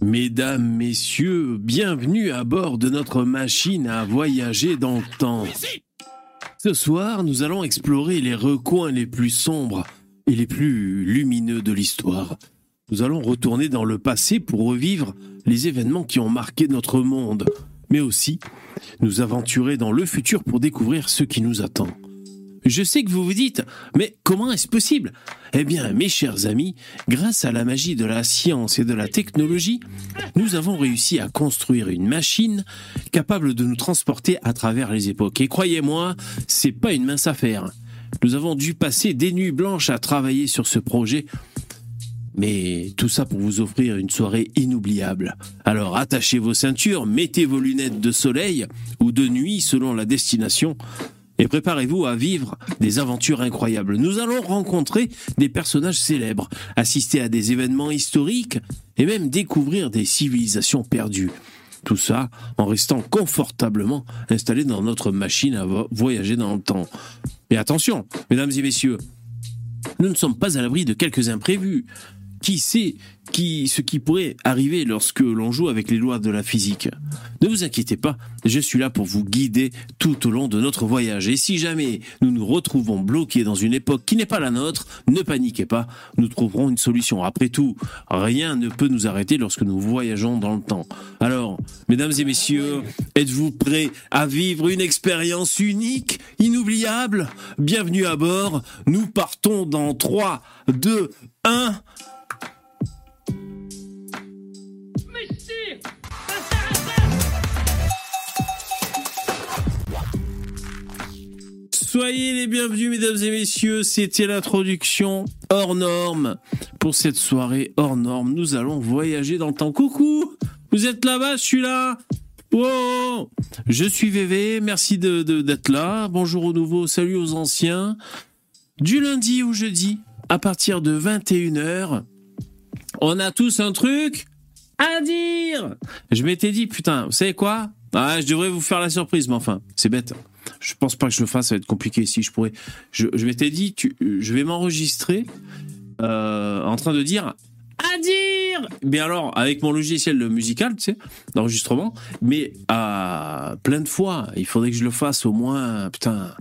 Mesdames, messieurs, bienvenue à bord de notre machine à voyager dans le temps. Ce soir, nous allons explorer les recoins les plus sombres et les plus lumineux de l'histoire. Nous allons retourner dans le passé pour revivre les événements qui ont marqué notre monde, mais aussi nous aventurer dans le futur pour découvrir ce qui nous attend. Je sais que vous vous dites, mais comment est-ce possible? Eh bien, mes chers amis, grâce à la magie de la science et de la technologie, nous avons réussi à construire une machine capable de nous transporter à travers les époques. Et croyez-moi, c'est pas une mince affaire. Nous avons dû passer des nuits blanches à travailler sur ce projet mais tout ça pour vous offrir une soirée inoubliable. Alors attachez vos ceintures, mettez vos lunettes de soleil ou de nuit selon la destination et préparez-vous à vivre des aventures incroyables. Nous allons rencontrer des personnages célèbres, assister à des événements historiques et même découvrir des civilisations perdues. Tout ça en restant confortablement installé dans notre machine à voyager dans le temps. Et attention, mesdames et messieurs, nous ne sommes pas à l'abri de quelques imprévus qui sait qui, ce qui pourrait arriver lorsque l'on joue avec les lois de la physique. Ne vous inquiétez pas, je suis là pour vous guider tout au long de notre voyage. Et si jamais nous nous retrouvons bloqués dans une époque qui n'est pas la nôtre, ne paniquez pas, nous trouverons une solution. Après tout, rien ne peut nous arrêter lorsque nous voyageons dans le temps. Alors, mesdames et messieurs, êtes-vous prêts à vivre une expérience unique, inoubliable? Bienvenue à bord, nous partons dans 3, 2, 1... Soyez les bienvenus, mesdames et messieurs. C'était l'introduction hors norme. Pour cette soirée hors norme, nous allons voyager dans le temps. Coucou Vous êtes là-bas, je suis là Je suis VV, merci d'être de, là. Bonjour aux nouveaux, salut aux anciens. Du lundi au jeudi, à partir de 21h, on a tous un truc à dire Je m'étais dit, putain, vous savez quoi? Ah, je devrais vous faire la surprise, mais enfin, c'est bête. Je pense pas que je le fasse, ça va être compliqué. Si je pourrais, je, m'étais dit, je vais m'enregistrer euh, en train de dire à dire. Mais alors, avec mon logiciel musical, tu sais, d'enregistrement, mais à plein de fois. Il faudrait que je le fasse au moins, putain.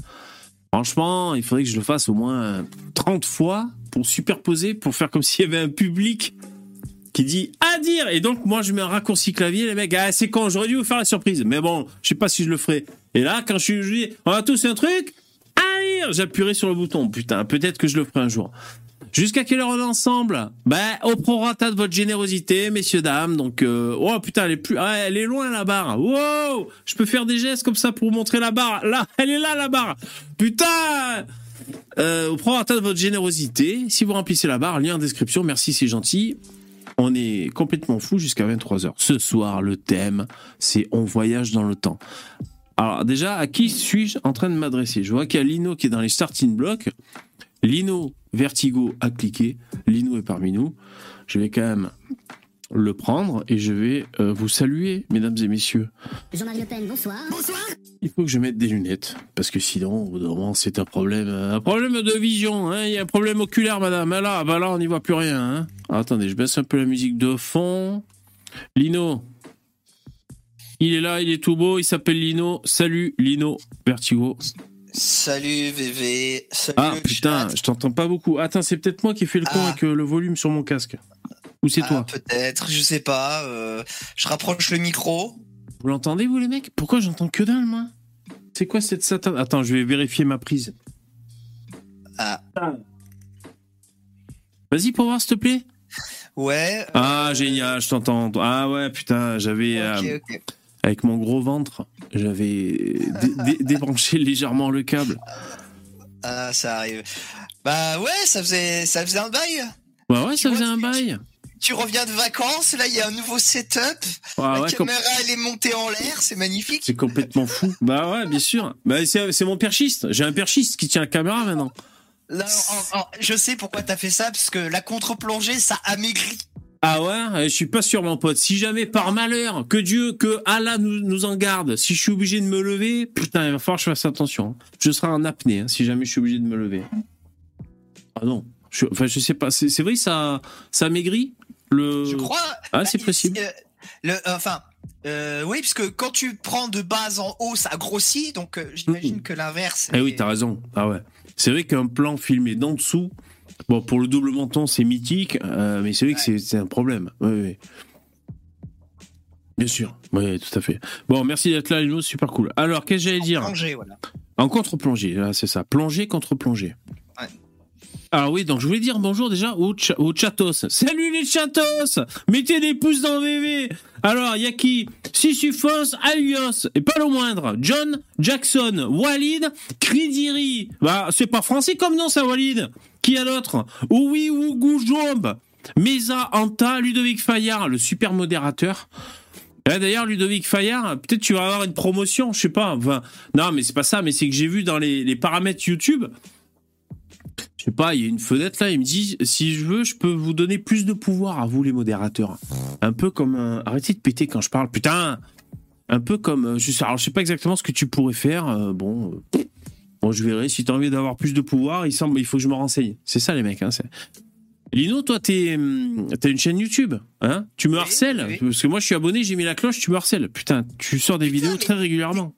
Franchement, il faudrait que je le fasse au moins 30 fois pour superposer, pour faire comme s'il y avait un public qui dit à dire. Et donc, moi, je mets un raccourci clavier, les mecs, ah, c'est quand j'aurais dû vous faire la surprise. Mais bon, je sais pas si je le ferai. Et là, quand je suis, on a tous un truc, dire, j'appuierai sur le bouton. Putain, peut-être que je le ferai un jour. Jusqu'à quelle heure on est ensemble? Ben, au prorata de votre générosité, messieurs, dames. Donc, euh, oh putain, elle est plus, ah, elle est loin la barre. Wow, je peux faire des gestes comme ça pour vous montrer la barre. Là, elle est là la barre. Putain. Euh, au prorata de votre générosité, si vous remplissez la barre, lien en description. Merci, c'est gentil. On est complètement fou jusqu'à 23h. Ce soir, le thème, c'est on voyage dans le temps. Alors déjà, à qui suis-je en train de m'adresser? Je vois qu'il y a Lino qui est dans les starting blocks. Lino, Vertigo a cliqué. Lino est parmi nous. Je vais quand même le prendre et je vais euh, vous saluer, mesdames et messieurs. Jean-Marie Le Pen, bonsoir. Bonsoir. Il faut que je mette des lunettes parce que sinon, c'est un problème, un problème de vision. Hein. Il y a un problème oculaire, madame. Ah là, bah là, on n'y voit plus rien. Hein. attendez, je baisse un peu la musique de fond. Lino, il est là, il est tout beau. Il s'appelle Lino. Salut, Lino Vertigo. Salut VV. Salut ah putain, je t'entends pas beaucoup. Attends, c'est peut-être moi qui ai fait le con ah. avec euh, le volume sur mon casque. Ou c'est ah, toi Peut-être, je sais pas. Euh, je rapproche le micro. Vous l'entendez, vous, les mecs? Pourquoi j'entends que dalle, moi? C'est quoi cette satan Attends, je vais vérifier ma prise. Ah. Vas-y, pour voir, s'il te plaît. Ouais. Ah, génial, je t'entends. Ah ouais, putain, j'avais. Euh, avec mon gros ventre, j'avais débranché légèrement le câble. Ah, ça arrive. Bah ouais, ça faisait, ça faisait un bail. Bah ouais, ça faisait un bail tu reviens de vacances, là il y a un nouveau setup. la caméra elle est montée en l'air, c'est magnifique. C'est complètement fou. bah ouais, bien sûr. Bah c'est mon perchiste. J'ai un perchiste qui tient la caméra maintenant. je sais pourquoi t'as fait ça, parce que la contre-plongée, ça amaigrit. Ah ouais, je suis pas sûr mon pote. Si jamais par malheur, que Dieu, que Allah nous, nous en garde, si je suis obligé de me lever, putain, il va falloir que je fasse attention. Je serai en apnée hein, si jamais je suis obligé de me lever. Ah non. enfin, je sais pas. C'est vrai, ça, ça maigrit le... Je crois. Ah, c'est possible. le, enfin, euh, oui, puisque quand tu prends de bas en haut, ça grossit, donc j'imagine que l'inverse. Eh oui, t'as raison. Ah ouais. C'est vrai qu'un plan filmé d'en dessous, bon, pour le double menton, c'est mythique, mais c'est vrai que c'est un problème. Oui, oui. Bien sûr, oui, tout à fait. Bon, merci d'être là, Lino, super cool. Alors, qu'est-ce que j'allais dire plongée, voilà. En contre-plongée, c'est ça. Plongée contre plongée. Ouais. Alors oui, donc je voulais dire bonjour déjà aux, chatos. Salut les chatos Mettez des pouces dans VV Alors, il y a qui? Sisyphos, Alios, et pas le moindre, John, Jackson, Walid, Kridiri. Bah, c'est pas français comme nom ça, Walid. Qui a d'autre Oui, Ougou, Jomb, Mesa, Anta, Ludovic Fayard, le super modérateur. D'ailleurs, Ludovic Fayard, peut-être tu vas avoir une promotion, je sais pas. Non, mais c'est pas ça, mais c'est que j'ai vu dans les, paramètres YouTube, je sais pas, il y a une fenêtre là, il me dit si je veux, je peux vous donner plus de pouvoir à vous les modérateurs. Un peu comme arrêtez de péter quand je parle, putain. Un peu comme euh, alors je sais pas exactement ce que tu pourrais faire. Euh, bon, euh, bon, je verrai. Si tu as envie d'avoir plus de pouvoir, il semble, il faut que je me renseigne. C'est ça les mecs. Hein, Lino, toi, t'es, hum, t'as une chaîne YouTube, hein? Tu me harcèles Parce que moi, je suis abonné, j'ai mis la cloche, tu me harcèles. Putain, tu sors des vidéos très régulièrement.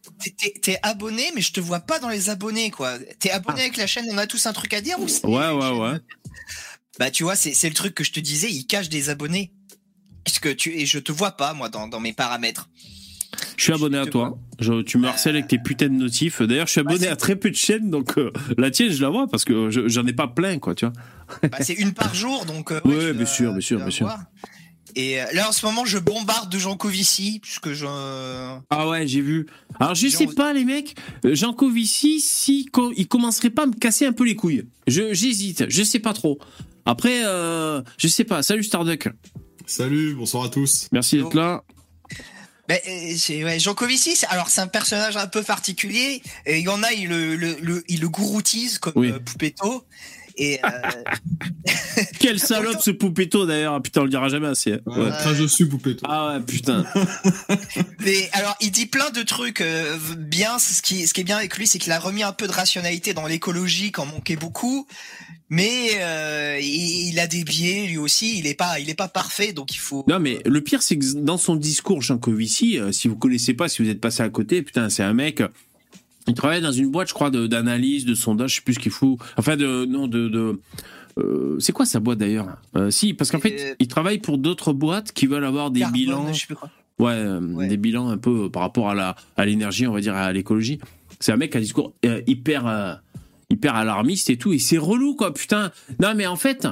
T'es, abonné, mais je te vois pas dans les abonnés, quoi. T'es abonné ah. avec la chaîne, on a tous un truc à dire ou Ouais, ouais, ouais. Bah, tu vois, c'est, le truc que je te disais, il cache des abonnés. Parce que tu, et je te vois pas, moi, dans, dans mes paramètres. Je suis abonné à toi. tu me harcèles avec tes putains de notifs. D'ailleurs, je suis abonné à très peu de chaînes, donc euh, la tienne, je la vois parce que j'en ai pas plein, quoi, tu vois. Bah, c'est une par jour, donc. Euh, ouais, bien sûr, bien sûr, bien sûr. Et euh, là, en ce moment, je bombarde de Jean Covici, puisque je. Ah ouais, j'ai vu. Alors, je sais pas, les mecs, Jean Covici, si il commencerait pas à me casser un peu les couilles. Je j'hésite, je sais pas trop. Après, je sais pas. Salut Starduck. Salut, bonsoir à tous. Merci d'être là. Ben, c'est ouais, Jean Covici, alors c'est un personnage un peu particulier. Et il y en a, il le, le, il le gouroutise comme oui. Euh, et euh... Quel salope ce Poupetto d'ailleurs, putain on le dira jamais assez. Ouais, ouais. je suis Poupetto. Ah ouais, putain. Mais alors il dit plein de trucs euh, bien, ce qui, ce qui est bien avec lui, c'est qu'il a remis un peu de rationalité dans l'écologie, qui en manquait beaucoup mais euh, il, a des biais lui aussi. Il est pas, il est pas parfait, donc il faut. Non, mais le pire, c'est que dans son discours, Jean Covici, euh, si vous connaissez pas, si vous êtes passé à côté, putain, c'est un mec. Il travaille dans une boîte, je crois, d'analyse, de, sondage, je sais plus ce qu'il faut. Enfin, de non, de. de euh, c'est quoi sa boîte d'ailleurs? Si, parce qu'en fait, il travaille pour d'autres boîtes qui veulent avoir des bilans. Je sais plus quoi. Ouais, ouais, des bilans un peu par rapport à la à l'énergie, on va dire, à l'écologie. C'est un mec qui a un discours hyper hyper alarmiste et tout. Et c'est relou, quoi, putain. Non, mais en fait,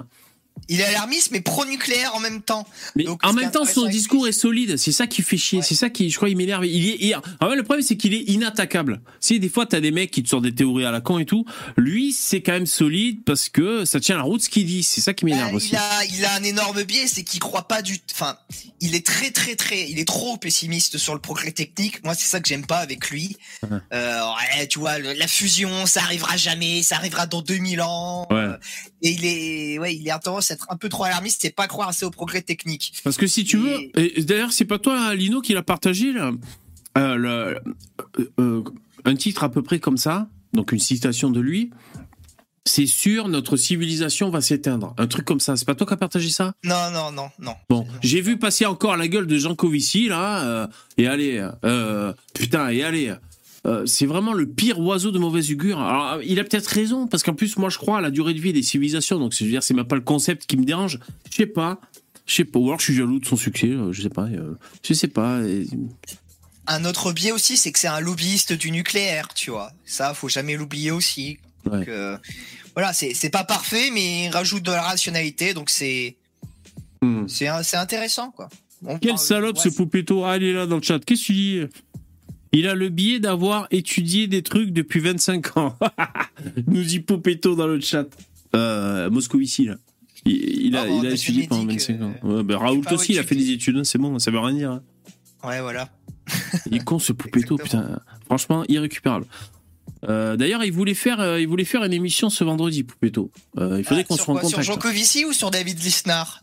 il est alarmiste mais pro-nucléaire en même temps. Mais en même temps, son discours est solide. C'est ça qui fait chier. C'est ça qui, je crois, il m'énerve. Il est, en fait, le problème, c'est qu'il est inattaquable. Si des fois, t'as des mecs qui te sortent des théories à la con et tout, lui, c'est quand même solide parce que ça tient la route ce qu'il dit. C'est ça qui m'énerve bah, aussi. Il a, il a un énorme biais, c'est qu'il croit pas du, enfin, il est très, très, très, il est trop pessimiste sur le progrès technique. Moi, c'est ça que j'aime pas avec lui. Euh, ouais, tu vois, la fusion, ça arrivera jamais, ça arrivera dans 2000 ans. Ouais. et il est, ouais, il est intense être un peu trop alarmiste, c'est pas croire assez au progrès technique. Parce que si tu veux, et d'ailleurs, c'est pas toi, Lino, qui l'a partagé, là, euh, euh, euh, un titre à peu près comme ça, donc une citation de lui. C'est sûr, notre civilisation va s'éteindre. Un truc comme ça. C'est pas toi qui as partagé ça? Non, non, non, non. Bon, j'ai vu passer encore la gueule de Jean Covici là, et allez, putain, et allez, euh, c'est vraiment le pire oiseau de mauvaise augure. Alors, il a peut-être raison, parce qu'en plus, moi, je crois à la durée de vie des civilisations. Donc, je veux dire, c'est même pas le concept qui me dérange. Je sais pas. Je sais pas. Ou alors, je suis jaloux de son succès. Euh, je sais pas. Euh, je sais pas. Un autre biais aussi, c'est que c'est un lobbyiste du nucléaire, tu vois. Ça, faut jamais l'oublier aussi. Donc, voilà, c'est pas parfait, mais il rajoute de la rationalité, donc c'est hmm. c'est intéressant, quoi. Quel salope ce Poupetto Ah, il est là dans le chat. Qu'est-ce que tu dis? Il a le biais d'avoir étudié des trucs depuis 25 ans. Nous dit Popetto dans le chat. Euh, Moscovici, là. Il, a, il a étudié pendant 25 ans. Euh, ouais, bah, Raoult aussi, il a fait des études, hein, c'est bon, ça veut rien dire. Hein. Ouais, voilà. il est con ce Poupetto, putain. Franchement, irrécupérable. Euh, D'ailleurs, il voulait faire, euh, il voulait faire une émission ce vendredi, Poupetto. Euh, il faudrait ah, qu'on se rencontre. Sur Jean Covici ou sur David Lisnard?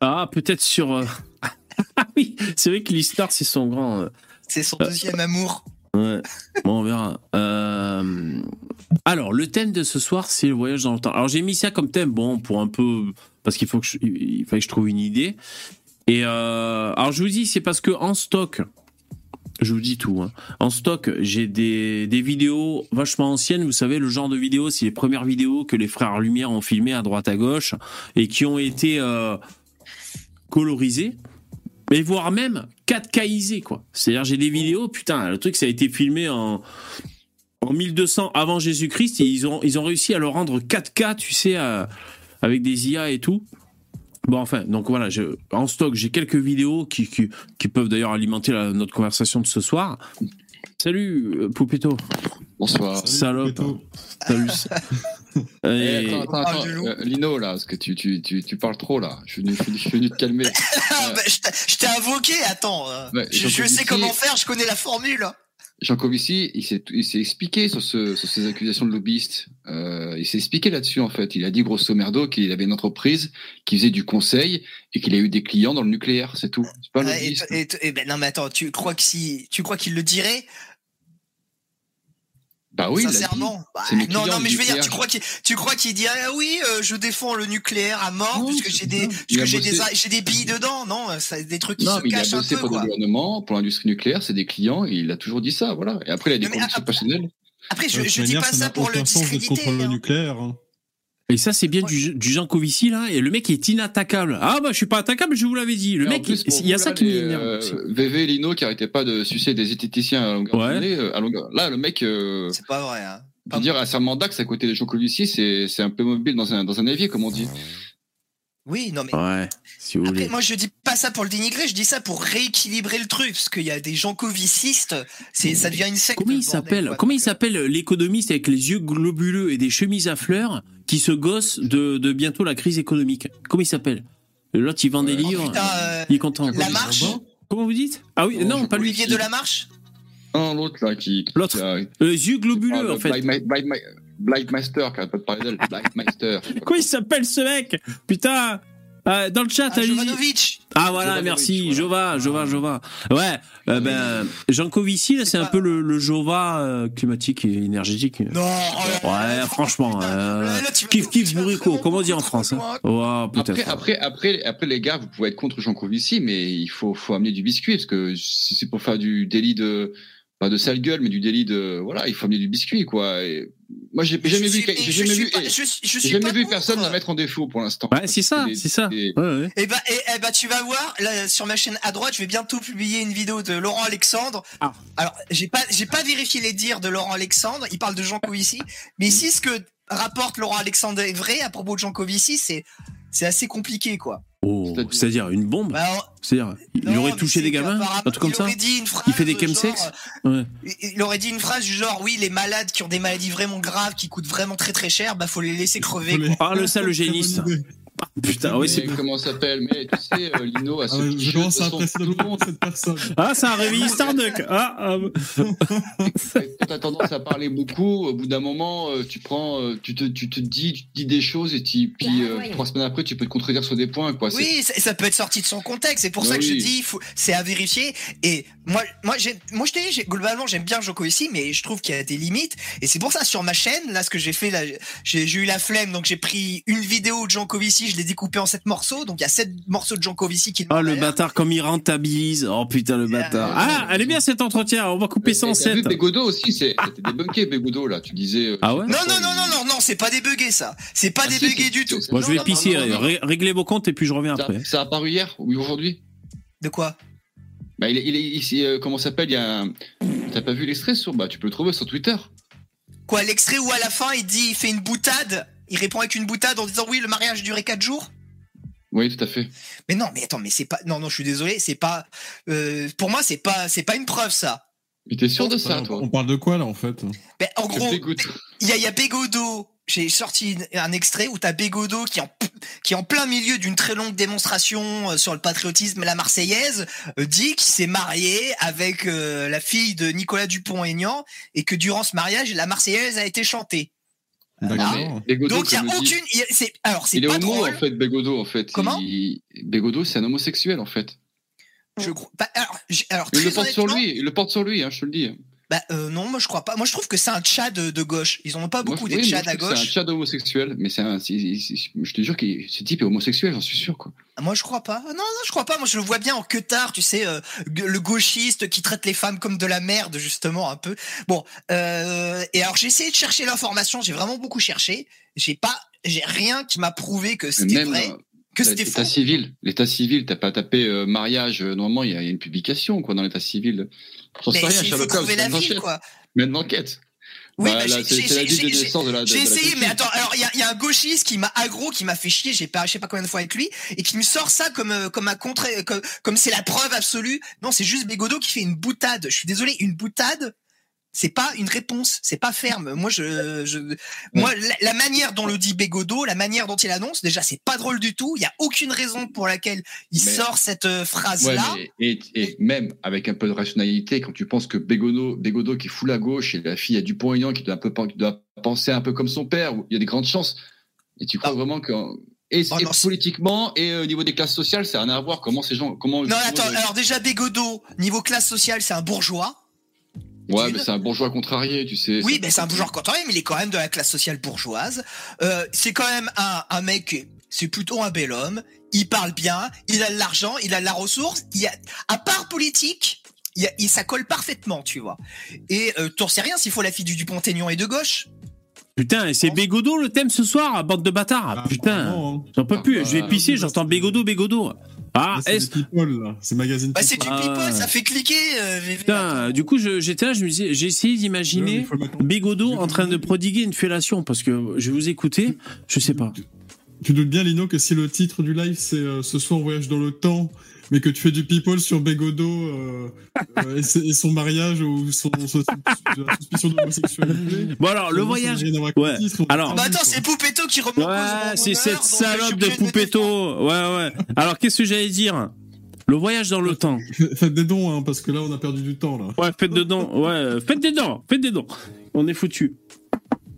Ah, peut-être sur. ah oui, c'est vrai que Lisnard, c'est son grand. C'est son deuxième amour. Ouais, bon, on verra. Euh, Alors, le thème de ce soir, c'est le voyage dans le temps. Alors, j'ai mis ça comme thème, bon, pour un peu. Parce qu'il faut que je... il fallait que je trouve une idée. Et euh... alors, je vous dis, c'est parce que en stock, je vous dis tout, hein. en stock, j'ai des, des vidéos vachement anciennes. Vous savez, le genre de vidéos, c'est les premières vidéos que les frères Lumière ont filmées à droite à gauche et qui ont été euh, colorisées mais voire même 4Kisé quoi. C'est-à-dire j'ai des vidéos, putain, le truc ça a été filmé en en 1200 avant Jésus-Christ et ils ont ils ont réussi à le rendre 4K, tu sais, à- avec des IA et tout. Bon enfin, donc voilà, je, en stock, j'ai quelques vidéos qui qui, qui peuvent d'ailleurs alimenter la- notre conversation de ce soir. Salut euh, Poupetto. Bonsoir. Salope. Poupetto. Salut. Eh, Et- attends, attends, Ah, attends. du loup. Euh, Lino, là, parce que tu, tu, tu, tu parles trop, là. Je suis venu, je suis- je suis venu te calmer. Ah, bah, je t'ai- invoqué, attends. euh, je, sais comment faire, je connais la formule. Jean Covici, il s'est, expliqué sur, ce, sur ces accusations de lobbyiste. Euh, il s'est expliqué là-dessus, en fait. Il a dit, grosso merdo, qu'il avait une entreprise qui faisait du conseil et qu'il a eu des clients dans le nucléaire, c'est tout. C'est pas un et, lobbyiste. et- et- ben non, mais attends, tu crois que si, tu crois qu'il le dirait? Bah oui, dit. sincèrement Bah, Non, non, mais le je veux dire, tu crois qu'il, tu crois qu'il dirait ah oui, euh, je défends le nucléaire à mort Non, puisque j'ai des, puisque j'ai des, j'ai des billes dedans, non Ça, des trucs qui Non, se mais il a cachent un bossé peu, pour le quoi. gouvernement, pour l'industrie nucléaire, c'est des clients, et il a toujours dit ça, voilà. Et après, il a des mais convictions après- personnelles. Après, je, je dis pas ça pour le discréditer. contre le hein. nucléaire. hein. Et ça, c'est bien du, du Jean Covici, là. Et le mec est inattaquable. Ah, bah, je suis pas attaquable, je vous l'avais dit. Le Et mec, plus, il y a ça là, qui m'énerve. euh. VV et Lino qui arrêtaient pas de sucer des esthéticiens à longueur Ouais. euh, à longueur. Là, le mec, euh, C'est pas vrai. Hein. je veux dire, à Serment d'Axe, à côté de Jean Covici, c'est, c'est un peu mobile dans un, dans un évier, comme on dit. Oui, non, mais Ouais, si vous Après, voulez. moi, je dis pas ça pour le dénigrer, je dis ça pour rééquilibrer le truc, parce qu'il y a des gens covicistes, c'est, ça devient une secte. Comment il. Comment s'appelle l'économiste avec les yeux globuleux et des chemises à fleurs qui se gosse de, de bientôt la crise économique Comment il s'appelle? L'autre, il vend des Ouais. livres. Putain, euh, il est content. La Marche Comment vous dites? Ah oui, Oh, non, pas lui. Olivier de la Marche? Un, l'autre, là, qui. qui- L'autre. qui a- Les yeux globuleux, Ah, en fait. Blind, Blind Blind Master, qui a pas de parler d'elle. Blind Master. Comment il s'appelle ce mec? Putain Euh, Dans le chat, ah, allez-y. Jovanovic Ah voilà, Jovanovic, merci, voilà. Jova, Jova, Jova. Ouais, euh, ben Jean Covici, là, C'est un peu le, le Jova euh, climatique et énergétique. Non oh Ouais, franchement. euh, kiff kiff vraiment comment on dit en France hein peut-être. Après, après, après, après, les gars, vous pouvez être contre Jean Covici, mais il faut, faut amener du biscuit, parce que si c'est pour faire du délit de, pas de sale gueule, mais du délit de, voilà, il faut amener du biscuit, quoi. Et moi, j'ai Je jamais vu, j'ai je jamais suis vu, pas- je suis- je j'ai suis jamais pas vu personne la mettre en défaut pour l'instant. Ouais, c'est ça, c'est ça. des- Ouais, ouais. Eh ben, eh, eh ben, tu vas voir, là, sur ma chaîne à droite, je vais bientôt publier une vidéo de Laurent Alexandre. Ah. Alors, j'ai pas, j'ai pas vérifié les dires de Laurent Alexandre. Il parle de Jean Covici. Mais si ce que rapporte Laurent Alexandre est vrai à propos de Jean Covici, c'est, c'est assez compliqué, quoi. Oh, C'est-à-dire- une bombe Bah, alors, C'est-à-dire, il non, aurait touché des gamins Un truc comme il ça aurait dit une phrase, Il fait des chemsex Ouais. Il aurait dit une phrase du genre, oui, les malades qui ont des maladies vraiment graves, qui coûtent vraiment très très cher, bah, faut les laisser crever, quoi. Ah, le géniste. Putain, ouais, c'est. Comment ça s'appelle Mais tu sais, euh, Lino, à Ah ce petit je commence à apprécier cette personne. Ah, ça a réveillé Starduck. Ah, ah, quand t'as tendance à parler beaucoup, au bout d'un moment, euh, tu prends, euh, tu te, tu te dis, tu te dis des choses et tu- puis euh, trois semaines après, tu peux te contredire sur des points, quoi. C'est- Oui, ça, peut être sorti de son contexte. C'est pour Bah ça que je oui. dis, faut- c'est à vérifier. Et moi, moi, j'ai, moi, je t'ai globalement, j'aime bien Joko ici, mais je trouve qu'il y a des limites. Et c'est pour ça, sur ma chaîne, là, ce que j'ai fait, là, j'ai, j'ai eu la flemme, donc j'ai pris une vidéo de Jean Covici, je l'ai découpée en sept morceaux. Donc il y a sept morceaux de Jean Covici qui. Ah, le bâtard, comme il rentabilise. Oh putain, le bâtard. Ah, elle est bien cet entretien. On va couper ça en Et t'as vu 7. Bégodo aussi, c'est- c'était débunké, Bégodo, là. Tu disais. euh, Ah ouais Non, non, non, non, non, non, c'est pas débugué, ça. C'est pas Ah, débugué du tout. Non, je vais pisser. non, non, non. Ré- Réglez vos comptes et puis je reviens Ça, après. ça a apparu hier ou aujourd'hui? De quoi? Bah, il est, il est ici, euh, comment ça s'appelle? Il y a un... T'as pas vu l'extrait sur Bah, tu peux le trouver sur Twitter. Quoi, l'extrait où à la fin, il dit, il fait une boutade? Il répond avec une boutade en disant, oui, le mariage durait quatre jours. Oui, tout à fait. Mais non, mais attends, mais c'est pas. Non, non, je suis désolé, c'est pas. euh, pour moi, c'est pas, c'est pas une preuve ça. Mais t'es sûr de ça, toi on parle de quoi là en fait? Ben, en gros, il y a, y a. J'ai sorti un extrait où t'as Bégodeau qui est en, qui est en plein milieu d'une très longue démonstration euh, sur le patriotisme, la Marseillaise, euh, dit qu'il s'est marié avec euh, la fille de Nicolas Dupont-Aignan et que durant ce mariage, la Marseillaise a été chantée. D'accord. Bégodo, Donc il y a comme le dit- aucune. il y a- c'est- alors c'est Il est homo, drôle. en fait, Bégodo, en fait. Comment il... Bégodo, c'est un homosexuel, en fait. Je crois. pas- alors, j'ai- alors Il très le porte sur honnêtement- lui, il le porte sur lui, hein, je te le dis. Bah euh, non, moi je crois pas. Moi je trouve que c'est un tchad de, de gauche. Ils en ont pas Moi, beaucoup je- des oui, moi, tchads à que C'est un gauche. chat homosexuel, mais c'est je te jure que ce type est homosexuel, j'en suis sûr. Quoi. Ah, Moi je crois pas. Non, non, je crois pas. Moi je le vois bien en queutard, tu sais, euh, le gauchiste qui traite les femmes comme de la merde, justement, un peu. Bon, euh, et alors j'ai essayé de chercher l'information, j'ai vraiment beaucoup cherché. J'ai pas, j'ai rien qui m'a prouvé que c'était vrai, euh, que c'était faux. l'état civil, l'état civil, t'as pas tapé euh, mariage. euh, normalement, il y, y a une publication quoi dans l'état civil. J'en sais Mais rien, il faut Sherlock Holmes, la ville, quoi. Mais une enquête. Oui, Bah, bah, j'ai- essayé, mais attends, alors il y y a un gauchiste qui m'a aggro, qui m'a fait chier, j'ai pas, je sais pas combien de fois avec lui, et qui me sort ça comme euh, comme un contre, comme comme c'est la preuve absolue. Non, c'est juste Bégodeau qui fait une boutade. Je suis désolé, une boutade, c'est pas une réponse, c'est pas ferme. Moi, je, je moi, la, la manière dont le dit Bégodeau, la manière dont il annonce, déjà, c'est pas drôle du tout. Il y a aucune raison pour laquelle il Mais- sort cette euh, phrase Ouais, là. mais- et, et même avec un peu de rationalité, quand tu penses que Bégodeau, Bégodeau qui fout la gauche et la fille à Dupont-Aignan qui doit, un peu, qui doit penser un peu comme son père, où il y a des grandes chances. Et tu crois Ah. vraiment que. Et, Oh et non, c'est- politiquement et euh, au niveau des classes sociales, ça n'a rien à voir. Comment ces gens. Comment, Non, attends, alors déjà Bégodeau, niveau classe sociale, c'est un bourgeois. Ouais, mais c'est un bourgeois contrarié, tu sais. Oui, ben c'est un bourgeois contemporain, mais il est quand même de la classe sociale bourgeoise. Euh, c'est quand même un, un mec, c'est plutôt un bel homme. Il parle bien, il a de l'argent, il a de la ressource. Il a, à part politique, il, a- il- ça colle parfaitement, tu vois. Et euh, t'en sais rien s'il faut la fille du Dupont-Aignan et de gauche. Putain, et c'est Bégodo le thème ce soir, bande de bâtards. Ah, Putain, hein. j'en peux plus. Je vais Ah, pisser, j'entends Bégodo, Bégodo. Ah, c'est des people, là. C'est magazine Bah c'est du People. Ah, ça fait cliquer. euh, Putain, du coup, j'étais là, je me disais, j'ai essayé d'imaginer Bégodo en train de prodiguer une fellation parce que je vais vous écouter, je sais pas. Tu doutes bien, Lino, que si le titre du live c'est euh, Ce soir on voyage dans le temps, mais que tu fais du people sur Bégodo euh, euh, et, son mariage ou son, son- la suspicion d'homosexualité. Bon alors, le voyage. Ouais. titre, Alors- Bah attends, c'est. Poupetto qui cause Ouais, c'est cette salope de. Poupetto. Ouais, ouais. Alors, qu'est-ce que j'allais dire? Le voyage dans le temps. Faites des dons, hein, parce que là on a perdu du temps. là. Ouais, faites dedans. Ouais, faites des dents. Faites des dents. On est foutu.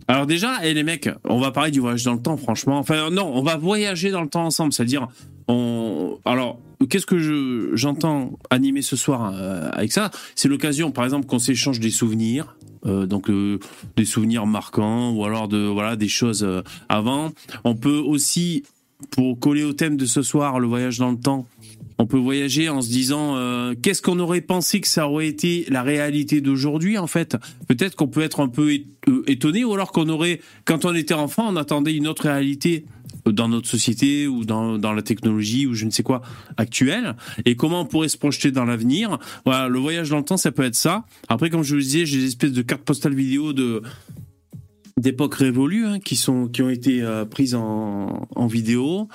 Alors déjà, et les mecs, on va parler du voyage dans le temps, franchement. Enfin, non, on va voyager dans le temps ensemble. C'est-à-dire, on. Alors, qu'est-ce que je j'entends animer ce soir euh, avec ça? C'est l'occasion, par exemple, qu'on s'échange des souvenirs. euh, donc euh, des souvenirs marquants ou alors de voilà des choses avant. On peut aussi, pour coller au thème de ce soir, le voyage dans le temps, on peut voyager en se disant qu'est-ce qu'on aurait pensé que ça aurait été la réalité d'aujourd'hui en fait? Peut-être qu'on peut être un peu étonné ou alors qu'on aurait, quand on était enfant, on attendait une autre réalité dans notre société ou dans, dans la technologie ou je ne sais quoi actuelle et comment on pourrait se projeter dans l'avenir. Voilà, le voyage dans le temps, ça peut être ça. Après, comme je vous disais, j'ai des espèces de cartes postales vidéo de d'époques révolues hein, qui sont qui ont été euh, prises en, en vidéo.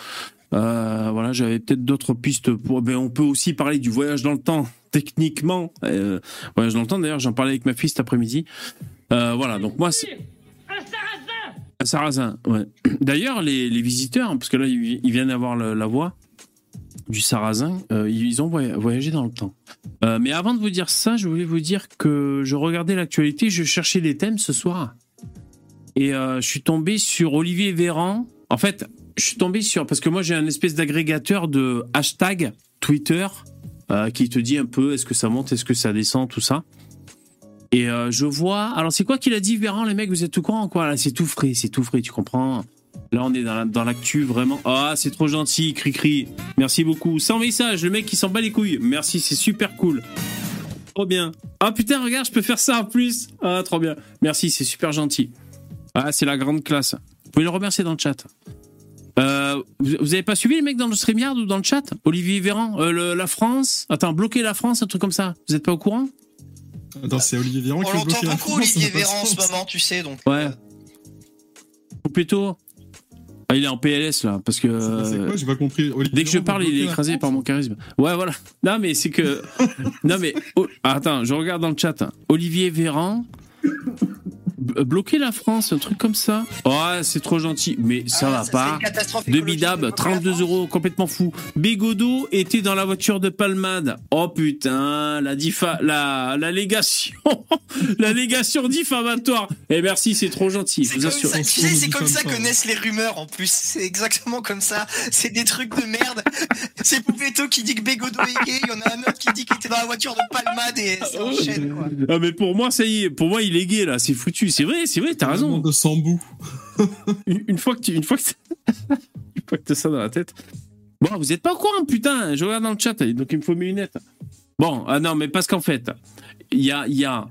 Euh, voilà, j'avais peut-être d'autres pistes. Pour, ben, on peut aussi parler du voyage dans le temps, techniquement. Euh, voyage dans le temps, d'ailleurs, j'en parlais avec ma fille cet après-midi. Euh, voilà, donc moi, c'est. Sarrasin, ouais. D'ailleurs, les, les visiteurs, parce que là, ils, viennent d'avoir le- la voix du sarrasin, euh, ils ont voy- voyagé dans le temps. Euh, mais avant de vous dire ça, je voulais vous dire que je regardais l'actualité, je cherchais des thèmes ce soir. Et euh, je suis tombé sur Olivier Véran. En fait, je suis tombé sur parce que moi j'ai un espèce d'agrégateur de hashtag Twitter qui te dit un peu est-ce que ça monte, est-ce que ça descend, tout ça. Et euh, je vois. Alors c'est quoi qu'il a dit Véran les mecs Vous êtes tout courant quoi? Là c'est tout frais, c'est tout frais, tu comprends? Là on est dans la- dans l'actu vraiment. Ah c'est trop gentil, cri cri. Merci beaucoup. Sans message, le mec qui s'en bat les couilles. Merci, c'est super cool. Trop bien. Ah putain regarde, je peux faire ça en plus. Ah trop bien. Merci, c'est super gentil. Ah c'est la grande classe. Vous pouvez le remercier dans le chat. Euh, vous, avez pas suivi les mecs dans le StreamYard ou dans le chat? Olivier Véran, euh, la France? Attends, bloquer la France, un truc comme ça. Vous êtes pas au courant? Attends, c'est Olivier Véran On qui veut l'entend beaucoup, Olivier Véran, en ce moment, tu sais, donc. Ouais. Ou plutôt ah, Il est en PLS là, parce que C'est quoi J'ai pas compris. Olivier dès que je Véran parle, il est écrasé par mon charisme. Ouais, voilà. Non, mais c'est que. non, mais. oh, attends, je regarde dans le chat. Olivier Véran bloquer la France, un truc comme ça. Ouais, c'est trop gentil, mais ça Ah, va c'est pas. une catastrophe De écologique Bidab, bloquer la 32 France. euros, complètement fou. Bégodeau était dans la voiture de Palmade. Oh putain, la diffa, la, la légation, la légation diffamatoire. Et merci, c'est trop gentil, je C'est vous comme assure. ça, tu sais, c'est comme ça que naissent les rumeurs en plus. C'est exactement comme ça. C'est des trucs de merde. C'est Poupetto qui dit que Bégodo est gay. Il y en a un autre qui dit qu'il était dans la voiture de Palmade et ça enchaîne quoi. Ah mais pour moi ça y est, pour moi il est gay là, c'est foutu. C'est vrai, c'est vrai, t'as raison. De Sambou. Une, une fois que tu, une fois que une fois que t'as ça dans la tête. Bon, vous êtes pas au courant, putain. Je regarde dans le chat, donc il me faut mes lunettes. Bon, ah non, mais parce qu'en fait, il y a, il y a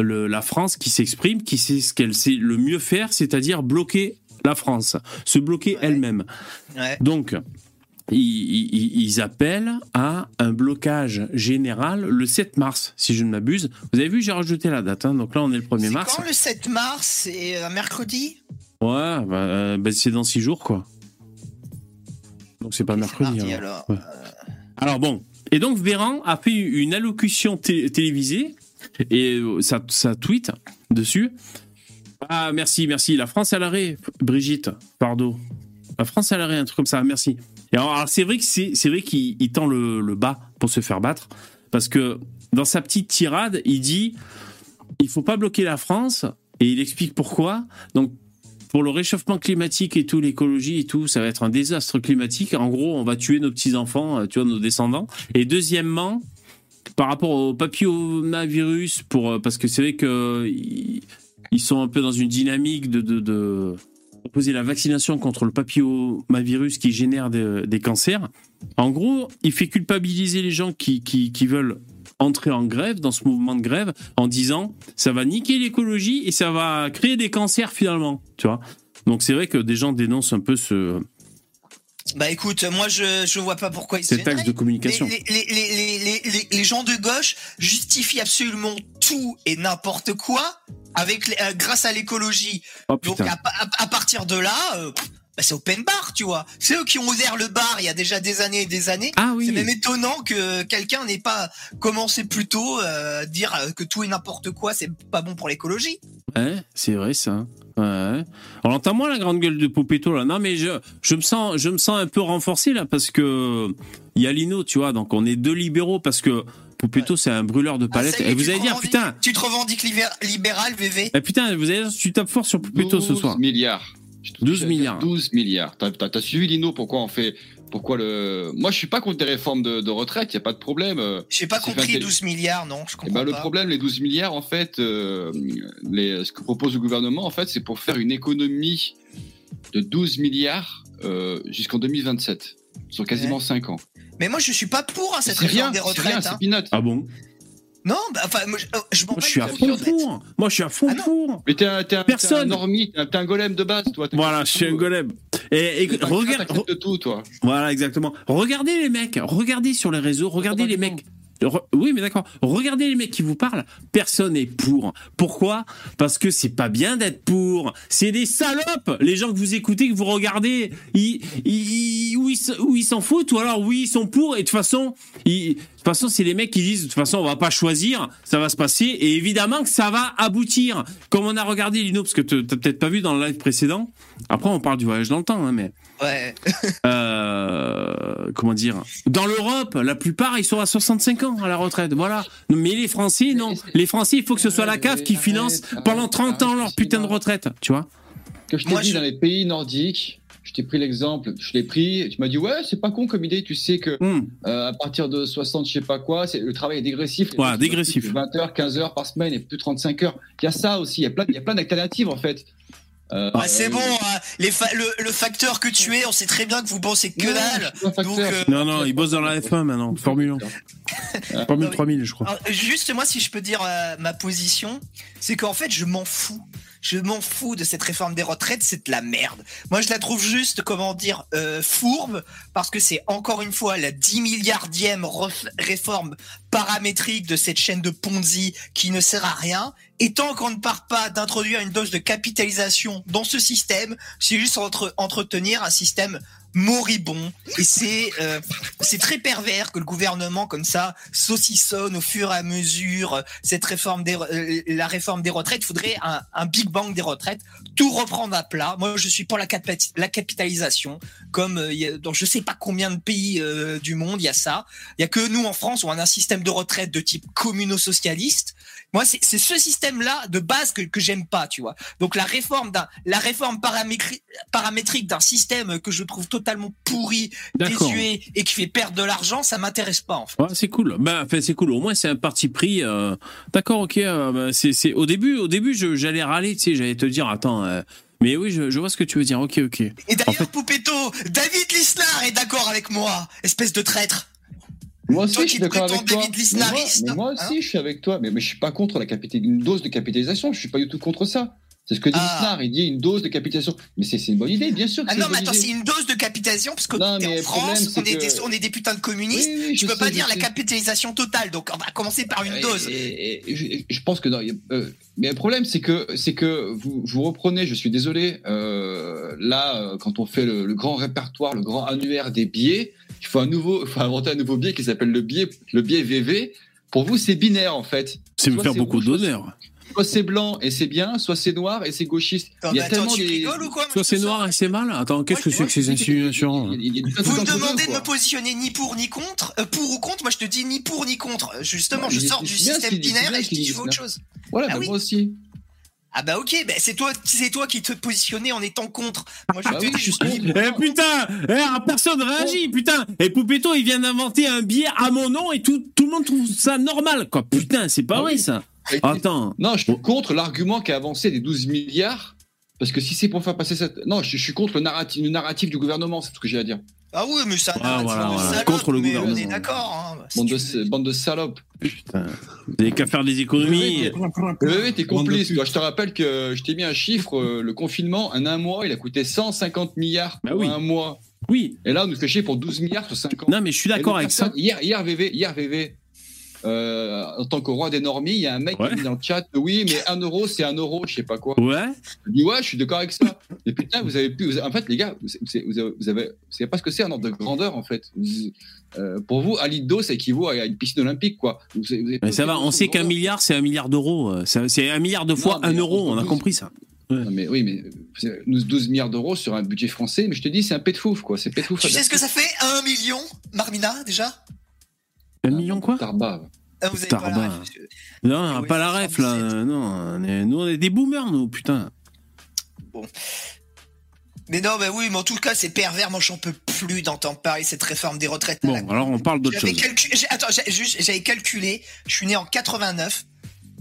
le- la France qui s'exprime, qui sait ce qu'elle sait le mieux faire, c'est-à-dire bloquer la France, se bloquer Ouais. elle-même. Ouais. Donc, ils, appellent à un blocage général le 7 mars, si je ne m'abuse. Vous avez vu, j'ai rajouté la date. hein, donc là, on est le 1er C'est mars. quand le 7 mars? C'est un mercredi? Ouais, bah, euh, bah, c'est dans 6 jours, quoi. Donc c'est pas mercredi. mardi, alors. alors. Bon. Et donc Véran a fait une allocution té- télévisée et euh, ça, ça tweet dessus. Ah merci, merci. La France à l'arrêt, Brigitte, pardon. La France à l'arrêt, un truc comme ça, merci. Alors, c'est vrai que c'est, vrai qu'il il tend le, le bas pour se faire battre parce que dans sa petite tirade, il dit il faut pas bloquer la France et il explique pourquoi. Donc pour le réchauffement climatique et tout, l'écologie et tout, ça va être un désastre climatique. En gros, on va tuer nos petits-enfants, euh, tu vois, nos descendants. Et deuxièmement, par rapport au papillomavirus, pour, euh, parce que c'est vrai que ils, ils sont un peu dans une dynamique de, de proposer la vaccination contre le papillomavirus qui génère des, cancers. En gros, il fait culpabiliser les gens qui, qui, qui veulent entrer en grève, dans ce mouvement de grève, en disant ça va niquer l'écologie et ça va créer des cancers finalement, tu vois? Donc c'est vrai que des gens dénoncent un peu ce, Bah écoute, moi je je vois pas pourquoi ils se cet axe de communication. Les, les, les, les, les, gens de gauche justifient absolument tout et n'importe quoi avec euh, grâce à l'écologie. Oh Donc à, à- à partir de là, euh, bah, c'est open bar, tu vois. C'est eux qui ont ouvert le bar il y a déjà des années et des années. Ah C'est oui. même étonnant que quelqu'un n'ait pas commencé plus tôt euh, à dire que tout et n'importe quoi, c'est pas bon pour l'écologie. Ouais, c'est vrai ça. Ouais. On entend moins la grande gueule de Poupetto là. Non mais je, je me sens je me sens un peu renforcé là parce que il y a Lino, tu vois. Donc on est deux libéraux parce que Poupetto c'est un brûleur de Ah, palettes. est, et vous allez dire putain, Tu te revendiques libéral, VV eh, putain, vous allez dire tu tapes fort sur Poupetto ce 12 soir. milliards. Je te 12 dis, milliards. 12 milliards. T'as, t'as- t'as suivi Lino pourquoi on fait, pourquoi le. Moi, je suis pas contre des réformes de, de retraite. Il y a pas de problème. euh, J'ai pas C'est compris vingt- 12 milliards, non, je Eh comprends ben, le pas. problème, les 12 milliards, en fait, euh, les, ce que propose le gouvernement, en fait, c'est pour faire une économie de 12 milliards euh, jusqu'en 2027, sur quasiment 5 ans. Mais moi, je suis pas pour hein, cette réforme rien, des c'est rien, retraites. c'est hein. Ah bon? Non, bah, enfin, moi, je, euh, je m'en Moi je bats suis à fond couilles, en fait. pour. Moi je suis à fond Ah pour. Mais t'es un, t'es un, Personne. t'es un normie, t'es un, t'es un golem de base, toi. T'es Voilà, je suis un tout. golem. Et, et regarde, tout, toi. Voilà, exactement. Regardez les mecs, regardez sur les réseaux, regardez les mecs. Oui, mais d'accord. Regardez les mecs qui vous parlent. Personne n'est pour. Pourquoi? Parce que c'est pas bien d'être pour. C'est des salopes. Les gens que vous écoutez, que vous regardez, ils, ils, ou ils, s'en foutent, ou alors oui, ils sont pour. Et de toute façon, ils, de toute façon, c'est les mecs qui disent de toute façon, on va pas choisir, ça va se passer. Et évidemment que ça va aboutir. Comme on a regardé Lino, parce que t'as peut-être pas vu dans le live précédent. Après, on parle du voyage dans le temps, hein, mais Ouais. euh, comment dire? Dans l'Europe, la plupart ils sont à 65 ans à la retraite. Voilà. Mais les Français, non. Les Français, il faut que ce soit la CAF qui finance pendant 30 ans leur putain de retraite. Tu vois Que je t'ai dit je- dans les pays nordiques, je t'ai pris l'exemple, je l'ai pris, tu m'as dit ouais, c'est pas con comme idée, tu sais que Hum. euh, à partir de 60, je sais pas quoi, c'est le travail est dégressif. Sont dégressif. plus de 20 heures, 15 heures par semaine et plus de 35 heures. Il y a ça aussi, il y a plein, il y a plein d'alternatives en fait. Euh, Bah, c'est euh, bon, hein. les fa- le, le facteur que tu es, on sait très bien que vous pensez que non, dalle. Donc, euh, Non, non, ils bossent dans la F1 maintenant. Formule 1. Formule 3000, je crois. Alors, juste moi, si je peux dire euh, ma position, c'est qu'en fait, je m'en fous. Je m'en fous de cette réforme des retraites, c'est de la merde. Moi, je la trouve juste, comment dire, euh, fourbe, parce que c'est encore une fois la 10 milliardième réforme paramétrique de cette chaîne de Ponzi qui ne sert à rien. Et tant qu'on ne part pas d'introduire une dose de capitalisation dans ce système, c'est juste entre, entretenir un système moribond et c'est euh, c'est très pervers que le gouvernement comme ça saucissonne au fur et à mesure euh, cette réforme des euh, la réforme des retraites. Il faudrait un, un big bang des retraites, tout reprendre à plat. Moi, je suis pour la, capi- la capitalisation, comme euh, dans je sais pas combien de pays euh, du monde il y a ça. Il y a que nous en France on a un système de retraite de type communo-socialiste. Moi, c'est ce système-là de base que, que j'aime pas, tu vois. Donc la réforme d'un la réforme paramétri- paramétrique d'un système que je trouve totalement pourri, désuet et qui fait perdre de l'argent, ça m'intéresse pas en fait. Ouais, c'est cool. Ben, enfin, c'est cool. Au moins, c'est un parti pris. euh, D'accord, ok. euh, ben, c'est, c'est au début, au début, j'allais râler, tu sais, j'allais te dire, attends. euh, mais oui, je, je vois ce que tu veux dire. Ok, ok. Et d'ailleurs, fait- Poupetto, David Lisnard est d'accord avec moi, espèce de traître. Moi aussi, Toi je suis d'accord avec toi. Mais moi, mais moi hein aussi, je suis avec toi. Mais, mais je suis pas contre la une dose de capitalisation. Je suis pas du tout contre ça. C'est ce que dit Ah. Il dit une dose de capitalisation. Mais c'est une bonne idée, bien sûr. Que Ah non, mais attends, c'est une dose de capitalisation parce que Non, mais en problème, France, on, est des, on est des putains de communistes. Oui, oui, je je peux sais, pas dire la capitalisation totale, donc on va commencer par une dose. Et, et- je, je pense que non, euh, mais le problème c'est que que vous, vous reprenez, je suis désolé, euh, là euh, quand on fait le, le grand répertoire, le grand annuaire des billets, il faut un nouveau, il faut inventer un nouveau billet qui s'appelle le billet, le billet VV. Pour vous c'est binaire en fait. C'est me Soit faire c'est beaucoup d'honneur. Soit c'est blanc et c'est bien, soit c'est noir et c'est gauchiste. Il y a attends, tellement tu des. rigoles ou quoi Soit c'est noir et c'est mal. Attends, qu'est-ce que c'est que ces insinuations Vous me demandez de me positionner ni pour ni contre, euh, pour ou contre. Moi, je te dis ni pour ni contre. Justement, je sors du système binaire et je dis je veux autre chose. Voilà, Ah bah, oui. moi aussi. Ah bah ok, bah c'est toi, c'est toi qui te positionnais en étant contre. Moi, je Bah te oui, dis, je suis contre. Eh putain eh, Personne réagit, putain Et Poupetto, il vient d'inventer un billet à mon nom et tout, tout le monde trouve ça normal, quoi. Putain, c'est pas Ah vrai, oui. ça. Attends. Non, je suis contre l'argument qui a avancé des 12 milliards. Parce que si c'est pour faire passer cette. Non, je, je suis contre le narratif, le narratif du gouvernement, c'est tout ce que j'ai à dire. Ah oui, mais ça, Ah, voilà, de voilà. salope, Contre le mais gouvernement. On est d'accord. Hein, Bande de, veux. bande de salopes. Putain. Vous avez qu'à faire des économies. Oui, t'es complice. toi. Je te rappelle que je t'ai mis un chiffre. euh, Le confinement, en un mois, il a coûté 150 milliards Bah pour oui. un mois. Oui. Et là, on nous fait chier pour 12 milliards sur 5 ans. Non, mais je suis d'accord avec ça. Hier, hier, VV, hier, VV. Euh, en tant que roi des normies, il y a un mec Ouais. qui dit dans le chat Oui, mais un euro, c'est un euro, je sais pas quoi. Ouais. Je dis ouais, je suis d'accord avec ça. Et putain, vous avez plus. vous avez- en fait, les gars, vous, vous- vous avez, vous avez, vous savez pas ce que c'est un ordre de grandeur en fait. Vous- euh, pour vous, un litre d'eau, ça équivaut à une piscine olympique, quoi. Vous, vous avez Mais ça va, on sait qu'un milliard, c'est un milliard d'euros. euh, C'est un milliard de fois Non, un mais euro, on a compris ça. Non, mais oui, mais euh, nous 12 milliards d'euros sur un budget français, mais je te dis, c'est un pet de fouf, quoi. C'est pet de fouf. Tu sais ce que ça fait Un million, Marmina, déjà? Un million quoi Tarba. Ah, Vous avez pas la Tarba. ref, monsieur. Non, pas la ref là. 117. Non, on est- nous on est des boomers, nous, putain. Mais non, bah oui, mais en tout cas, c'est pervers. Moi, j'en peux plus d'entendre parler de cette réforme des retraites. Bon, alors on parle d'autre chose. attends, j'avais calculé, je suis né en 89.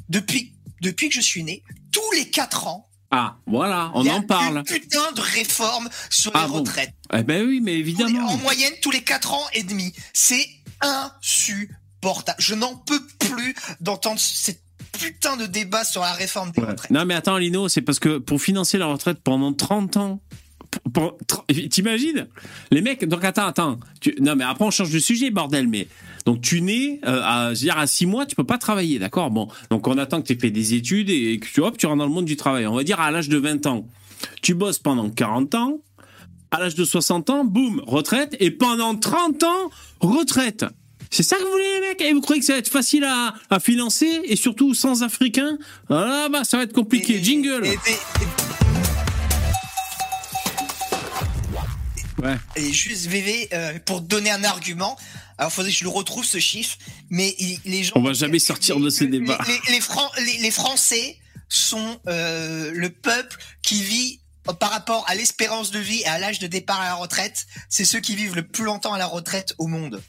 Depuis, depuis que je suis né, tous les 4 ans, Ah, voilà, on il y a en parle. Une putain de réforme sur Ah les bon retraites. Eh ben oui, mais évidemment. en moyenne, tous les 4 ans et demi. C'est insupportable. Je n'en peux plus d'entendre cette putain de débat sur la réforme des Ouais. retraites. Non, mais attends, Lino, c'est parce que pour financer la retraite pendant 30 ans. T'imagines? Les mecs, donc attends, attends. Tu- non, mais après on change de sujet, bordel. Mais donc tu nais, euh, à, je veux dire, à 6 mois, tu peux pas travailler, d'accord? Bon, donc on attend que tu aies fait des études et que tu, hop, tu rentres dans le monde du travail. On va dire à l'âge de 20 ans. Tu bosses pendant 40 ans. À l'âge de 60 ans, boum, retraite. Et pendant 30 ans, retraite. C'est ça que vous voulez, les mecs? Et vous croyez que ça va être facile à, à financer Et surtout sans Africains? Ah bah, ça va être compliqué. Et- Jingle et- et- Ouais. Et juste VV, euh, pour donner un argument, alors faudrait que je le retrouve ce chiffre, mais les gens. On va jamais sortir de ces les- débats. Les, les, Fran- les- les Français sont euh, le peuple qui vit par rapport à l'espérance de vie et à l'âge de départ à la retraite, c'est ceux qui vivent le plus longtemps à la retraite au monde.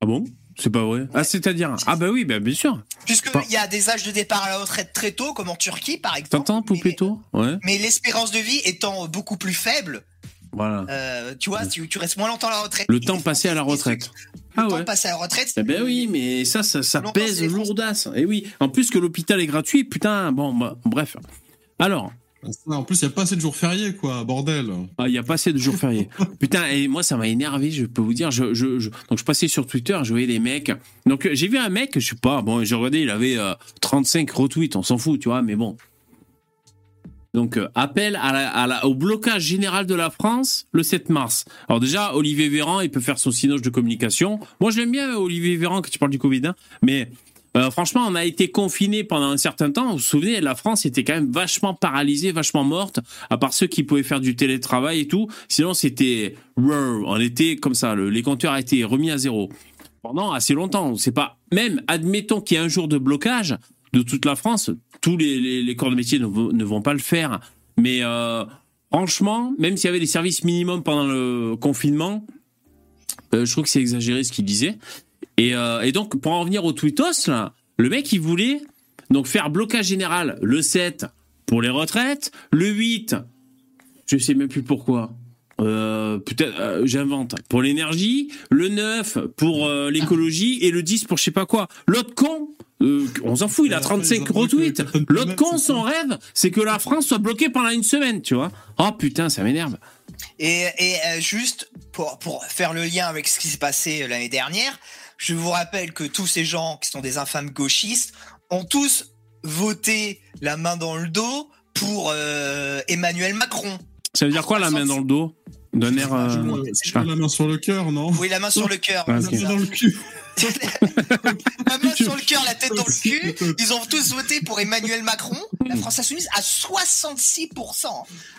Ah bon? C'est pas vrai Ah, c'est-à-dire? Ah bah oui, bah bien sûr. Puisqu'il y a des âges de départ à la retraite très tôt, comme en Turquie par exemple. T'entends, Poupetto Ouais, Mais l'espérance de vie étant beaucoup plus faible, voilà. euh, tu vois, tu, tu restes moins longtemps à la retraite. Le temps passé à la retraite. Le Ah temps ouais passé à la retraite. Eh ben oui, mais ça, ça, ça pèse lourdasse. Et oui, en plus que l'hôpital est gratuit, putain, bon, bah, bref. Alors, En plus, il n'y a pas assez de jours fériés, quoi, bordel. ah, il y a pas assez de jours fériés. putain, et moi, ça m'a énervé, je peux vous dire. Je, je, je- donc, je passais sur Twitter, je voyais les mecs. Donc, euh, j'ai vu un mec, je sais pas, bon, j'ai regardé, il avait euh, 35 retweets, on s'en fout, tu vois, mais bon. Donc, euh, appel à la- à la- au blocage général de la France le 7 mars. Alors déjà, Olivier Véran, il peut faire son sinoche de communication. Moi, je l'aime bien, Olivier Véran, que tu parles du Covid, hein. mais euh, franchement, on a été confinés pendant un certain temps. Vous vous souvenez, la France était quand même vachement paralysée, vachement morte, à part ceux qui pouvaient faire du télétravail et tout. Sinon, c'était... On était comme ça, le- les compteurs étaient remis à zéro. Pendant assez longtemps. C'est pas... Même, admettons qu'il y ait un jour de blocage de toute la France, tous les, corps de métier ne, vont- ne vont pas le faire. Mais euh, franchement, même s'il y avait des services minimums pendant le confinement, euh, je trouve que c'est exagéré ce qu'il disait. Et, euh, et donc, pour en revenir au tweetos, là, le mec, il voulait donc faire blocage général le 7 pour les retraites, le 8, je sais même plus pourquoi. Euh, peut-être euh, j'invente pour l'énergie, le 9 pour euh, l'écologie et le 10 pour je sais pas quoi. L'autre con, euh, on s'en fout, il a après, ils 35 ont bloqué retweets. L'autre con, son rêve, c'est que la France soit bloquée pendant une semaine, tu vois. Oh putain, ça m'énerve. Et, et euh, juste pour, pour faire le lien avec ce qui s'est passé l'année dernière, je vous rappelle que tous ces gens qui sont des infâmes gauchistes ont tous voté la main dans le dos pour euh, Emmanuel Macron. Ça veut dire quoi la main dans le dos? D'un air. euh, je pas. la main sur le cœur, non? Oui, la main sur le cœur. Ah, La la main sur le cœur, la tête dans le cul. Ils ont tous voté pour Emmanuel Macron, la France Insoumise, à 66%.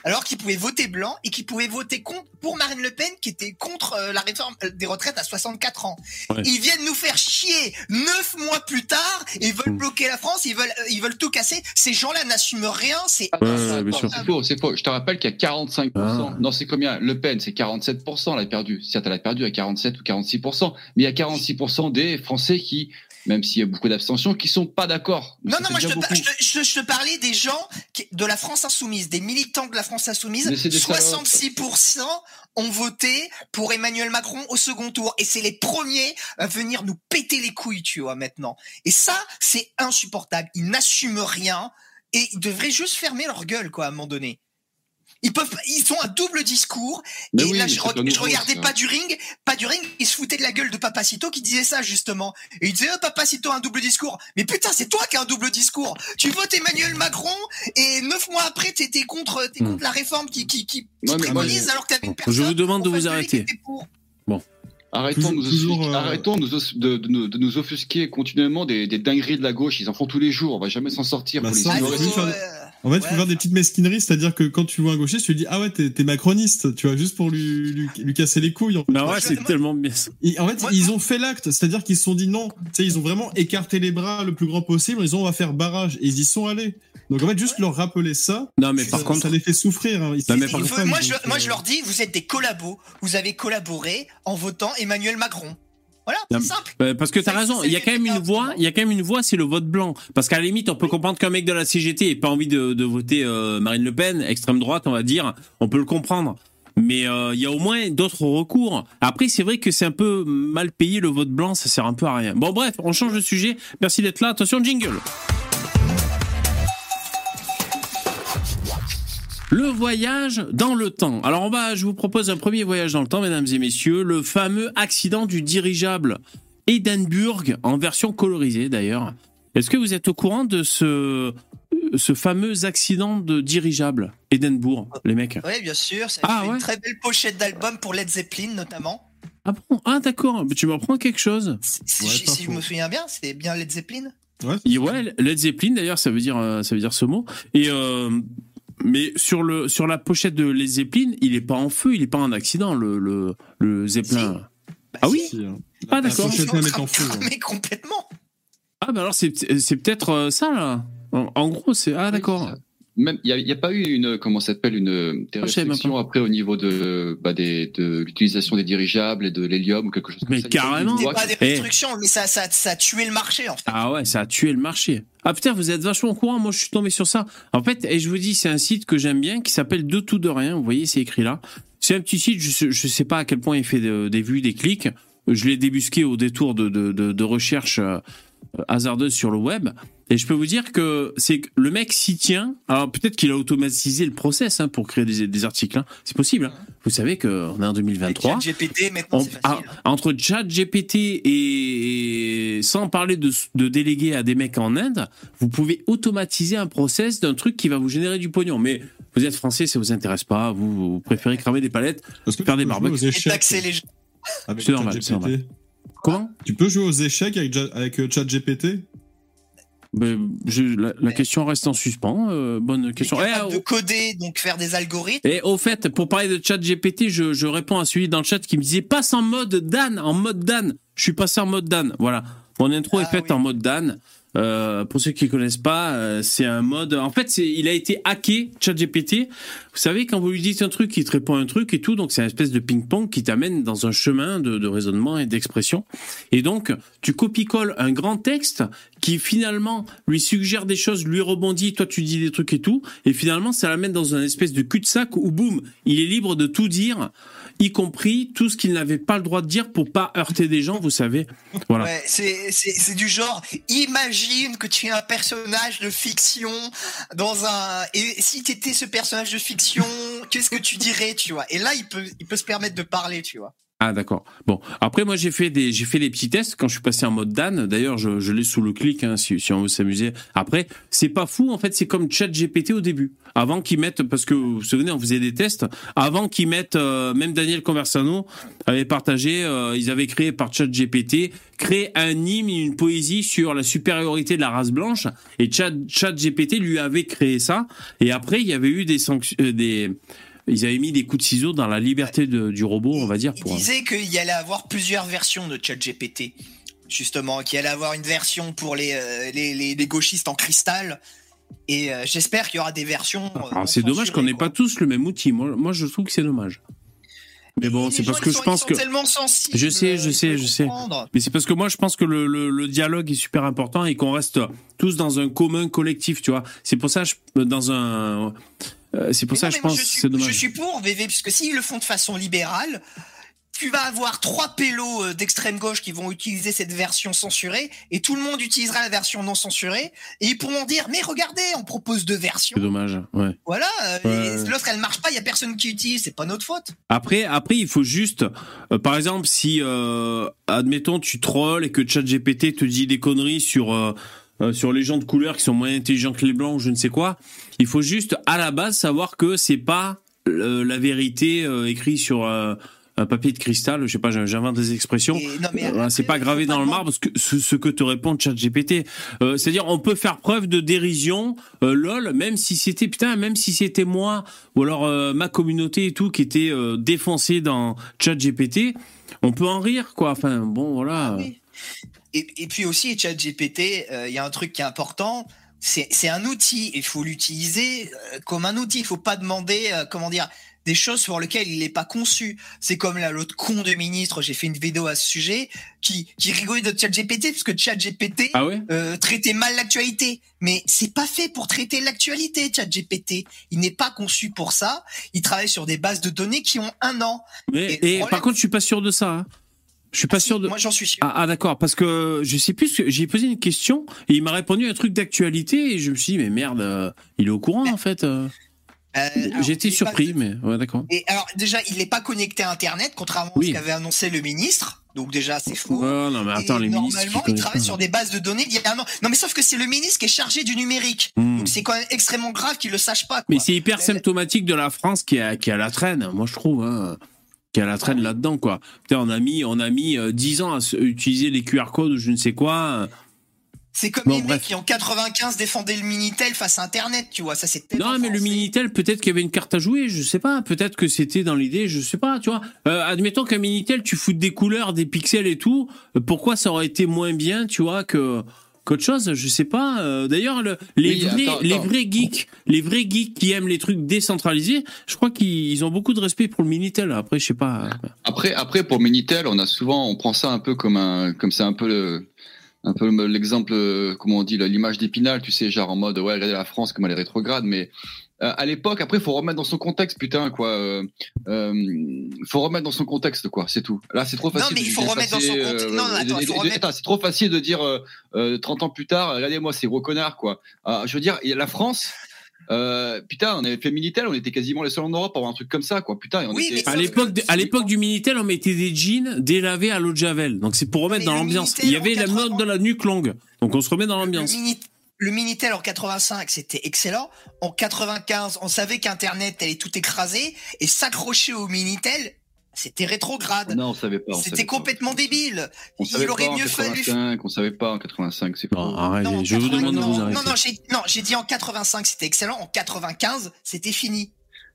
Alors qu'ils pouvaient voter blanc et qu'ils pouvaient voter contre, pour Marine Le Pen, qui était contre euh, la réforme euh, des retraites à 64 ans. Ouais. Ils viennent nous faire chier neuf mois plus tard et ils veulent bloquer la France, ils veulent, euh, ils veulent tout casser. Ces gens-là n'assument rien, c'est Ouais, attends, ouais, faux, c'est faux. Je te rappelle qu'il y a 45%. Ah. Non, c'est combien? Le Pen, c'est 47%, elle a perdu. Certes, elle a perdu à 47 ou 46%, mais il y a 46% des Français qui, même s'il y a beaucoup d'abstention, qui sont pas d'accord. Non, non, moi je te, par- beaucoup. je, te- je te- je te parlais des gens qui- de la France Insoumise, des militants de la France Insoumise. Mais c'est des salopes. 66% ont voté pour Emmanuel Macron au second tour. Et c'est les premiers à venir nous péter les couilles, tu vois, maintenant. Et ça, c'est insupportable. Ils n'assument rien et ils devraient juste fermer leur gueule, quoi, à un moment donné. Ils peuvent, ils ont un double discours. Mais et oui, là, je, re- regardais pas du ring, pas du ring, ils se foutaient de la gueule de Papacito qui disait ça, justement. Et il disait, oh, Papacito a un double discours. Mais putain, c'est toi qui as un double discours. Tu votes Emmanuel Macron et neuf mois après, t'étais contre, t'es Hmm. contre la réforme qui, qui, qui, qui Ouais, préconise alors que t'avais une Bon, personne. je vous demande de vous arrêter. qui était pour. Arrêtons, de nous, Toujours, offusquer- euh, arrêtons de nous, os- de, de nous- de nous offusquer continuellement des, des dingueries de la gauche. Ils en font tous les jours. On va jamais s'en sortir. Bah Faut les ça, Ah, En fait, il Ouais, faut faire des petites mesquineries, c'est-à-dire que quand tu vois un gauchiste, tu lui dis Ah ouais, t'es t'es macroniste, tu vois, juste pour lui, lui, lui casser les couilles. En fait, Bah ouais, c'est tellement bien. Et en fait Moi- ils ont fait l'acte, c'est-à-dire qu'ils se sont dit non, tu sais, ils ont vraiment écarté les bras le plus grand possible, ils ont on va faire barrage, et ils y sont allés. Donc en fait, juste leur rappeler ça, Non, mais par ça, contre, ça les fait souffrir. hein. Non, mais par moi, je, moi, je leur dis, vous êtes des collabos. Vous avez collaboré en votant Emmanuel Macron. Voilà, c'est simple. Euh, parce que t'as raison, il y a quand même une voix, il y a quand même une voix, c'est le vote blanc. Parce qu'à la limite, on peut comprendre qu'un mec de la CGT ait pas envie de, de voter euh, Marine Le Pen, extrême droite, on va dire, on peut le comprendre. Mais euh, il y a au moins d'autres recours. Après, c'est vrai que c'est un peu mal payé le vote blanc, ça sert un peu à rien. Bon, bref, on change de sujet. Merci d'être là. Attention, jingle. Le voyage dans le temps. Alors on va, je vous propose un premier voyage dans le temps, mesdames et messieurs, le fameux accident du dirigeable Edinburgh en version colorisée d'ailleurs. Est-ce que vous êtes au courant de ce ce fameux accident de dirigeable Edinburgh, les mecs? Oui, bien sûr. Ça Ah, fait ouais? une très belle pochette d'album pour Led Zeppelin, notamment. Ah bon? Ah d'accord, Mais tu m'apprends quelque chose. Si, Ouais, si- pas si je me souviens bien, c'est bien Led Zeppelin. Ouais, Et ouais, Led Zeppelin d'ailleurs, ça veut dire euh, ça veut dire ce mot. Et euh, mais sur le sur la pochette de Led Zeppelin, il est pas en feu, il est pas en accident le le, le Zeppelin. Bah, Ah oui si. si. Ah d'accord. Feu. hein. complètement. Ah bah alors c'est c'est peut-être euh, ça là. En, en gros c'est ah d'accord. Même, il n'y a, pas eu une, comment ça s'appelle, une des Ah, après au niveau de, bah, des, de l'utilisation des dirigeables et de l'hélium ou quelque chose comme Mais ça. Carrément. pas des restrictions, mais ça, ça, ça a tué le marché, en fait. Ah ouais, ça a tué le marché. Ah putain, vous êtes vachement au courant, moi je suis tombé sur ça. En fait, et je vous dis, c'est un site que j'aime bien qui s'appelle De tout de rien, vous voyez, c'est écrit là. C'est un petit site, je sais, je sais pas à quel point il fait de- des vues, des clics. Je l'ai débusqué au détour de, de, de, de recherches euh, hasardeuses sur le web. Et je peux vous dire que c'est que le mec s'y tient. Alors peut-être qu'il a automatisé le process hein, pour créer des, des articles. hein. C'est possible. hein. Vous savez qu'on est en 2023. Avec GPT, maintenant, On- c'est ah, entre ChatGPT et sans parler de, de déléguer à des mecs en Inde, vous pouvez automatiser un process d'un truc qui va vous générer du pognon. Mais vous êtes français, ça vous intéresse pas. Vous, vous préférez cramer des palettes, Parce que faire des barbecues. Et taxer les gens. C'est normal. Comment? Tu peux jouer aux échecs avec, avec euh, ChatGPT? Je- la, la question reste en suspens. euh, bonne Est question. capable Eh, de coder, donc faire des algorithmes. Et au fait, pour parler de chat GPT, je, je réponds à celui dans le chat qui me disait passe en mode Dan, en mode Dan. Je suis passé en mode Dan. Voilà. Mon intro est Ah faite oui. en mode Dan. Euh, pour ceux qui connaissent pas, euh, c'est un mode. En fait, il a été hacké, ChatGPT. Vous savez, quand vous lui dites un truc, il te répond un truc et tout. Donc, c'est une espèce de ping-pong qui t'amène dans un chemin de, raisonnement et d'expression. Et donc, tu copie-colles un grand texte qui finalement lui suggère des choses, lui rebondit, toi tu dis des trucs et tout. Et finalement, ça l'amène dans un espèce de cul-de-sac où, boum, il est libre de tout dire, y compris tout ce qu'il n'avait pas le droit de dire pour pas heurter des gens, vous savez. Voilà. C'est du genre, imagine que tu es un personnage de fiction dans un, et si t'étais ce personnage de fiction, qu'est-ce que tu dirais, tu vois? Et là, il peut, il peut se permettre de parler, tu vois. Ah d'accord. Bon, après moi j'ai fait des j'ai fait des petits tests quand je suis passé en mode Dan. D'ailleurs, je, je l'ai sous le clic hein, si, si on veut s'amuser. Après, c'est pas fou en fait, c'est comme ChatGPT au début. Avant qu'ils mettent parce que vous vous souvenez, on faisait des tests avant qu'ils mettent euh, même Daniel Conversano avait partagé euh, ils avaient créé par ChatGPT créé un hymne, une poésie sur la supériorité de la race blanche et Chat ChatGPT lui avait créé ça et après il y avait eu des sanctions euh, des ils avaient mis des coups de ciseaux dans la liberté de- du robot, on va dire. Pour, disait qu'il y allait avoir plusieurs versions de ChatGPT. Justement, qu'il allait avoir une version pour les, euh, les, les, les gauchistes en cristal. Et euh, j'espère qu'il y aura des versions. euh, Alors, non c'est dommage qu'on n'ait pas tous le même outil. Moi, moi je trouve que c'est dommage. Mais bon, c'est parce ils que sont- je pense ils que. Je sais, je faut sais, je sais. Mais c'est parce que moi, je pense que le, le, le dialogue est super important et qu'on reste tous dans un commun collectif, tu vois. C'est pour ça, je, dans un. Euh, c'est pour Mais ça, non, je pense je que suis- c'est dommage. Je suis pour VV, puisque s'ils le font de façon libérale, tu vas avoir trois pélos euh, d'extrême gauche qui vont utiliser cette version censurée, et tout le monde utilisera la version non censurée, et ils pourront dire, mais regardez, on propose deux versions. C'est dommage, ouais. Voilà, euh, Ouais. l'autre elle marche pas, il y a personne qui utilise, c'est pas notre faute. Après, après, il faut juste, euh, par exemple, si, euh, admettons, tu trolls et que ChatGPT te dit des conneries sur euh, sur les gens de couleur qui sont moins intelligents que les blancs ou je ne sais quoi, il faut juste à la base savoir que c'est pas la vérité euh, écrite sur euh, un papier de cristal. Je sais pas, j'invente des expressions. Euh, c'est pas gravé dans le marbre ce que, ce, ce que te répond ChatGPT. Euh, C'est-à-dire, on peut faire preuve de dérision, euh, lol, même si c'était putain, même si c'était moi ou alors euh, ma communauté et tout qui était défoncée dans ChatGPT, on peut en rire, quoi. Enfin, bon, voilà. Ah oui. Et, et puis aussi, ChatGPT, il y a un truc qui est important. C'est un outil, il faut l'utiliser euh, comme un outil. Il faut pas demander, euh, comment dire, des choses pour lesquelles il n'est pas conçu. C'est comme là l'autre con de ministre. J'ai fait une vidéo à ce sujet qui qui rigolait de ChatGPT parce que ChatGPT Ah euh, traitait mal l'actualité. Mais c'est pas fait pour traiter l'actualité, ChatGPT. Il n'est pas conçu pour ça. Il travaille sur des bases de données qui ont un an. Mais, Et le et problème- par contre, je suis pas sûr de ça. hein. Je suis pas sûr de. Moi, j'en suis sûr. Ah, ah, d'accord, parce que je sais plus, j'ai posé une question et il m'a répondu un truc d'actualité et je me suis dit mais merde, euh, il est au courant en fait. euh. Euh, pas- surpris, mais ouais, d'accord. Et alors déjà, il n'est pas connecté à Internet, contrairement Oui. à ce qu'avait annoncé le ministre. Donc déjà, c'est faux. Ouais, non, mais attends, Et les normalement, il connaissent travaille pas. sur des bases de données d'il y a un an. Non, mais sauf que c'est le ministre qui est chargé du numérique. Hmm. Donc c'est quand même extrêmement grave qu'il le sache pas. Quoi. Mais c'est hyper symptomatique de la France qui est à, qui est à la traîne, moi je trouve, hein, qui est à la traîne là-dedans quoi. Putain, on a mis, on a mis euh, 10 ans à se- utiliser les QR codes ou je ne sais quoi. C'est comme Bon, les bref. mecs qui en 95 défendaient le Minitel face à Internet, tu vois. Ça c'est Non, mais le. Minitel, peut-être qu'il y avait une carte à jouer, je sais pas. Peut-être que c'était dans l'idée, je sais pas, tu vois. Euh, admettons qu'un Minitel, tu foutes des couleurs, des pixels et tout. euh, Pourquoi ça aurait été moins bien, tu vois, que qu'autre chose Je sais pas. Euh, D'ailleurs, le- les Oui, vrais, attends, les vrais geeks, les vrais geeks qui aiment les trucs décentralisés, je crois qu'ils ils ont beaucoup de respect pour le Minitel. Après, je sais pas. Après, après pour Minitel, on a souvent, on prend ça un peu comme un, comme c'est un peu le, un peu le- l'exemple, euh, comment on dit, l'image d'Épinal, tu sais, genre en mode, ouais, regardez la France comme elle est rétrograde, mais euh, à l'époque, après, faut remettre dans son contexte, putain, quoi. Euh, euh, faut remettre dans son contexte, quoi. C'est tout. Là, c'est trop Non, facile. mais de il faut remettre dans son contexte. Non, euh, attends, faut remettre- c'est trop facile de dire euh, euh, 30 ans plus tard, regardez-moi ces gros connards, quoi. Ah, je veux dire, la France. Euh, putain, on avait fait Minitel, on était quasiment les seuls en Europe pour avoir un truc comme ça, quoi. Putain, et on Oui, était- À l'époque, à l'époque du Minitel, on mettait des jeans délavés à l'eau de javel. Donc c'est pour remettre Mais dans le l'ambiance. Minitel Il y avait la 80 mode de la nuque longue. Donc on se remet dans Le, l'ambiance. Mini- le Minitel en 85, c'était excellent. En 95, on savait qu'Internet allait tout écraser et s'accrocher au Minitel, c'était rétrograde. Non, on savait pas. on C'était pas. complètement débile. On Il aurait pas en mieux fallu. 85, on savait pas en 85, c'est Non, faux. arrête, Non, je vous 80 demande de non, vous non, arrêter. non, j'ai, non, j'ai dit en 85, c'était excellent. En 95, c'était fini.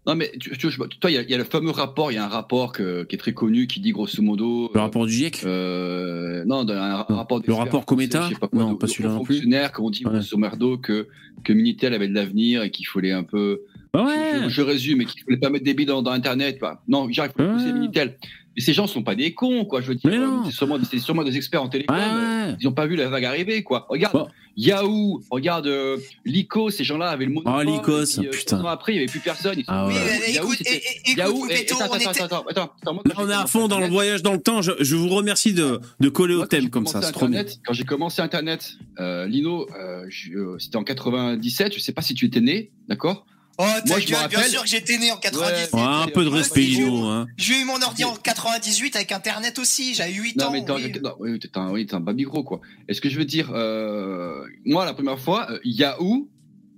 Non, mais tu, tu- toi, il y, a- il y a le fameux rapport, il y a un rapport que- qui est très connu qui dit grosso modo. Le rapport du GIEC? Euh, non, un, Non. rapport. Le rapport Cometa? je sais pas quoi, Non, de- pas de celui-là non plus. fonctionnaires qui ont dit Ouais. grosso merdo que, que Minitel avait de l'avenir et qu'il fallait un peu. Bah Je, résume, et qu'il fallait pas mettre des billes dans, dans Internet. Quoi. Non, il faut Ouais. pousser Minitel. Mais ces gens sont pas des cons, quoi. Je veux dire, c'est sûrement, des experts en télécom. Ouais. Ils ont pas vu la vague arriver, quoi. Regarde, Bon. Yahoo, regarde euh, Lyco, ces gens-là avaient le. Ah, Lycos, et puis, euh, putain. après, il y avait plus personne. Ah Yahoo, c'était- Yahoo, et- Poupetto, attends, on attends, était- attends, attends, attends, moi, Là, quand on est à fond dans le voyage dans le temps. Je, je vous remercie de, de coller au Moi, thème comme ça. commencé C'est trop bien. Internet, Quand j'ai commencé Internet, euh, Lino, euh, euh, c'était en 97, je sais pas si tu étais né, d'accord? Oh, ta Moi, je me gueule, bien sûr que j'étais né en 98. Ouais, un peu de Ouais, respect, chaud. Hein. J'ai eu mon ordi en 98 avec Internet aussi. J'avais 8 Non, ans. mais t'es oui. un, non, oui, t'es un, oui, t'es un baby gros, quoi. Et ce que je veux dire, euh, moi, la première fois, euh, Yahoo,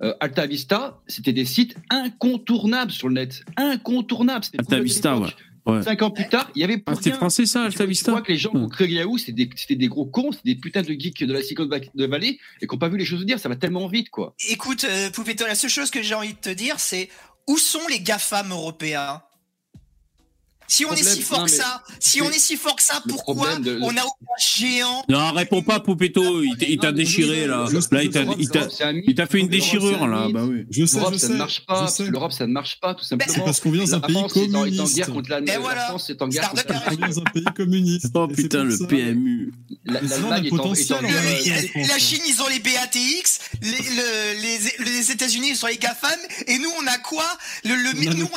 euh, Alta Vista, c'était des sites incontournables sur le net. Incontournables. C'était Alta Vista, l'époque. Ouais. Cinq ans plus tard, il y avait plus Ah, c'était rien. français ça, Tu Alta vois- Tu Vista vois que les gens qui ont créé Yahoo, c'était des, c'était des gros cons, c'était des putains de geeks de la Silicon Valley et qui n'ont pas vu les choses dire. Ça va tellement vite, quoi. Écoute, euh, Poupetto, la seule chose que j'ai envie de te dire, c'est où sont les GAFAM européens? Si on est si fort non, que ça, si on est si fort que ça, pourquoi de- on a aucun géant Non, réponds pas, Poupetto. Il t'a- déchiré là. Là, il t'a- fait une déchirure là. Bah oui. Je sais, L'Europe, ça ne marche pas. L'Europe, ça ne marche pas, tout simplement. C'est parce qu'on vient d'un La pays est en, communiste. guerre contre la, la. France est en guerre contre Paris. On vient d'un pays communiste. Oh putain, le PMU. la, l'Allemagne est en, guerre. la- la. Chine, ils ont les BATX, les, le- les, les États-Unis sont les GAFAM, et nous, on a quoi? Nous,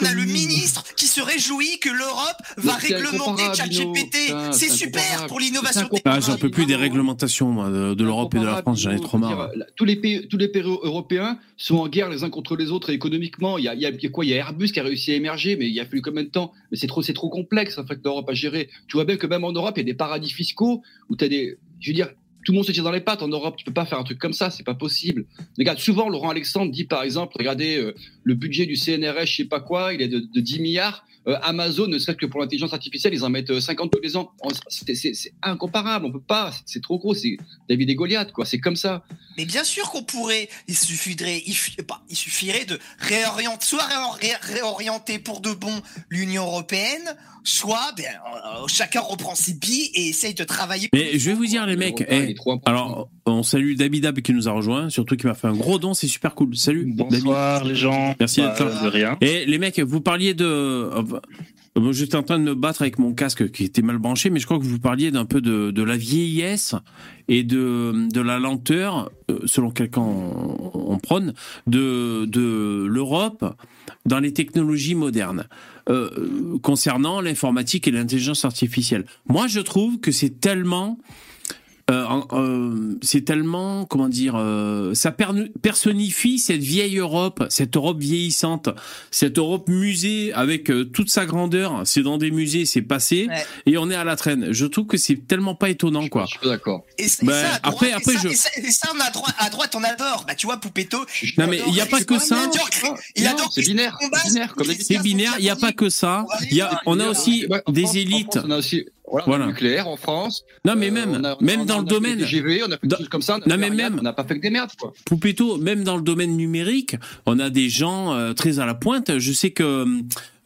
on a le ministre qui se réjouit que l'Europe va Mais c'est réglementer. ChatGPT. C'est super pour l'innovation Ah, technologique. j'en peux plus des réglementations moi, de, de l'Europe et de la France. J'en ai trop marre. Dire, Tous les pays, tous les pays européens sont en guerre les uns contre les autres et économiquement. Il y a, il y a- il y a quoi? Il y a Airbus qui a réussi à émerger, mais il a fallu combien de temps Mais c'est trop, c'est trop complexe en fait l'Europe à gérer. Tu vois bien que même en Europe, il y a des paradis fiscaux où tu as des, je veux dire. Tout le monde se tire dans les pattes en Europe. Tu peux pas faire un truc comme ça, c'est pas possible. Regarde, souvent Laurent Alexandre dit par exemple, regardez euh, le budget du CNRS, je sais pas quoi, il est de, de 10 milliards. Euh, Amazon, ne serait-ce que pour l'intelligence artificielle, ils en mettent euh, 50 tous les ans. C'est- incomparable, on peut pas. c'est- trop gros. C'est David et Goliath, quoi. C'est comme ça. Mais bien sûr qu'on pourrait. Il suffirait, il, suffirait de réorienter, soit réor- ré- réorienter pour de bon l'Union européenne, soit ben, euh, chacun reprend ses billes et essaye de travailler. Mais je vais vous dire les mecs. Eh, alors, on salue Dabidab qui nous a rejoint, surtout qui m'a fait un gros don. C'est super cool. Salut. Bonsoir les gens. Merci Bah, d'être là. De rien. Et les mecs, vous parliez de. euh, j'étais en train de me battre avec mon casque qui était mal branché, mais je crois que vous parliez d'un peu de, de la vieillesse et de, de la lenteur, euh, selon quelqu'un on, on prône, de, de l'Europe dans les technologies modernes. Euh, concernant l'informatique et l'intelligence artificielle. Moi, je trouve que c'est tellement en- c'est tellement, comment dire, euh, ça personnifie cette vieille Europe, cette Europe vieillissante, cette Europe musée avec euh, toute sa grandeur. C'est dans des musées, c'est passé, Ouais. et on est à la traîne. Je trouve que c'est tellement pas étonnant, quoi. Je suis pas d'accord. Et, Ben, ça, à droite, après- et après, ça- je- et ça, et ça, on a à droite, à droite, on adore. Bah, tu vois, Poupetto. Non, mais il n'y a pas que ça. C'est binaire. C'est binaire, comme il- d'habitude. C'est binaire, il n'y a pas que ça. Il y a, on a aussi des élites. France, on a aussi voilà, Voilà. nucléaire en France. Non, mais Euh, même, on a- on même a- dans le domaine. TGV, on a fait des choses comme ça. on Non, mais rien, même- On n'a pas fait que des merdes, quoi. Poupetto, même dans le domaine numérique, on a des gens euh, très à la pointe. Je sais que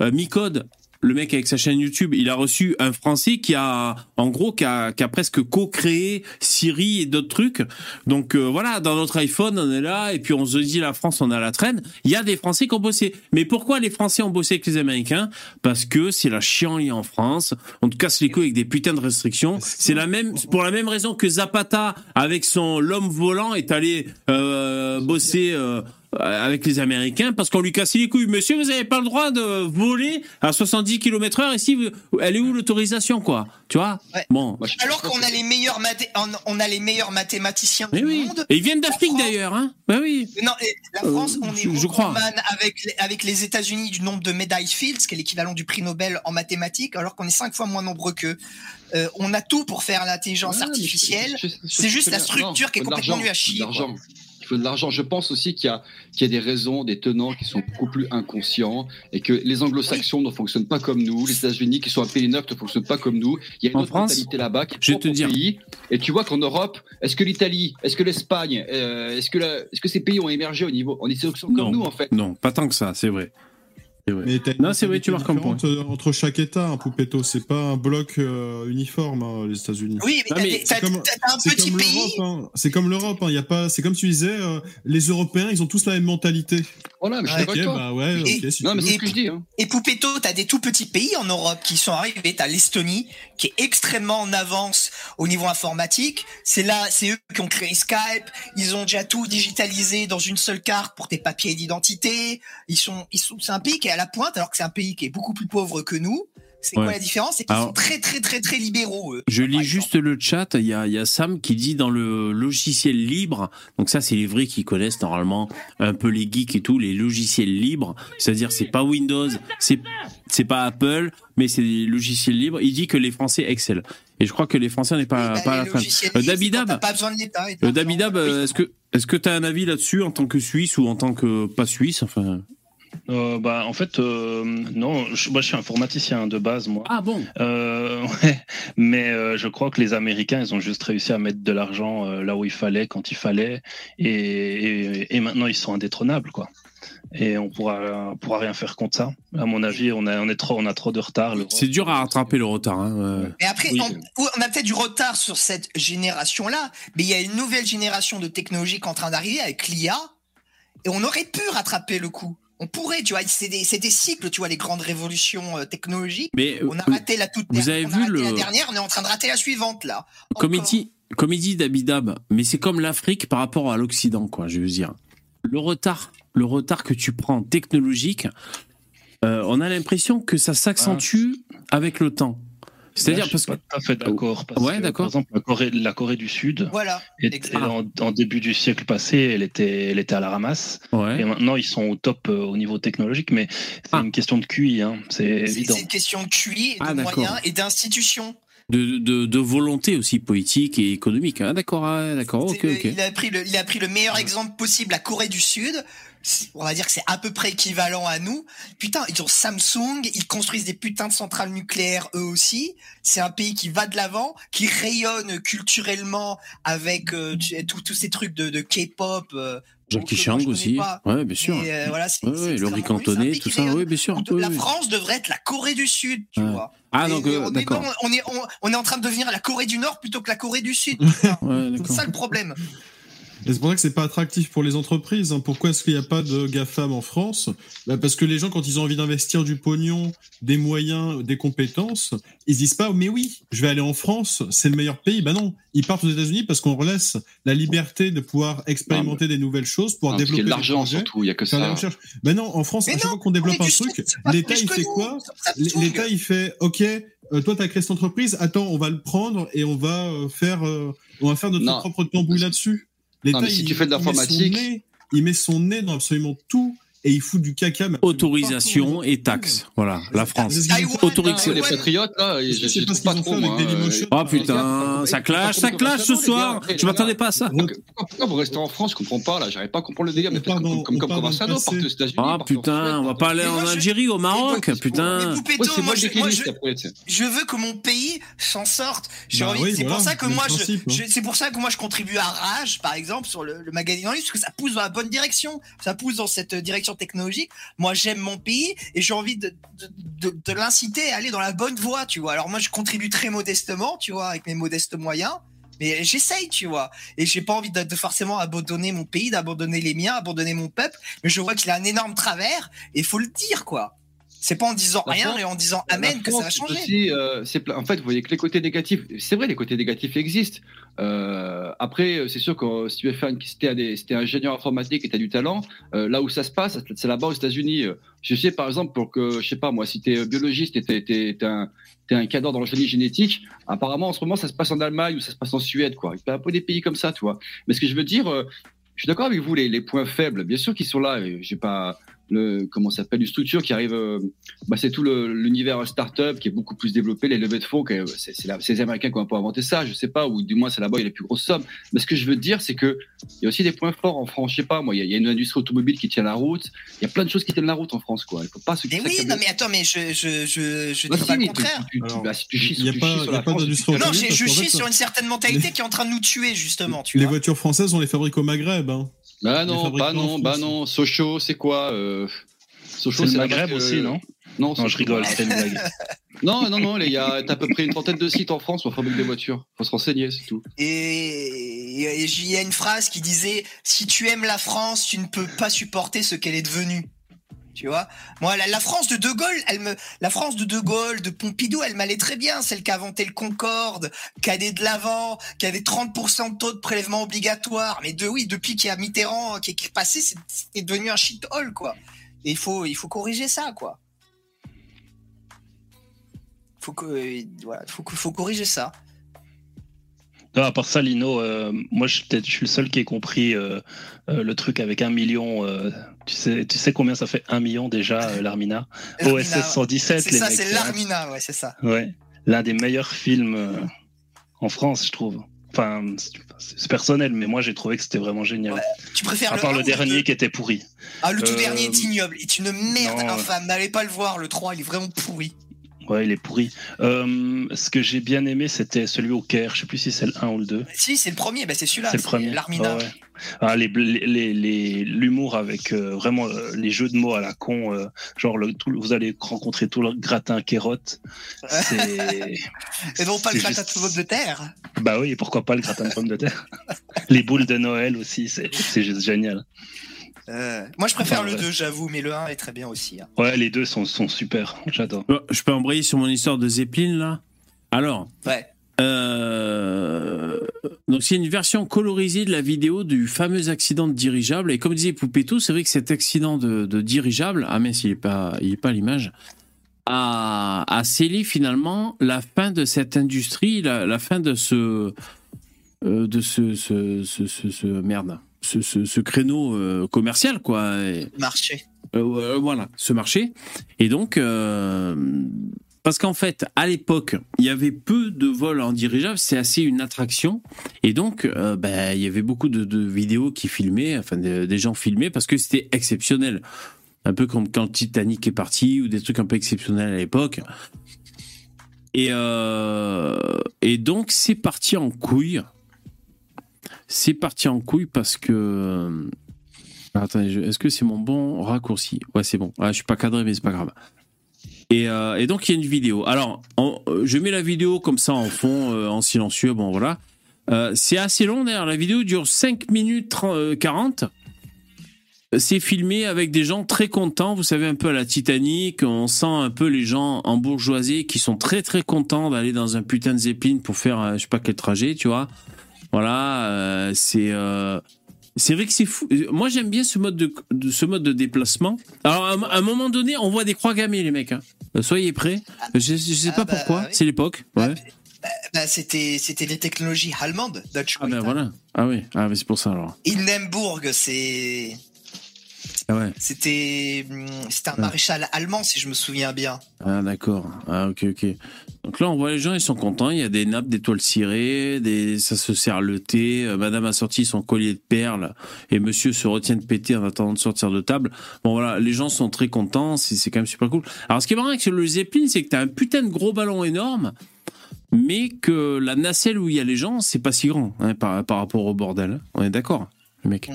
euh, Micode, le mec avec sa chaîne YouTube, il a reçu un Français qui a, en gros, qui a, qui a presque co-créé Siri et d'autres trucs. Donc euh, voilà, dans notre iPhone, on est là, et puis on se dit la France, on a la traîne. Il y a des Français qui ont bossé. Mais pourquoi les Français ont bossé avec les Américains? Parce que c'est la chienlit en France. On te casse les couilles avec des putains de restrictions. C'est la même, pour la même raison que Zapata, avec son l'homme volant, est allé euh, bosser euh, euh, avec les Américains parce qu'on lui cassait les couilles. Monsieur, vous n'avez pas le droit de voler à 70 km heure ici. vous- Elle est où l'autorisation, quoi? Tu vois? Ouais. Bon. Je- Alors qu'on a les meilleurs mathé- on- a les meilleurs mathématiciens Mais du oui. monde. Et ils viennent d'Afrique France- d'ailleurs, hein Ben oui. Non, la Euh, France, on est je- je crois. avec les, avec les États-Unis du nombre de médailles Fields, qui est l'équivalent du prix Nobel en mathématiques, alors qu'on est cinq fois moins nombreux qu'eux. Euh, on a tout pour faire l'intelligence Ouais, artificielle. C'est juste la non, structure qui est complètement nulle à chier, faut de l'argent. Je pense aussi qu'il y, a, qu'il y a des raisons, des tenants qui sont beaucoup plus inconscients et que les anglo-saxons ne fonctionnent pas comme nous, les États-Unis qui sont un pays neuf ne fonctionnent pas comme nous. Il y a une En autre France, mentalité là-bas qui est je te dire. pays. Et tu vois qu'en Europe, est-ce que l'Italie, est-ce que l'Espagne, euh, est-ce que, la- est-ce que ces pays ont émergé au niveau. On est sont comme Non. nous en fait? Non, pas tant que ça, c'est vrai. Mais Non, c'est vrai, tu marques un différente, euh, Entre chaque État, un Poupetto, c'est pas un bloc euh, uniforme, hein, les États-Unis. Oui, mais t'as mais un petit comme pays. l'Europe, hein. C'est comme l'Europe, hein. Il y a pas. C'est comme tu disais, euh, les Européens, ils ont tous la même mentalité. Voilà, mais je suis Ouais. d'accord Ok, avec toi. bah ouais, Et- ok. si Non, tu mais c'est ce que je dis. Hein. Et Poupetto, t'as des tout petits pays en Europe qui sont arrivés. T'as l'Estonie, qui est extrêmement en avance au niveau informatique. C'est là, c'est eux qui ont créé Skype. Ils ont déjà tout digitalisé dans une seule carte pour tes papiers d'identité. Ils sont, ils sont, c'est un pays qui est à la pointe, alors que c'est un pays qui est beaucoup plus pauvre que nous. C'est Ouais. quoi la différence? C'est qu'ils sont très, très, très, très libéraux. Eux, Je lis juste le chat, il y a, y a Sam qui dit dans le logiciel libre, donc ça c'est les vrais qui connaissent normalement un peu les geeks et tout, les logiciels libres, c'est-à-dire c'est pas Windows, c'est c'est pas Apple, mais c'est des logiciels libres, il dit que les Français excellent. Et je crois que les Français n'est pas, bah, pas à la fin. Euh, Dabidab, t'as pas besoin de l'État. et euh. Dabidab, euh, est-ce que est-ce que tu as un avis là-dessus en tant que Suisse ou en tant que pas Suisse? Enfin Euh, bah, en fait, euh, non, je, moi je suis informaticien de base, moi. Ah bon? Euh, ouais, mais euh, je crois que les Américains, ils ont juste réussi à mettre de l'argent euh, là où il fallait, quand il fallait, et, et, et maintenant ils sont indétrônables, quoi. Et on pourra, on pourra rien faire contre ça. À mon avis, on a, on est trop, on a trop de retard. C'est dur à rattraper le retard. Hein. Mais après, Oui. on, on a peut-être du retard sur cette génération-là, mais il y a une nouvelle génération de technologies qui est en train d'arriver avec l'IA, et on aurait pu rattraper le coup. On pourrait, tu vois, c'est des, c'est des cycles, tu vois, les grandes révolutions euh, technologiques. Mais On a raté la toute vous dernière, avez vu le- la dernière, on est en train de rater la suivante là. Comme il Encore. dit, comme il dit Dabidab, mais c'est comme l'Afrique par rapport à l'Occident, quoi, je veux dire. Le retard, le retard que tu prends technologique, euh, on a l'impression que ça s'accentue avec le temps. C'est-à-dire parce que pas tout à fait d'accord. Ouais. Par exemple, la Corée, la Corée du Sud, Voilà. était- exact. en, en début du siècle passé, elle était, elle était à la ramasse. Et maintenant, ils sont au top euh, au niveau technologique, mais c'est Ah. une question de QI, hein, c'est évident. c'est une question de QI, de Ah, moyens et d'institutions. de, de, de volonté aussi politique et économique. Ah, d'accord, ah, d'accord, ok, C'est- ok. Il, a pris le, il a pris le meilleur exemple possible, la Corée du Sud. On va dire que c'est à peu près équivalent à nous. Putain, ils ont Samsung, ils construisent des putains de centrales nucléaires eux aussi. C'est un pays qui va de l'avant, qui rayonne culturellement avec euh, tous ces trucs de, de K-pop. euh, Jackie Chang aussi. pas. Ouais, bien sûr. Euh, voilà, Ouais, Laurie tout ça, oui, bien sûr. La. France devrait être la Corée du Sud, tu Ouais. vois. Ah, Et- donc, euh, on, est, on, est, on, on est en train de devenir la Corée du Nord plutôt que la Corée du Sud. C'est ça le problème. Et c'est pour ça que c'est pas attractif pour les entreprises. hein. Pourquoi est-ce qu'il n'y a pas de GAFAM en France? Bah, Parce que les gens, quand ils ont envie d'investir du pognon, des moyens, des compétences, ils se disent pas, mais oui, je vais aller en France, c'est le meilleur pays. Bah non, ils partent aux États-Unis parce qu'on leur laisse la liberté de pouvoir expérimenter des nouvelles choses, pouvoir Non, parce qu'il y développer a de l'argent surtout, il y a que la ça. recherche. Bah non, en France, Mais à chaque fois qu'on développe un truc, l'État il fait quoi. L'État il fait, ok, euh, toi t'as créé cette entreprise, attends, on va le prendre et on va euh, faire, euh, on va faire notre Non. propre tambouille là-dessus. L'État, mais si il- tu fais de il met son l'informatique- nez- il met son nez dans absolument tout et il fout du caca. Autorisation partout. et taxes. Voilà, la France. Autorisation. Ah, les patriotes, là, je, je pas ce qu'ils ont avec. Dailymotion. Oh Les gars, putain, ça clash, ça clash ce soir. Je m'attendais pas à ça. Pourquoi, vous restez en France Je comprends pas, là, j'arrive pas à comprendre le délire. Mais comme, comme, on comme part dans le Provençano, passé. partez aux États-Unis. Ah putain, on va pas en- aller en Algérie, au Maroc, putain. Moi je, sais. veux que mon pays s'en sorte. Bah c'est pour ça que moi, hein. c'est pour ça que moi, je contribue à Rage, par exemple, sur le, magazine en ligne, parce que ça pousse dans la bonne direction. Ça pousse dans cette euh, technologique. Moi, j'aime mon pays et j'ai envie de, de, de, de l'inciter à aller dans la bonne voie, tu vois. Alors moi, je contribue très modestement, tu vois, avec mes modestes moyens. Mais j'essaye, tu vois. Et j'ai pas envie de, forcément abandonner mon pays, d'abandonner les miens, abandonner mon peuple. Mais je vois qu'il a un énorme travers et faut le dire, quoi. C'est pas en disant La rien France- et en disant amen que ça va changer. aussi, euh, en fait, vous voyez que les côtés négatifs, c'est vrai, les côtés négatifs existent. Euh, après, euh, c'est sûr que euh, si tu veux faire une, si t'es t'es ingénieur informatique et tu as du talent, euh, là où ça se passe, c'est là-bas aux États-Unis. Euh, Je sais, par exemple, pour que, je sais pas, moi, si tu es biologiste et tu es, un, t'es un cadre dans le génie génétique, apparemment, en ce moment, ça se passe en Allemagne ou ça se passe en Suède, quoi. Il y a un peu des pays comme ça, tu vois. Mais ce que je veux dire, euh, je suis d'accord avec vous, les, les points faibles, bien sûr qu'ils sont là. J'ai pas le comment ça s'appelle une structure qui arrive. euh, bah, c'est tout l'univers startup qui est beaucoup plus développé, les levées de fonds. C'est c'est la- c'est les Américains qui ont un peu inventé ça, je sais pas, ou du moins c'est là-bas il y a les plus grosses sommes. Mais ce que je veux dire, c'est que il y a aussi des points forts en France. Je sais pas, moi, il y, a- il y a une industrie automobile qui tient la route. Il y a plein de choses qui tiennent la route en France, quoi. Il faut pas se Mais oui, non mais attends, mais je je je je Bah, dis si, pas le contraire. tu- tu- Alors, bah, si tu chies y a tu pas- chies y a la pas France, d'industrie tu- Non, je chie sur une certaine mentalité qui est en train de nous tuer justement, tu Les vois. voitures françaises, on les fabrique au Maghreb. Hein. Bah Les non, bah non, bah non. Sochaux, c'est quoi euh... Sochaux, C'est le Maghreb aussi, non Non, Non, je rigole, bah, c'était une blague. Non, non, non, il y a t'as à peu près une trentaine de sites en France où on fabrique des voitures. Faut se renseigner, c'est tout. Et et il y a une phrase qui disait si tu aimes la France, tu ne peux pas supporter ce qu'elle est devenue. Tu vois Moi, la, France de De Gaulle, elle me, la France de De Gaulle, de Pompidou, elle m'allait très bien. Celle qui a inventé le Concorde, qui a des de l'avant, qui avait 30% de taux de prélèvement obligatoire. Mais de oui, depuis qu'il y a Mitterrand qui est, passé, c'est devenu un shithole, quoi. Et il faut, il faut corriger ça, quoi. Faut que, euh, voilà, faut, faut corriger ça. Non, à part ça, Lino, euh, moi, je, suis le seul qui ait compris euh, euh, le truc avec un million. tu, sais, tu sais combien ça fait un million déjà, l'Armina? OSS 117, C'est les ça, mecs. c'est hein. l'Armina, ouais, c'est ça. Ouais, l'un des meilleurs films en France, je trouve. Enfin, c'est personnel, mais moi, j'ai trouvé que c'était vraiment génial. Ouais, Tu préfères à le part 1 le dernier qui était pourri. Ah, le tout dernier est ignoble. est une merde non, infâme. N'allez pas le voir, le 3, il est vraiment pourri. Ouais, il est pourri. Euh, ce que j'ai bien aimé, c'était celui au Caire. Je sais plus si c'est le 1 ou le 2. Si, c'est le premier, bah, c'est celui-là. C'est le premier. L'Armina. Ah ouais. Ah, les, les, les- les- l'humour avec euh, vraiment euh, les jeux de mots à la con, genre le, tout, vous allez rencontrer tout le gratin kérotte. Et non pas le gratin de juste- pommes de terre. bah oui, pourquoi pas le gratin de pommes de terre? les boules de Noël aussi, c'est c'est juste génial. Euh, moi, je préfère le ouais. 2, j'avoue, mais le 1 est très bien aussi. hein. Ouais, les deux sont, sont super. J'adore. Je peux embrayer sur mon histoire de Zeppelin là? Alors, Ouais. euh, donc c'est une version colorisée de la vidéo du fameux accident de dirigeable. Et comme disait Poupetto, c'est vrai que cet accident de, de dirigeable, ah mais il est pas, il est pas à l'image, a, a scellé finalement la fin de cette industrie, la, la fin de ce, euh, de ce, ce, ce, ce- ce- merde, ce, ce, ce créneau euh, commercial quoi. Et- Marché. euh, euh, voilà, ce marché. Et donc, parce qu'en fait, à l'époque, il y avait peu de vols en dirigeable, c'est assez une attraction. Et donc, euh, ben, il y avait beaucoup de, de vidéos qui filmaient, enfin, de- des gens filmaient parce que c'était exceptionnel. Un peu comme quand Titanic est parti ou des trucs un peu exceptionnels à l'époque. Et, euh, et donc, c'est parti en couille. C'est parti en couille parce que. Je- est-ce que c'est mon bon raccourci? Ouais, c'est bon. Ah, je suis pas cadré, mais c'est pas grave. Et, euh, donc, il y a une vidéo. Alors, euh, je mets la vidéo comme ça en fond, euh, en silencieux. Bon, voilà. Euh, c'est assez long d'ailleurs. La vidéo dure 5 minutes 30, euh, 40. C'est filmé avec des gens très contents. Vous savez, un peu à la Titanic. On sent un peu les gens en bourgeoisie qui sont très très contents d'aller dans un putain de Zeppelin pour faire euh, je sais pas quel trajet, tu vois. Voilà. euh, c'est. euh, c'est vrai que c'est fou. Moi, j'aime bien ce mode de, de- ce mode de déplacement. Alors, à, un- à un moment donné, on voit des croix gammées, les mecs. hein. Euh, Soyez prêts. Je, je sais Ah pas bah, pourquoi. oui. C'est l'époque. Ouais. Bah, c'était, c'était les technologies allemandes, Dutch Ah ben voilà. Ah oui. Ah c'est pour ça alors. Hindenburg, c'est, ouais. c'était, hum, c'était un Ouais. maréchal allemand, si je me souviens bien. Ah d'accord. Ah ok ok. Donc là on voit les gens ils sont contents. Il y a des nappes d'étoiles cirées, des ça se sert le thé. Euh, Madame a sorti son collier de perles et Monsieur se retient de péter en attendant de sortir de table. Bon voilà, les gens sont très contents. C'est c'est quand même super cool. Alors ce qui est marrant avec le Zeppelin, c'est que t'as un putain de gros ballon énorme. Mais que la nacelle où il y a les gens, c'est pas si grand hein, par, par rapport au bordel. On est d'accord? Le mec.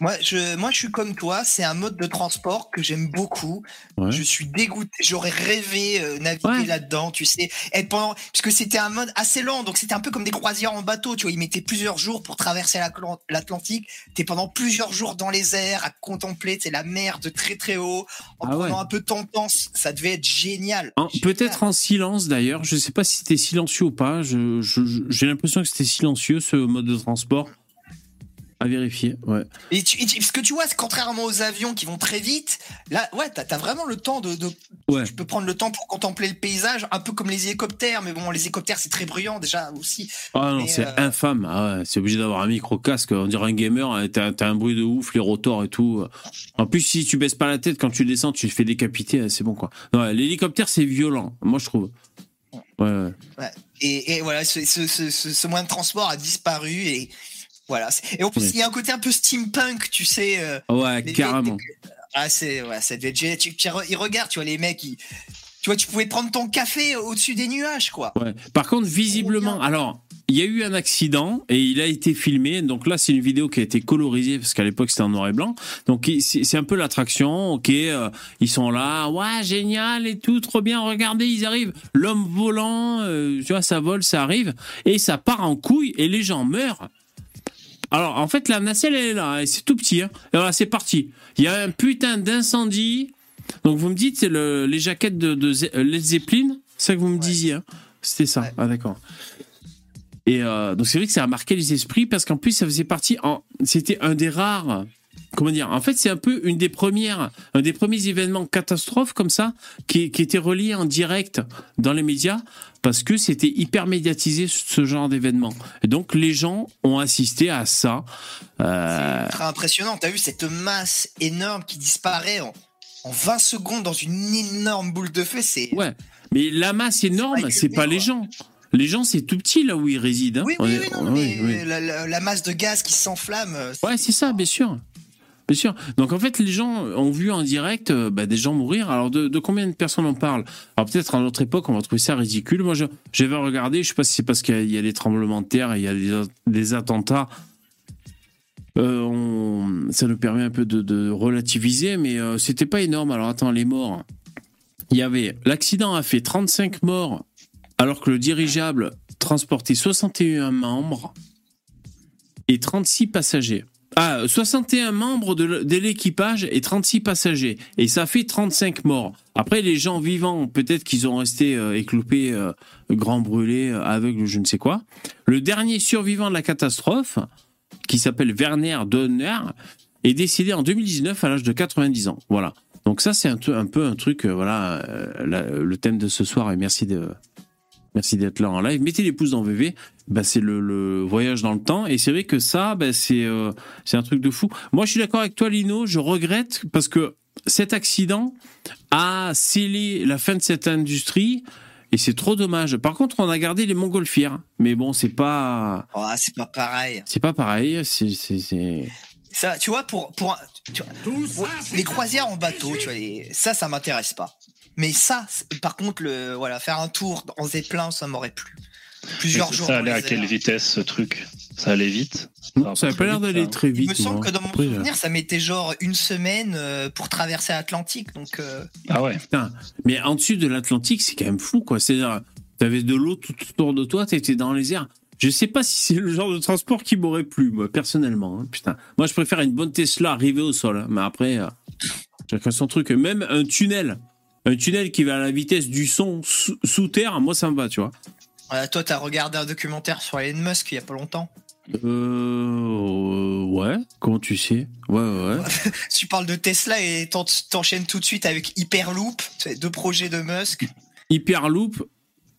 Moi, je, moi, je suis comme toi. C'est un mode de transport que j'aime beaucoup. Ouais. Je suis dégoûté. J'aurais rêvé euh, naviguer Ouais. là-dedans, tu sais, être pendant, puisque c'était un mode assez lent, donc c'était un peu comme des croisières en bateau. Tu vois, ils mettaient plusieurs jours pour traverser l'Atlan- l'Atlantique. T'es pendant plusieurs jours dans les airs à contempler, c'est la mer de très très haut, en Ah prenant un peu ton temps. Ça devait être génial. Peut-être en silence d'ailleurs. Je sais pas si c'était silencieux ou pas. Je- je- je- J'ai l'impression que c'était silencieux ce mode de transport. À vérifier. Ouais. Et tu, et tu- parce que tu vois, c'est contrairement aux avions qui vont très vite, là, ouais, t'as as vraiment le temps de, de- Ouais. Tu peux prendre le temps pour contempler le paysage, un peu comme les hélicoptères, mais bon, les hélicoptères, c'est très bruyant déjà aussi. Ah non, c'est euh, infâme. Ah ouais, c'est obligé d'avoir un micro casque. On dirait un gamer. hein, T'as un bruit de ouf, les rotors et tout. En plus, si tu baisses pas la tête quand tu descends, tu te fais décapiter. hein, C'est bon quoi. Non, L'hélicoptère, c'est violent. Moi, je trouve. Ouais. ouais. Et, et voilà, ce, ce, ce, ce- ce moyen de transport a disparu et voilà. Et en plus, Oui. il y a un côté un peu steampunk, tu sais. euh, Ouais, les- carrément. les- ah, c'est, ouais, ça devait être. Tu, tu re- ils regardent, tu vois, les mecs, ils- tu vois, tu pouvais prendre ton café au-dessus des nuages, quoi. Ouais. Par contre, visiblement, alors, il y a eu un accident et il a été filmé. Donc là, c'est une vidéo qui a été colorisée parce qu'à l'époque c'était en noir et blanc. Donc il- c'est c'est un peu l'attraction. Ok, euh, ils sont là, ouais, génial et tout, trop bien. Regardez, ils arrivent. L'homme volant, euh, tu vois, ça vole, ça arrive et ça part en couille et les gens meurent. Alors en fait, la nacelle elle est là, et c'est tout petit. Hein. Et voilà, c'est parti. Il y a un putain d'incendie. Donc vous me dites, c'est le- les jaquettes de, de Ze- Led Zeppelin, c'est ça que vous me Ouais. disiez. Hein C'était ça. Ouais. Ah d'accord. Et euh, donc c'est vrai que ça a marqué les esprits parce qu'en plus ça faisait partie. En, c'était un des rares. Comment dire? En fait, c'est un peu une des premières, un des premiers événements catastrophes comme ça qui, qui était relié en direct dans les médias parce que c'était hyper médiatisé ce genre d'événement. Et donc les gens ont assisté à ça. Euh, Très impressionnant. T'as vu cette masse énorme qui disparaît en, en 20 secondes dans une énorme boule de feu. C'est Ouais, mais la masse énorme, pas c'est pas éculé, les gens. Les gens, c'est tout petit là où ils résident. hein. Oui, oui, oui, non, oui, mais oui. La, la- la masse de gaz qui s'enflamme. euh, Ouais, c'est ça, bien sûr. Bien sûr. Donc en fait, les gens ont vu en direct euh, bah, des gens mourir. Alors de, combien de personnes on parle? Alors peut-être à notre époque, on va trouver ça ridicule. Moi, je- j'avais regardé, je sais pas si c'est parce qu'il y a- des tremblements de terre il y a des, attentats. Euh, ça nous permet un peu de, de relativiser, mais euh, c'était pas énorme. Alors attends, les morts. Il y avait l'accident a fait 35 morts, alors que le dirigeable transportait 61 membres et 36 passagers. Ah, 61 membres de, l'équipage et 36 passagers. Et ça fait 35 morts. Après, les gens vivants, peut-être qu'ils ont resté euh, éclopés, euh, grands brûlés, euh, aveugles, je ne sais quoi. Le dernier survivant de la catastrophe, qui s'appelle Werner Donner, est décédé en 2019 à l'âge de 90 ans. Voilà. Donc ça, c'est un, peu- un truc, euh, voilà, euh, le thème de ce soir. Et merci de, merci d'être là en live. Mettez les pouces dans VV. Bah, c'est le, le voyage dans le temps. Et c'est vrai que ça, bah, c'est, euh, c'est un truc de fou. Moi, je suis d'accord avec toi, Lino. Je regrette parce que cet accident a scellé la fin de cette industrie. Et c'est trop dommage. Par contre, on a gardé les montgolfières. Mais bon, c'est pas, oh, c'est pas pareil. c'est pas pareil. C'est, c'est, c'est- Ça, tu vois, pour, pour un- tu vois, les croisières en bateau, tu vois, les- ça, ça m'intéresse pas. Mais ça, par contre, le, voilà, faire un tour en zeppelin, ça m'aurait plu. Plusieurs jours. Ça allait à les quelle vitesse ce truc? Ça allait vite? Non, ça n'a pas l'air d'aller ça. très Il vite. me semble moi. que dans mon Après, euh, souvenir, ça mettait genre une semaine euh, pour traverser l'Atlantique. Donc, euh, Ah ouais. Putain, mais en dessus de l'Atlantique, c'est quand même fou, quoi. C'est-à-dire, t'avais de l'eau tout autour de toi, t'étais dans les airs. Je sais pas si c'est le genre de transport qui m'aurait plu, moi, personnellement. hein, putain. Moi, je préfère une bonne Tesla arrivée au sol. hein, mais après, euh, chacun son truc. Même un tunnel. Un tunnel qui va à la vitesse du son sous, sous terre, moi, ça me va, tu vois. euh, toi, t'as regardé un documentaire sur Elon Musk il y a pas longtemps. Euh, ouais. Comment tu sais? Ouais, ouais, ouais. Tu parles de Tesla et t'en- t'enchaînes tout de suite avec Hyperloop, deux projets de Musk. Hyperloop,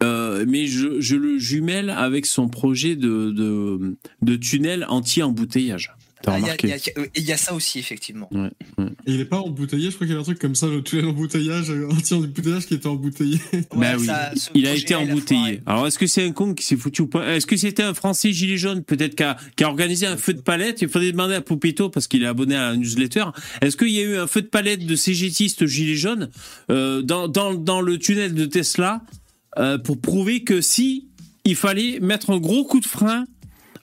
euh, mais je, je le jumelle avec son projet de, de, de tunnel anti-embouteillage. T'as Ah, Il y, a- remarqué il y a- il y a ça aussi, effectivement. Et il est pas embouteillé, je crois qu'il y a un truc comme ça, le tunnel embouteillage, un embouteillage qui était embouteillé. Bah oui, ça- il a été embouteillé. Alors, est-ce que c'est un con qui s'est foutu ou pas? Est-ce que c'était un Français gilet jaune, peut-être, qui a, qui a organisé un feu de palette? Il faudrait demander à Poupito, parce qu'il est abonné à la newsletter. Est-ce qu'il y a eu un feu de palette de CGTistes gilets jaunes euh, dans, dans, dans le tunnel de Tesla euh, pour prouver que si il fallait mettre un gros coup de frein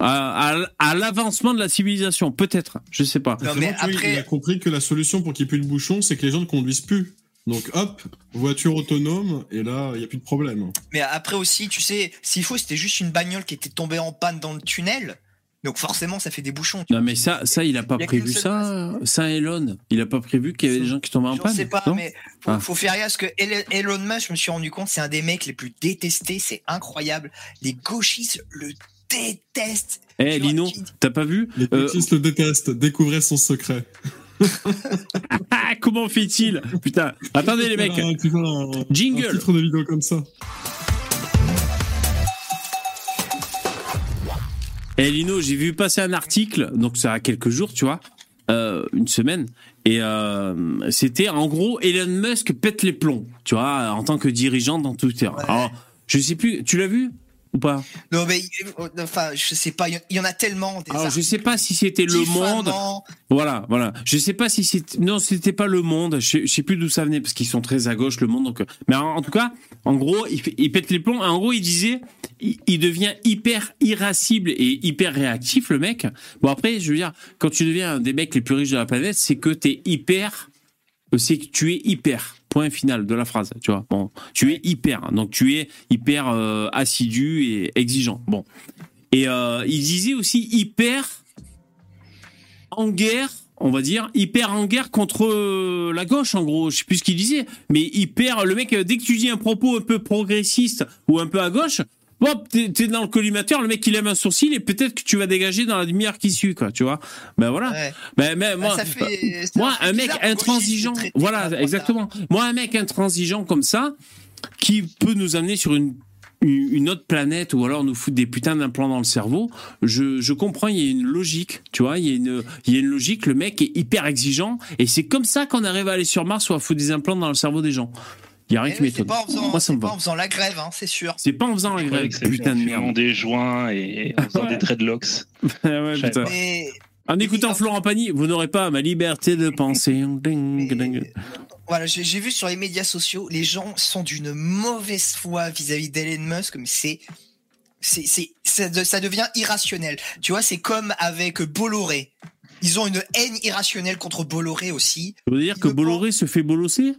à, à- l'avancement de la civilisation, peut-être, je sais pas. Non, mais vois, après- il a compris que la solution pour qu'il n'y ait plus de bouchons, c'est que les gens ne conduisent plus. Donc hop, voiture autonome, et là, il n'y a plus de problème. Mais après aussi, tu sais, s'il faut, c'était juste une bagnole qui était tombée en panne dans le tunnel. Donc forcément, ça fait des bouchons. tu Non mais ça, ça il a pas Il y a prévu qu'une seule ça, ça Elon. Il a pas prévu qu'il y avait des gens qui tombaient en Je panne. sais pas, non? mais faut, Ah. faut faire gaffe parce que Elon- Elon Musk, je me suis rendu compte, c'est un des mecs les plus détestés, c'est incroyable. Les gauchistes le détestent. Eh Lino, t'as pas vu Les Euh, le détestent, découvrez son secret. ah, Comment fait-il? Putain, attendez les mecs. Un- un- Jingle. Un titre de vidéo comme ça. Eh Lino, j'ai vu passer un article, donc ça a quelques jours, tu vois, euh, une semaine, et euh, c'était en gros Elon Musk pète les plombs, tu vois, en tant que dirigeant dans Twitter. Ouais. Alors, je sais plus, tu l'as vu? Ou pas Non, mais enfin, je sais pas, il y- en a tellement. Des Alors, je sais pas si c'était Le Monde. Voilà, voilà. Je sais pas si c'était non, c'était pas Le Monde. Je sais, plus d'où ça venait parce qu'ils sont très à gauche Le Monde. Donc, mais en, en tout cas, en gros, il, pète les plombs. En gros, il disait, il, il devient hyper irascible et hyper réactif le mec. Bon après, je veux dire, quand tu deviens un des mecs les plus riches de la planète, c'est que t'es hyper, c'est que tu es hyper. Point final de la phrase, tu vois. Bon, tu es hyper, donc tu es hyper euh, assidu et exigeant. Bon, et euh, il disait aussi hyper en guerre, on va dire, hyper en guerre contre euh, la gauche, en gros. Je sais plus ce qu'il disait, mais hyper. Le mec, dès que tu dis un propos un peu progressiste ou un peu à gauche, hop, t'es dans le collimateur, le mec il aime un sourcil et peut-être que tu vas dégager dans la demi-heure qui suit, quoi, tu vois. Ben voilà. Ouais. Ben, ben, Bah, moi, ça fait- c'est moi, un mec intransigeant, voilà, exactement. Moi, un mec intransigeant comme ça, qui peut nous amener sur une une autre planète ou alors nous foutre des putains d'implants dans le cerveau, je, je comprends, il y a une logique, tu vois, il y, a une, il y a une logique, le mec est hyper exigeant et c'est comme ça qu'on arrive à aller sur Mars ou à foutre des implants dans le cerveau des gens. Il y a rien Eh qui oui, C'est m'étonne. pas en faisant, Moi, ça c'est me pas va. en faisant la grève, hein, c'est sûr. C'est pas en faisant la grève, putain de en merde. des joints et en faisant des dreadlocks. ouais, putain. Mais, En écoutant Florent Pagny, vous n'aurez pas ma liberté de penser. Ding, mais- ding. voilà, j'ai vu sur les médias sociaux, les gens sont d'une mauvaise foi vis-à-vis d'Elon Musk, mais c'est. C'est, c'est, ça, de- ça devient irrationnel. Tu vois, c'est comme avec Bolloré. Ils ont une haine irrationnelle contre Bolloré aussi. Ça veut dire que Bolloré se fait bolosser?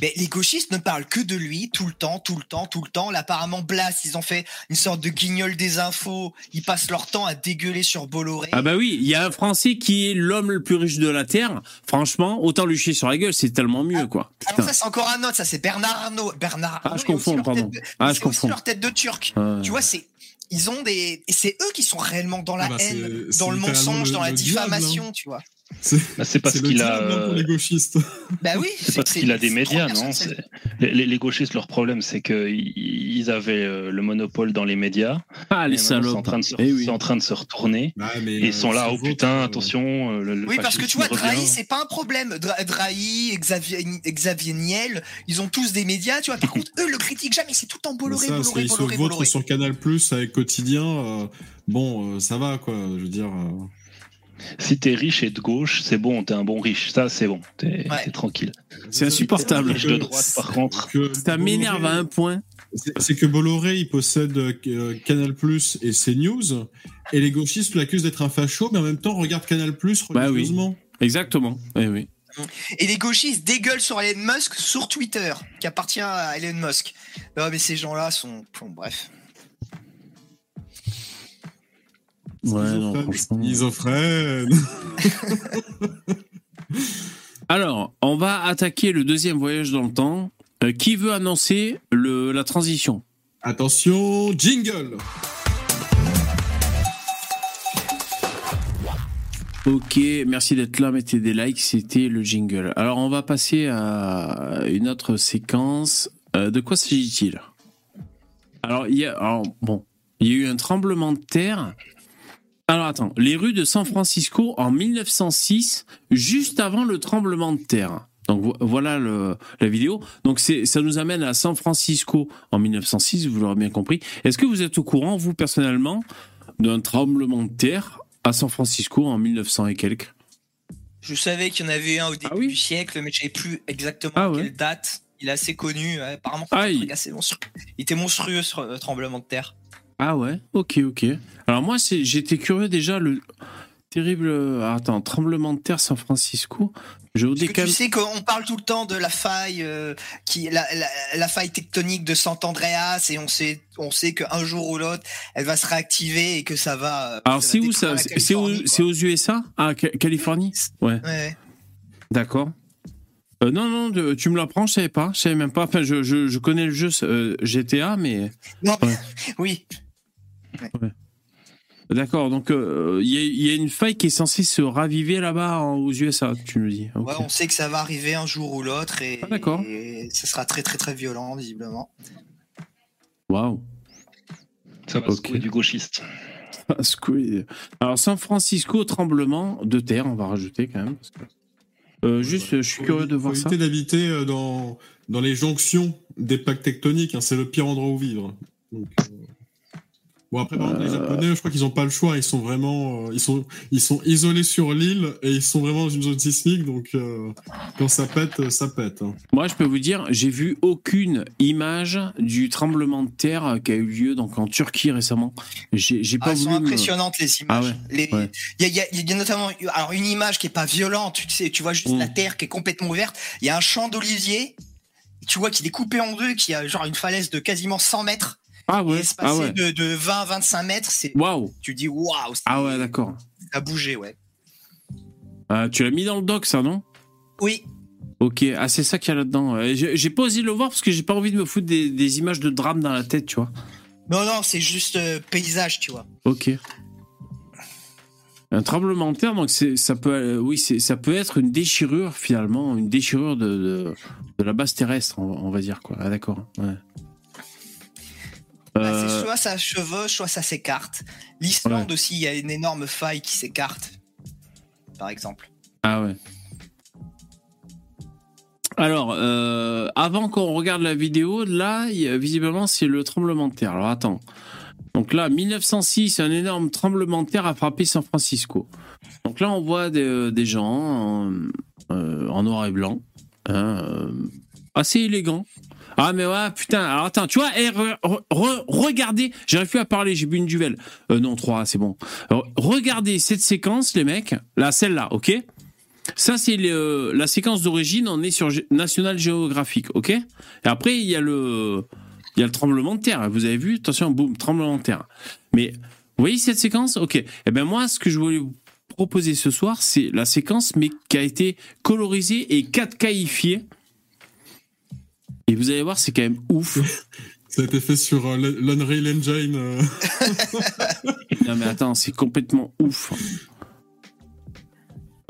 Mais les gauchistes ne parlent que de lui tout le temps, tout le temps, tout le temps. Là, apparemment, Blas, ils ont fait une sorte de guignol des infos. Ils passent leur temps à dégueuler sur Bolloré. Ah bah oui, il y a un Français qui est l'homme le plus riche de la Terre. Franchement, autant lui chier sur la gueule, c'est tellement mieux, quoi. Alors Putain. ça, c'est encore un autre. Ça, c'est Bernard Arnault. Bernard Ah, Arnault, je il y a aussi confonds, pardon. de- Ah, je confonds. leur tête de turc. Ouais. Tu vois, c'est ils ont des et c'est eux qui sont réellement dans la Ah bah, haine, dans le mensonge, le- dans la diable, diffamation, tu vois. C'est Bah, c'est parce qu'il a. hein, pour euh, les gauchistes. Bah oui. C'est parce qu'il a des médias, non les, les- les gauchistes, leur problème, c'est qu'ils avaient euh, le monopole dans les médias. Ah, les en, salopes. train de se- Eh oui. c'est en train de se retourner. Mais, Et ils euh, sont là, c'est oh putain, euh, attention. euh, Le, le Oui, parce que tu vois. Drahi, c'est pas un problème. Dra- Drahi, Xavier, Xavier Niel, ils ont tous des médias, tu vois. Par contre, eux le critiquent jamais. C'est tout le temps mais Bolloré, ça, Bolloré, c'est- ils se Bolloré, Bolloré. sur Canal Plus avec quotidien. euh, bon, euh, ça va quoi. Je veux dire. Si t'es riche et de gauche, c'est bon, t'es un bon riche. Ça, c'est bon, t'es Ouais. tranquille. C'est insupportable. Riche de droite, par contre. que Ça m'énerve à un point. C'est que Bolloré, il possède euh, Canal Plus et CNews, et les gauchistes l'accusent d'être un facho, mais en même temps regarde Canal Plus Bah oui. religieusement. Exactement. Eh oui. Et les gauchistes dégueulent sur Elon Musk sur Twitter, qui appartient à Elon Musk. Non, mais ces gens-là sont, bon, bref. Ouais, non, franchement. Schizophrène. Alors, on va attaquer le deuxième voyage dans le temps. Euh, qui veut annoncer le, la transition? Attention, jingle. Ok, merci d'être là, mettez des likes, c'était le jingle. Alors on va passer à une autre séquence. Euh, de quoi s'agit-il? Alors, il y a, alors, bon, il y a eu un tremblement de terre. Alors attends, les rues de San Francisco en 1906, juste avant le tremblement de terre. Donc vo- voilà le, la vidéo. Donc ça nous amène à San Francisco en 1906, vous l'aurez bien compris. Est-ce que vous êtes au courant, vous personnellement, d'un tremblement de terre à San Francisco en 1900 et quelques? Je savais qu'il y en avait un au début Ah oui du siècle, mais je savais plus exactement Ah ouais. quelle date. Il est assez connu, apparemment. assez monstrueux. Il était monstrueux ce tremblement de terre. Ah ouais, ok, ok. Alors moi, c'est- j'étais curieux déjà, le terrible... euh, Attends, tremblement de terre San Francisco. Je vous tu sais qu'on parle tout le temps de la faille, euh, qui, la, la- la faille tectonique de Sant Andreas, et on sait, on sait qu'un jour ou l'autre, elle va se réactiver et que ça va. euh, Alors c'est où ça? C'est au- Californie, c'est aux USA Ah, Ca- Californie? Ouais, quoi. Ouais. d'accord. Euh, non, non, tu me l'apprends, je savais pas, je savais même pas. Enfin, je, je, je connais le jeu euh, GTA, mais Non, Ouais. oui. D'accord. Donc il y, a- il y a une faille qui est censée se raviver là-bas aux USA, tu nous dis. Ouais, on sait que ça va arriver un jour ou l'autre et, Ah, et ce sera très très très violent visiblement. Waouh. Ça va Ok. secouer du gauchiste. Squid. Alors San Francisco, tremblement de terre, on va rajouter quand même. parce que- Euh, juste, je suis curieux de voir faut ça. éviter d'habiter euh, dans, dans les jonctions des plaques tectoniques. hein, c'est le pire endroit où vivre. Donc, euh, Bon après par exemple, les Euh. Japonais, je crois qu'ils ont pas le choix. Ils sont vraiment, euh, ils sont, ils sont isolés sur l'île et ils sont vraiment dans une zone sismique. Donc euh, quand ça pète, ça pète. hein. Moi, je peux vous dire, j'ai vu aucune image du tremblement de terre qui a eu lieu donc en Turquie récemment. J'ai j'ai Ah, pas elles sont voulu. me- impressionnantes les Ah images. ouais, Les- ouais. Il y, a, il y a- il y a notamment alors une image qui est pas violente, tu sais, tu vois juste Mm. la terre qui est complètement ouverte. Il y a un champ d'olivier, tu vois qu'il est coupé en deux, qui a genre une falaise de quasiment 100 mètres, Ah et ouais. espacé Ah ouais. de, de 20 25 mètres. C'est, Waouh. tu dis waouh, Ah ouais, d'accord. ça a bougé, ouais. Ah, tu l'as mis dans le doc, ça, non? Oui, Ok. Ah, c'est ça qu'il y a là-dedans. Euh, J'ai pas osé le voir parce que j'ai pas envie de me foutre des, des images de drame dans la tête, tu vois. non non, c'est juste euh, paysage, tu vois. Ok. Un tremblement de terre, donc ça peut, euh, oui, ça peut être une déchirure finalement, une déchirure de, de, de la base terrestre, on, on va dire quoi. Ah d'accord. Ouais. Bah, Euh, c'est soit ça chevauche, soit ça s'écarte. L'Islande aussi, il y a une énorme faille qui s'écarte, par exemple. Ah ouais. Alors, euh, avant qu'on regarde la vidéo, là, visiblement, c'est le tremblement de terre. Alors, attends. Donc là, 1906, un énorme tremblement de terre a frappé San Francisco. Donc là, on voit des, des gens en, euh, en noir et blanc, hein, euh, assez élégants. Ah mais ouais, putain, alors attends, tu vois, eh, re- re- regardez, j'arrive plus à parler, j'ai bu une duvel. Euh, non, trois, c'est bon. Alors, regardez cette séquence, les mecs, là, celle-là, ok? Ça, c'est le- la séquence d'origine. On est sur National Geographic, ok? Et après, il y a le, il y a le tremblement de terre. Vous avez vu? Attention, boum, tremblement de terre. Mais vous voyez cette séquence? Ok. Eh ben moi, ce que je voulais vous proposer ce soir, c'est la séquence, mais qui a été colorisée et 4Kifiée. Et vous allez voir, c'est quand même ouf. Ça a été fait sur euh, l'Un- l'Unreal Engine. euh. Non mais attends, c'est complètement ouf.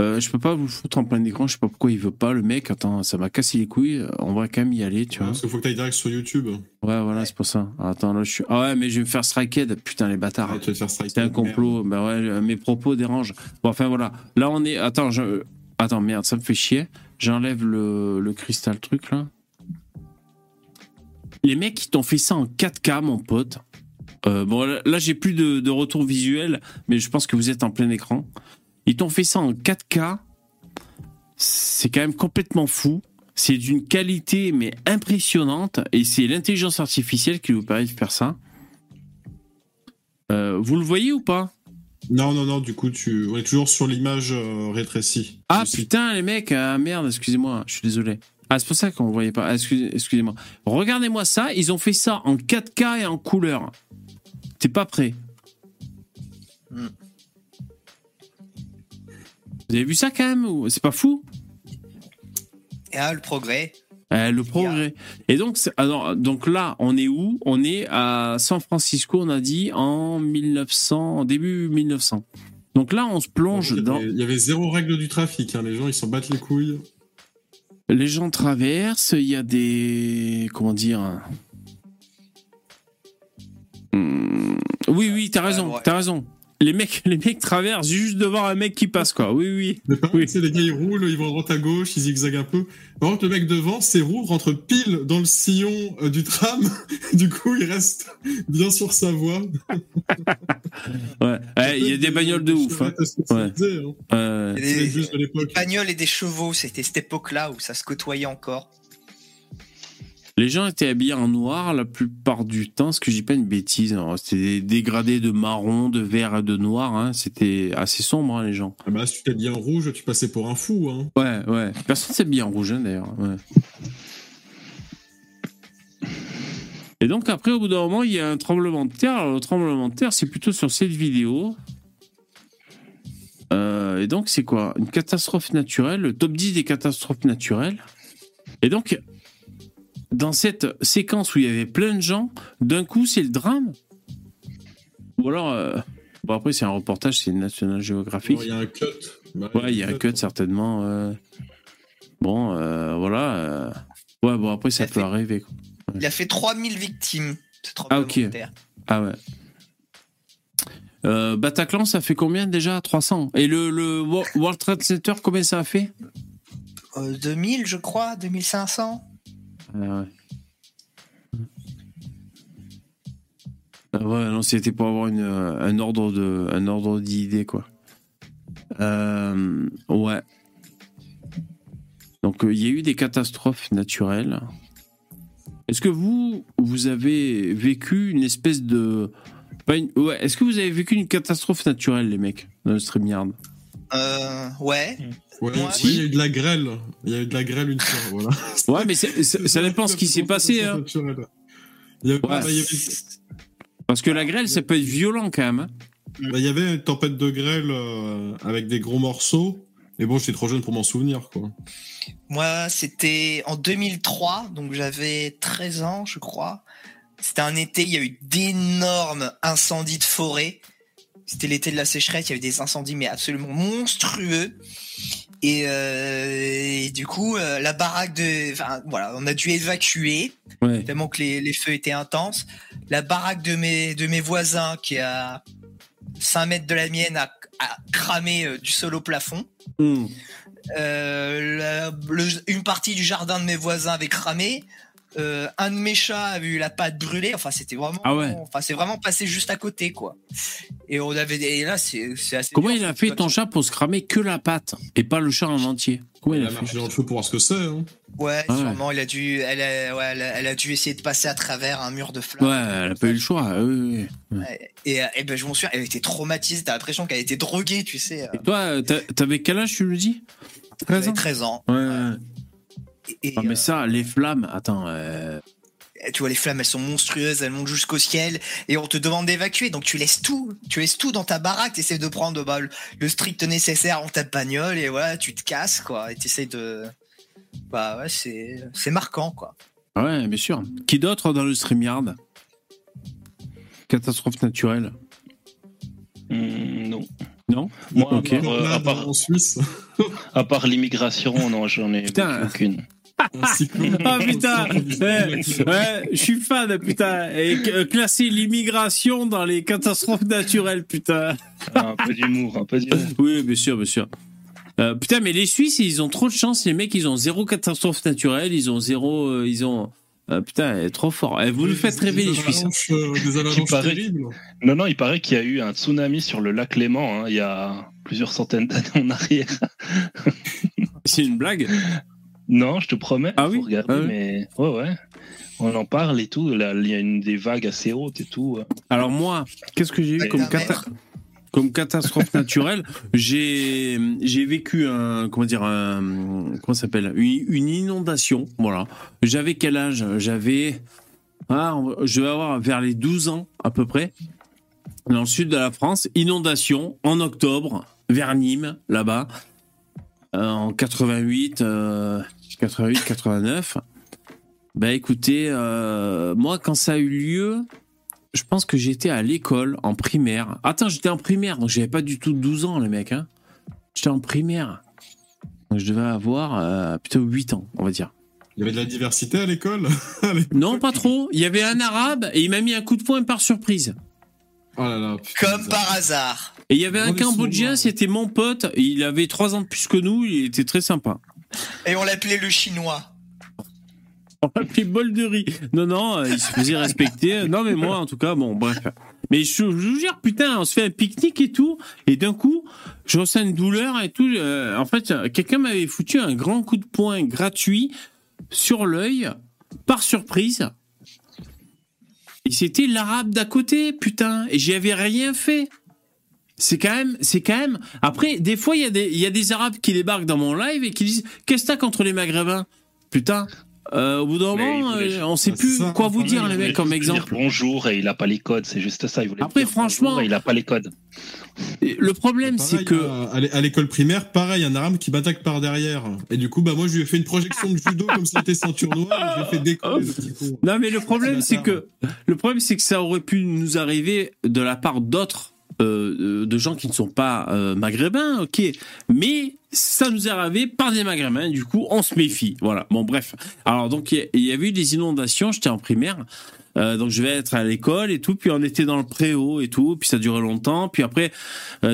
Euh, je peux pas vous foutre en plein écran, je sais pas pourquoi il veut pas, le mec. Attends, ça m'a cassé les couilles. On va quand même y aller, tu vois. Parce qu'il faut que tu ailles direct sur YouTube. Ouais, voilà, c'est pour ça. Attends, là, je suis. Ah ouais, mais je vais me faire striked. Putain, les bâtards. Ah, tu vas te faire strike. C'est un complot. Bah ouais, euh, mes propos dérangent. Bon, enfin voilà. Là, on est. Attends, je... attends, merde, ça me fait chier. J'enlève le, le cristal truc là. Les mecs, ils t'ont fait ça en 4K, mon pote. Euh, bon, là, là, j'ai plus de, de retour visuel, mais je pense que vous êtes en plein écran. Ils t'ont fait ça en 4K. C'est quand même complètement fou. C'est d'une qualité, mais impressionnante. Et c'est l'intelligence artificielle qui nous permet de faire ça. Euh, vous le voyez ou pas? Non, non, non, du coup, tu... on est toujours sur l'image euh, rétrécie. Ah putain, les mecs, ah merde, excusez-moi, je suis désolé. Ah, c'est pour ça qu'on ne voyait pas. Ah, excusez- Excusez-moi. Regardez-moi ça, ils ont fait ça en 4K et en couleur. T'es pas prêt. Vous avez vu ça quand même ou- C'est pas fou? Ah, le progrès. Euh, Le progrès. Et donc, alors, donc là, on est où? On est à San Francisco, on a dit, en 1900, en début 1900. Donc là, on se plonge il, y dans... avait, il y avait zéro règle du trafic. hein. Les gens, ils s'en battent les couilles. Les gens traversent, il y a des. Comment dire Hmm, Oui, oui, t'as raison, t'as raison. Les mecs, les mecs traversent juste devant un mec qui passe, quoi. Oui, oui. Mais par Oui. contre, tu sais, les gars, ils roulent, ils vont à droite à gauche, ils zigzaguent un peu. Par contre, le mec devant, ses roues rentrent pile dans le sillon euh, du tram. du coup, il reste bien sur sa voie. Ouais. Il y a des bagnoles de ouf. Hein. spécialisées, hein. Euh, des, des bagnoles et des chevaux, c'était cette époque-là où ça se côtoyait encore. Les gens étaient habillés en noir la plupart du temps, ce que je dis pas une bêtise. hein. C'était des dégradés de marron, de vert et de noir. hein. C'était assez sombre, hein, les gens. Ah bah, si tu t'habilles en rouge, tu passais pour un fou. Hein. Ouais, ouais. Personne bien en rouge, d'ailleurs. ouais. Et donc, après, au bout d'un moment, il y a un tremblement de terre. Alors, le tremblement de terre, c'est plutôt sur cette vidéo. Euh, et donc, c'est quoi? Une catastrophe naturelle, le top 10 des catastrophes naturelles. Et donc, dans cette séquence où il y avait plein de gens, d'un coup, c'est le drame Ou alors. euh, Bon, après, c'est un reportage, c'est National Geographic. Il y a un cut. Bah, Ouais, il y a un cut certainement. euh. Bon, euh, voilà. euh. Ouais, bon, après, ça peut fait- arriver. quoi. Il a fait 3000 victimes. ce Ah, ok. Ah ouais. Euh, Bataclan, ça fait combien déjà 300. Et le, le Wo- World Trade Center, combien ça a fait? Euh, 2000, je crois, 2500. Ah ouais. Ah ouais, non, c'était pour avoir une, euh, un ordre de, un ordre d'idée, quoi. Euh, ouais. Donc, euh, il y a eu des catastrophes naturelles. Est-ce que vous, vous avez vécu une espèce de. Ouais, est-ce que vous avez vécu une catastrophe naturelle, les mecs, dans le StreamYard? Euh, ouais. Ouais, Moi, oui, il y a eu de la grêle. Il y a eu de la grêle une fois. Voilà. Ouais, mais ça dépend ce qui s'est passé. Hein. Il y, avait, Ouais. bah, il y avait- Parce que la grêle, ça peut être violent quand même. hein. bah, il y avait une tempête de grêle euh, avec des gros morceaux. Mais bon, j'étais trop jeune pour m'en souvenir, quoi. Moi, c'était en 2003, donc j'avais 13 ans, je crois. C'était un été, il y a eu d'énormes incendies de forêt. C'était l'été de la sécheresse, il y avait des incendies mais absolument monstrueux. Et, euh, et du coup, euh, la baraque de, enfin voilà, on a dû évacuer Ouais. tellement que les, les feux étaient intenses. La baraque de mes de mes voisins, qui est à 5 mètres de la mienne, a, a cramé euh, du sol au plafond. Hmm. La- le- une partie du jardin de mes voisins avait cramé. Euh, un de mes chats a eu la patte brûlée. Enfin, c'était vraiment. Ah ouais. Enfin, c'est vraiment passé juste à côté, quoi. Et on avait. Et là, c'est assez. Comment dur, il a fait ton chat pour se cramer que la patte et pas le chat en entier? Comment il Elle a a marché dans le feu pour voir ce que c'est. Hein. Ouais, Ah ouais. sûrement. Il a dû. Elle a, ouais, elle a, elle a dû essayer de passer à travers un mur de flammes. Ouais, elle a pas eu le choix. oui, oui. Ouais. Et, euh, et ben, je m'en souviens. Elle était traumatisée. T'as l'impression qu'elle était droguée, tu sais. euh, Et toi, t'avais quel âge, tu le dis? 13 j'avais ans? 13 ans. Ouais, ouais. Et, et, Ah, mais euh, ça, les flammes, attends. euh, tu vois les flammes elles sont monstrueuses elles montent jusqu'au ciel et on te demande d'évacuer donc tu laisses tout tu laisses tout dans ta baraque t'essaies de prendre bah, le, le strict nécessaire dans ta bagnole et voilà tu te casses quoi et t'essaies de bah ouais c'est c'est marquant quoi Ouais, bien sûr. Qui d'autre dans le StreamYard? Catastrophe naturelle Hmm, non. Non? Moi, Ok. à part, euh, à part, en Suisse, à part l'immigration, non, j'en ai aucune. Cyclone. Ah putain ouais, ouais, je suis fan, putain. Et euh, classer l'immigration dans les catastrophes naturelles, putain. Un peu d'humour, un peu d'humour. Oui, bien sûr, bien sûr. Euh, putain, mais les Suisses, ils ont trop de chance. Les mecs, ils ont zéro catastrophe naturelle. Ils ont zéro. euh, ils ont. euh, putain, elle est trop fort. Eh, vous nous faites rêver, les Suisses. avalanches, euh, Des avalanches paraît. terribles. Non, non, il paraît qu'il y a eu un tsunami sur le lac Léman hein, il y a plusieurs centaines d'années en arrière. C'est une blague. Non, je te promets. Ah faut oui? regarder, Ah oui. mais ouais, ouais. On en parle et tout. Là, il y a une des vagues assez hautes et tout. Alors moi, qu'est-ce que j'ai eu comme, cata- catastrophe naturelle? J'ai j'ai vécu un comment dire un comment s'appelle? Une, une inondation. Voilà. J'avais quel âge? J'avais ah, je vais avoir vers les 12 ans à peu près. Dans le sud de la France, inondation en octobre vers Nîmes là-bas euh, en 88 euh, 88 89. Bah écoutez, euh, moi quand ça a eu lieu, je pense que j'étais à l'école en primaire. Attends, j'étais en primaire, donc j'avais pas du tout 12 ans, les mecs. Hein. J'étais en primaire. Donc je devais avoir euh, plutôt 8 ans, on va dire. Il y avait de la diversité à l'école. Non, pas trop. Il y avait un arabe et il m'a mis un coup de poing par surprise. Oh là là. putain, comme par hasard Et il y avait un Cambodgien, c'était mon pote. Il avait 3 ans de plus que nous, il était très sympa. Et on l'appelait le chinois On l'appelait bol de riz. Non, non, euh, il se faisait respecter. Non, mais moi, en tout cas, bon, bref. Mais je, vous jure, putain, on se fait un pique-nique et tout, et d'un coup, je ressens une douleur et tout. euh, en fait, euh, quelqu'un m'avait foutu un grand coup de poing gratuit sur l'œil. par surprise, et c'était l'arabe d'à côté, putain, et j'y avais rien fait. C'est quand même, c'est quand même. Après, des fois, il y, a des- il y a des arabes qui débarquent dans mon live et qui disent Qu'est-ce que t'as contre les maghrébins? Putain, euh, au bout d'un moment, euh, on sait c'est plus ça, quoi vous dire, les mecs, comme Il voulait exemple. dire bonjour et il a pas les codes, c'est juste ça. Il voulait Après, dire franchement- et il a pas les codes. Et Le problème, Pareil, c'est que. à- à l'é- à l'école primaire, pareil, un arabe qui m'attaque par derrière. Et du coup, bah moi, je lui ai fait une projection de judo comme si c'était ceinture noire. et Je lui ai fait décoller. Non, mais le problème, c'est que le problème, c'est que ça aurait pu nous arriver de la part d'autres, euh, euh, de gens qui ne sont pas euh, maghrébins, ok. Mais ça nous est arrivé par des maghrébins. Du coup, on se méfie. Voilà. Bon, bref. Alors, donc, il y y, avait eu des inondations. J'étais en primaire. Donc je vais être à l'école et tout, puis on était dans le préau et tout, puis ça durait longtemps, puis après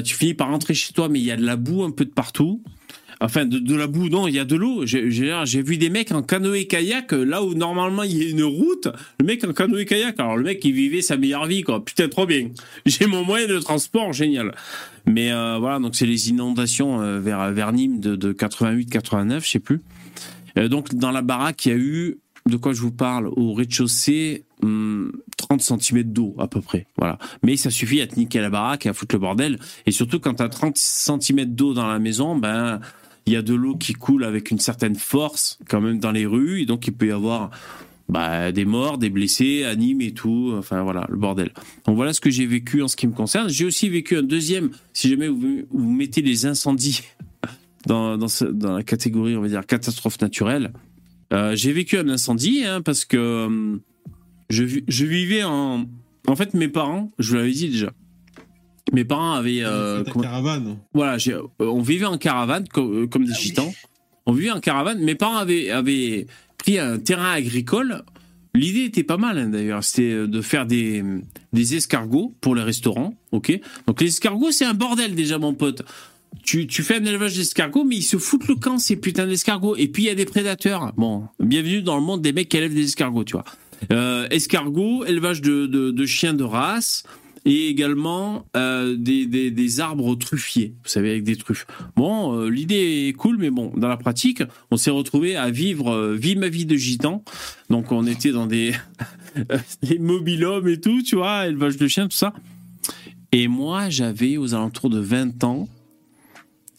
tu finis par rentrer chez toi, mais il y a de la boue un peu de partout. Enfin, de, la boue, non, il y a de l'eau. J'ai vu des mecs en canoë-kayak, euh, là où normalement il y a une route, le mec en canoë-kayak. Alors le mec, il vivait sa meilleure vie, quoi. Putain, trop bien. J'ai mon moyen de transport, génial. Mais euh, voilà, donc c'est les inondations euh, vers, vers Nîmes de, de 88-89, je sais plus. Donc dans la baraque, il y a eu, de quoi je vous parle, au rez-de-chaussée, hum, 30 cm d'eau à peu près. Voilà. Mais ça suffit à te niquer la baraque et à foutre le bordel. Et surtout quand tu as 30 cm d'eau dans la maison, ben il y a de l'eau qui coule avec une certaine force quand même dans les rues. Et donc il peut y avoir bah, des morts, des blessés, à Nîmes et tout. Enfin voilà, le bordel. Donc voilà ce que j'ai vécu en ce qui me concerne. J'ai aussi vécu un deuxième, si jamais vous, mettez les incendies dans, la catégorie, on va dire, catastrophe naturelle. Euh, j'ai vécu un incendie hein, parce que euh, je, je vivais en... En fait, mes parents, je vous l'avais dit déjà, mes parents avaient... euh, Ta comment- caravane. voilà, euh, on vivait en caravane co- euh, comme, des gitans. On vivait en caravane. Mes parents avaient, avaient pris un terrain agricole. L'idée était pas mal hein, d'ailleurs. C'était euh, de faire des, des escargots pour les restaurants. Ok. Donc les escargots, c'est un bordel déjà, mon pote. Tu, tu fais un élevage d'escargots, mais ils se foutent le camp, ces putains d'escargots. Et puis il y a des prédateurs. Bon, bienvenue dans le monde des mecs qui élèvent des escargots, tu vois. Euh, escargots, élevage de, de, de chiens de race et également euh, des, des, arbres truffiers, vous savez, avec des truffes. Bon, euh, l'idée est cool, mais bon, dans la pratique, on s'est retrouvé à vivre euh, vie ma vie de gitan. Donc, on était dans des, des mobilhommes et tout, tu vois, élevage de chiens, tout ça. Et moi, j'avais aux alentours de 20 ans,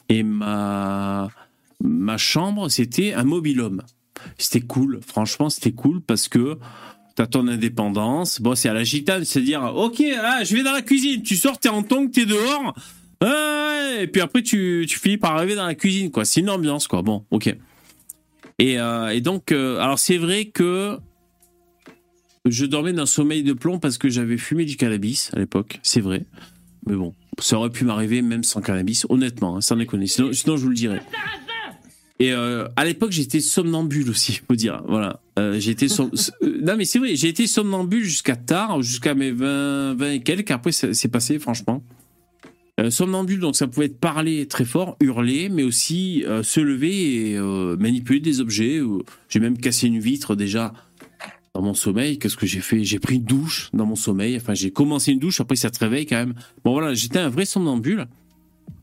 et ma, ma chambre, c'était un mobilhome. C'était cool, franchement, c'était cool parce que t'as ton indépendance. Bon, c'est à la gitane, c'est-à-dire, ok, ah, je vais dans la cuisine, tu sors, t'es en tongue, t'es dehors. Et puis après, tu, tu finis par arriver dans la cuisine, quoi. C'est une ambiance, quoi. Bon, ok. Et, euh, et donc, euh, alors c'est vrai que je dormais d'un sommeil de plomb parce que j'avais fumé du cannabis à l'époque, c'est vrai. Mais bon, ça aurait pu m'arriver même sans cannabis, honnêtement, hein, sans déconner. Sinon, sinon, je vous le dirais. Et euh, à l'époque, j'étais somnambule aussi, faut dire. Voilà, euh, som- euh, non mais c'est vrai, j'ai été somnambule jusqu'à tard, jusqu'à mes 20, 20 et quelques. Après, c'est passé, franchement. Euh, somnambule, donc ça pouvait être parler très fort, hurler, mais aussi se lever et manipuler des objets. J'ai même cassé une vitre déjà dans mon sommeil. Qu'est-ce que j'ai fait? J'ai pris une douche dans mon sommeil. Enfin, j'ai commencé une douche, après ça te réveille quand même. Bon voilà, j'étais un vrai somnambule.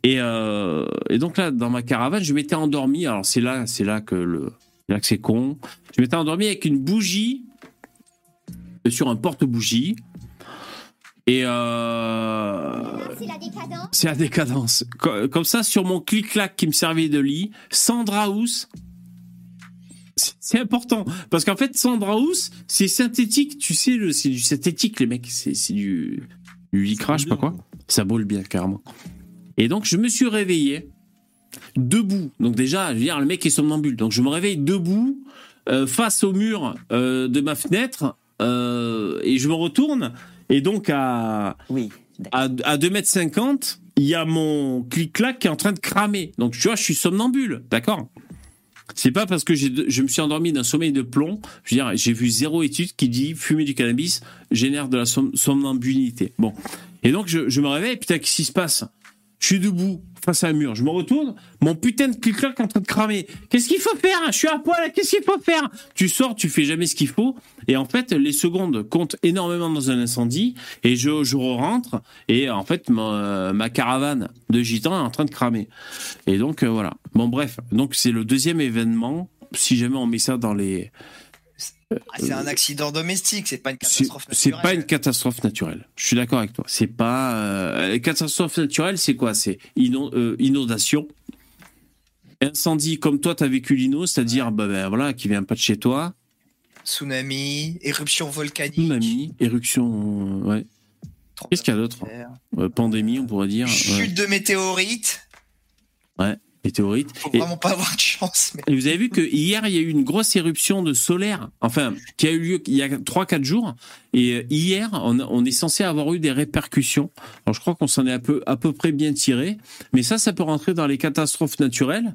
Et, euh, et donc là, dans ma caravane, je m'étais endormi. Alors c'est là, c'est là que le, là que c'est con. Je m'étais endormi avec une bougie euh, sur un porte-bougie. Et euh, C'est la décadence. c'est la décadence. Co- Comme ça, sur mon clic-clac qui me servait de lit, Sandra House. C'est- important. Parce qu'en fait, Sandra House, c'est synthétique. Tu sais, c'est du synthétique, les mecs. C'est c'est du, du lycra, je sais pas quoi. Ça boule bien, carrément. Et donc, je me suis réveillé debout. Donc, déjà, je veux dire, le mec est somnambule. Donc, je me réveille debout, euh, face au mur euh, de ma fenêtre, euh, et je me retourne. Et donc, à, Oui. à, à 2m50, il y a mon clic-clac qui est en train de cramer. Donc, tu vois, je suis somnambule, d'accord? C'est pas parce que je me suis endormi d'un sommeil de plomb. Je veux dire, j'ai vu zéro étude qui dit fumer du cannabis génère de la som- somnambulité. Bon. Et donc, je, je me réveille, putain, qu'est-ce qui se passe? Je suis debout, face à un mur. Je me retourne, mon putain de clic-clac est en train de cramer. Qu'est-ce qu'il faut faire? Je suis à poil, qu'est-ce qu'il faut faire? Tu sors, tu fais jamais ce qu'il faut. Et en fait, les secondes comptent énormément dans un incendie. Et je, je rentre, et en fait, ma, ma caravane de gitans est en train de cramer. Et donc, euh, voilà. Bon, bref. Donc, c'est le deuxième événement. Si jamais on met ça dans les Ah, c'est un accident domestique, c'est pas une C'est catastrophe c'est naturelle. pas une catastrophe naturelle. Je suis d'accord avec toi. C'est pas euh, catastrophe naturelle, c'est quoi? C'est euh, inondation, incendie comme toi t'as vécu l'ino, c'est-à-dire bah, ben, voilà qui vient pas de chez toi, Tsunami, éruption volcanique. tsunami, éruption, euh, ouais. Qu'est-ce qu'il y a d'autre? Euh, Pandémie, on pourrait dire. Chute Ouais. de météorites. Météorite. Faut Et- vraiment pas avoir de chance. Mais... Et vous avez vu que hier il y a eu une grosse éruption de solaire, enfin qui a eu lieu il y a 3-4 jours. Et euh, hier, on, on est censé avoir eu des répercussions. Alors je crois qu'on s'en est à peu, à peu près bien tiré, mais ça, ça peut rentrer dans les catastrophes naturelles.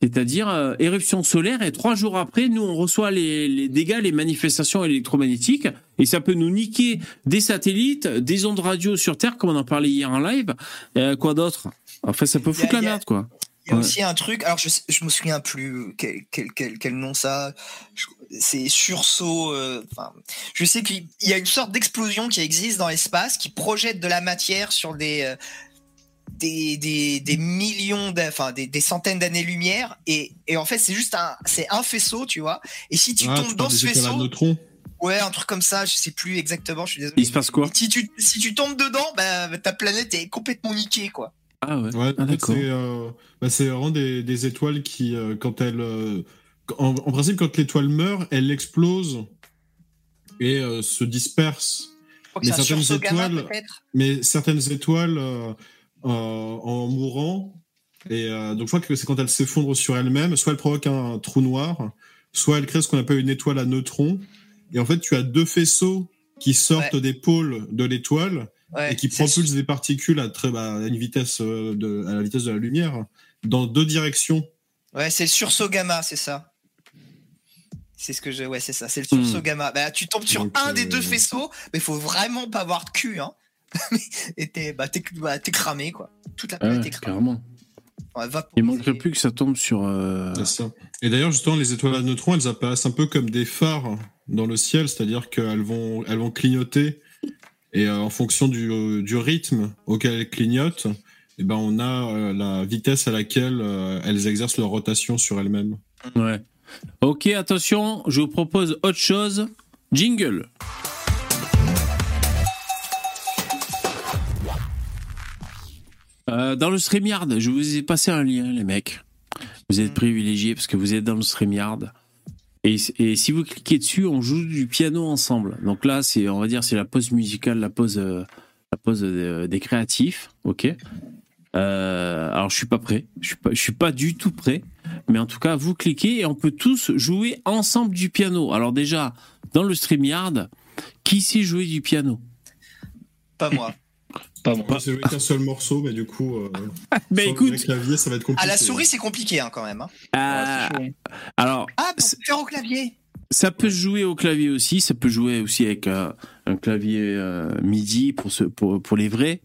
C'est-à-dire euh, éruption solaire et trois jours après, nous on reçoit les, les dégâts, les manifestations électromagnétiques et ça peut nous niquer des satellites, des ondes radio sur Terre, comme on en parlait hier en live. Euh, quoi d'autre? Enfin, ça peut a- foutre la merde, quoi. Il y a Ouais. aussi un truc, alors je, je me souviens plus quel, quel, quel, quel nom ça, c'est sursaut, euh, je sais qu'il y a une sorte d'explosion qui existe dans l'espace qui projette de la matière sur des, euh, des, des, des millions, enfin des, des centaines d'années-lumière et, et en fait c'est juste un, c'est un faisceau, tu vois, et si tu Ah, tombes tu dans ce faisceau, neutrons. ouais, un truc comme ça, je sais plus exactement, je suis désolé. Il se passe quoi? Si tu, si tu tombes dedans, bah, ta planète est complètement niquée, quoi. Ah ouais, Ouais, Ah, c'est euh, bah, c'est vraiment des, des étoiles qui, euh, quand elles. euh, en, en principe, quand l'étoile meurt, elle explose et euh, se disperse. Mais certaines gamma, étoiles-. Mais certaines étoiles, euh, euh, en mourant, et euh, donc je crois que c'est quand elles s'effondrent sur elles-mêmes, soit elles provoquent un trou noir, soit elles créent ce qu'on appelle une étoile à neutrons. Et en fait, tu as deux faisceaux qui sortent des pôles de l'étoile Ouais, et qui propulsent des particules à très bah, à une vitesse euh, de, à la vitesse de la lumière dans deux directions. Ouais, c'est le sursaut gamma, c'est ça. C'est ce que je. Ouais, c'est ça, c'est le sursaut Hmm. gamma. Bah, tu tombes sur Donc, un des deux faisceaux, mais faut vraiment pas avoir de cul, hein. Et t'es bah, t'es bah, t'es cramé, quoi. Toute la Ah ouais, planète est cramée. Ouais, vaporisée. Il manquerait plus que ça tombe sur. euh, C'est ça. Et d'ailleurs, justement, les étoiles à neutrons, elles apparaissent un peu comme des phares dans le ciel, c'est-à-dire qu'elles vont, elles vont clignoter. Et euh, en fonction du, euh, du rythme auquel elles clignotent, eh ben, on a euh, la vitesse à laquelle elles exercent leur rotation sur elles-mêmes. Ouais. Ok, attention, je vous propose autre chose. Jingle. Dans le StreamYard, je vous ai passé un lien, les mecs. Vous êtes privilégiés parce que vous êtes dans le StreamYard. Et, et si vous cliquez dessus, on joue du piano ensemble. Donc là, c'est, on va dire, c'est la pause musicale, la pause, euh, la pause euh, des créatifs. Ok? Euh, alors, je suis pas prêt. Je suis pas, je suis pas du tout prêt. Mais en tout cas, vous cliquez et on peut tous jouer ensemble du piano. Alors déjà, dans le StreamYard, qui sait jouer du piano? Pas moi. Pas joué qu'un seul morceau, mais du coup, euh, sans écoute, le clavier, ça va être compliqué. À la souris, c'est compliqué, hein, quand même. hein. euh, Ah, c'est chaud. alors Ah, C'est- peut faire au clavier. ça peut se jouer au clavier aussi, ça peut jouer aussi avec euh, un clavier euh, MIDI pour, ce, pour, pour les vrais.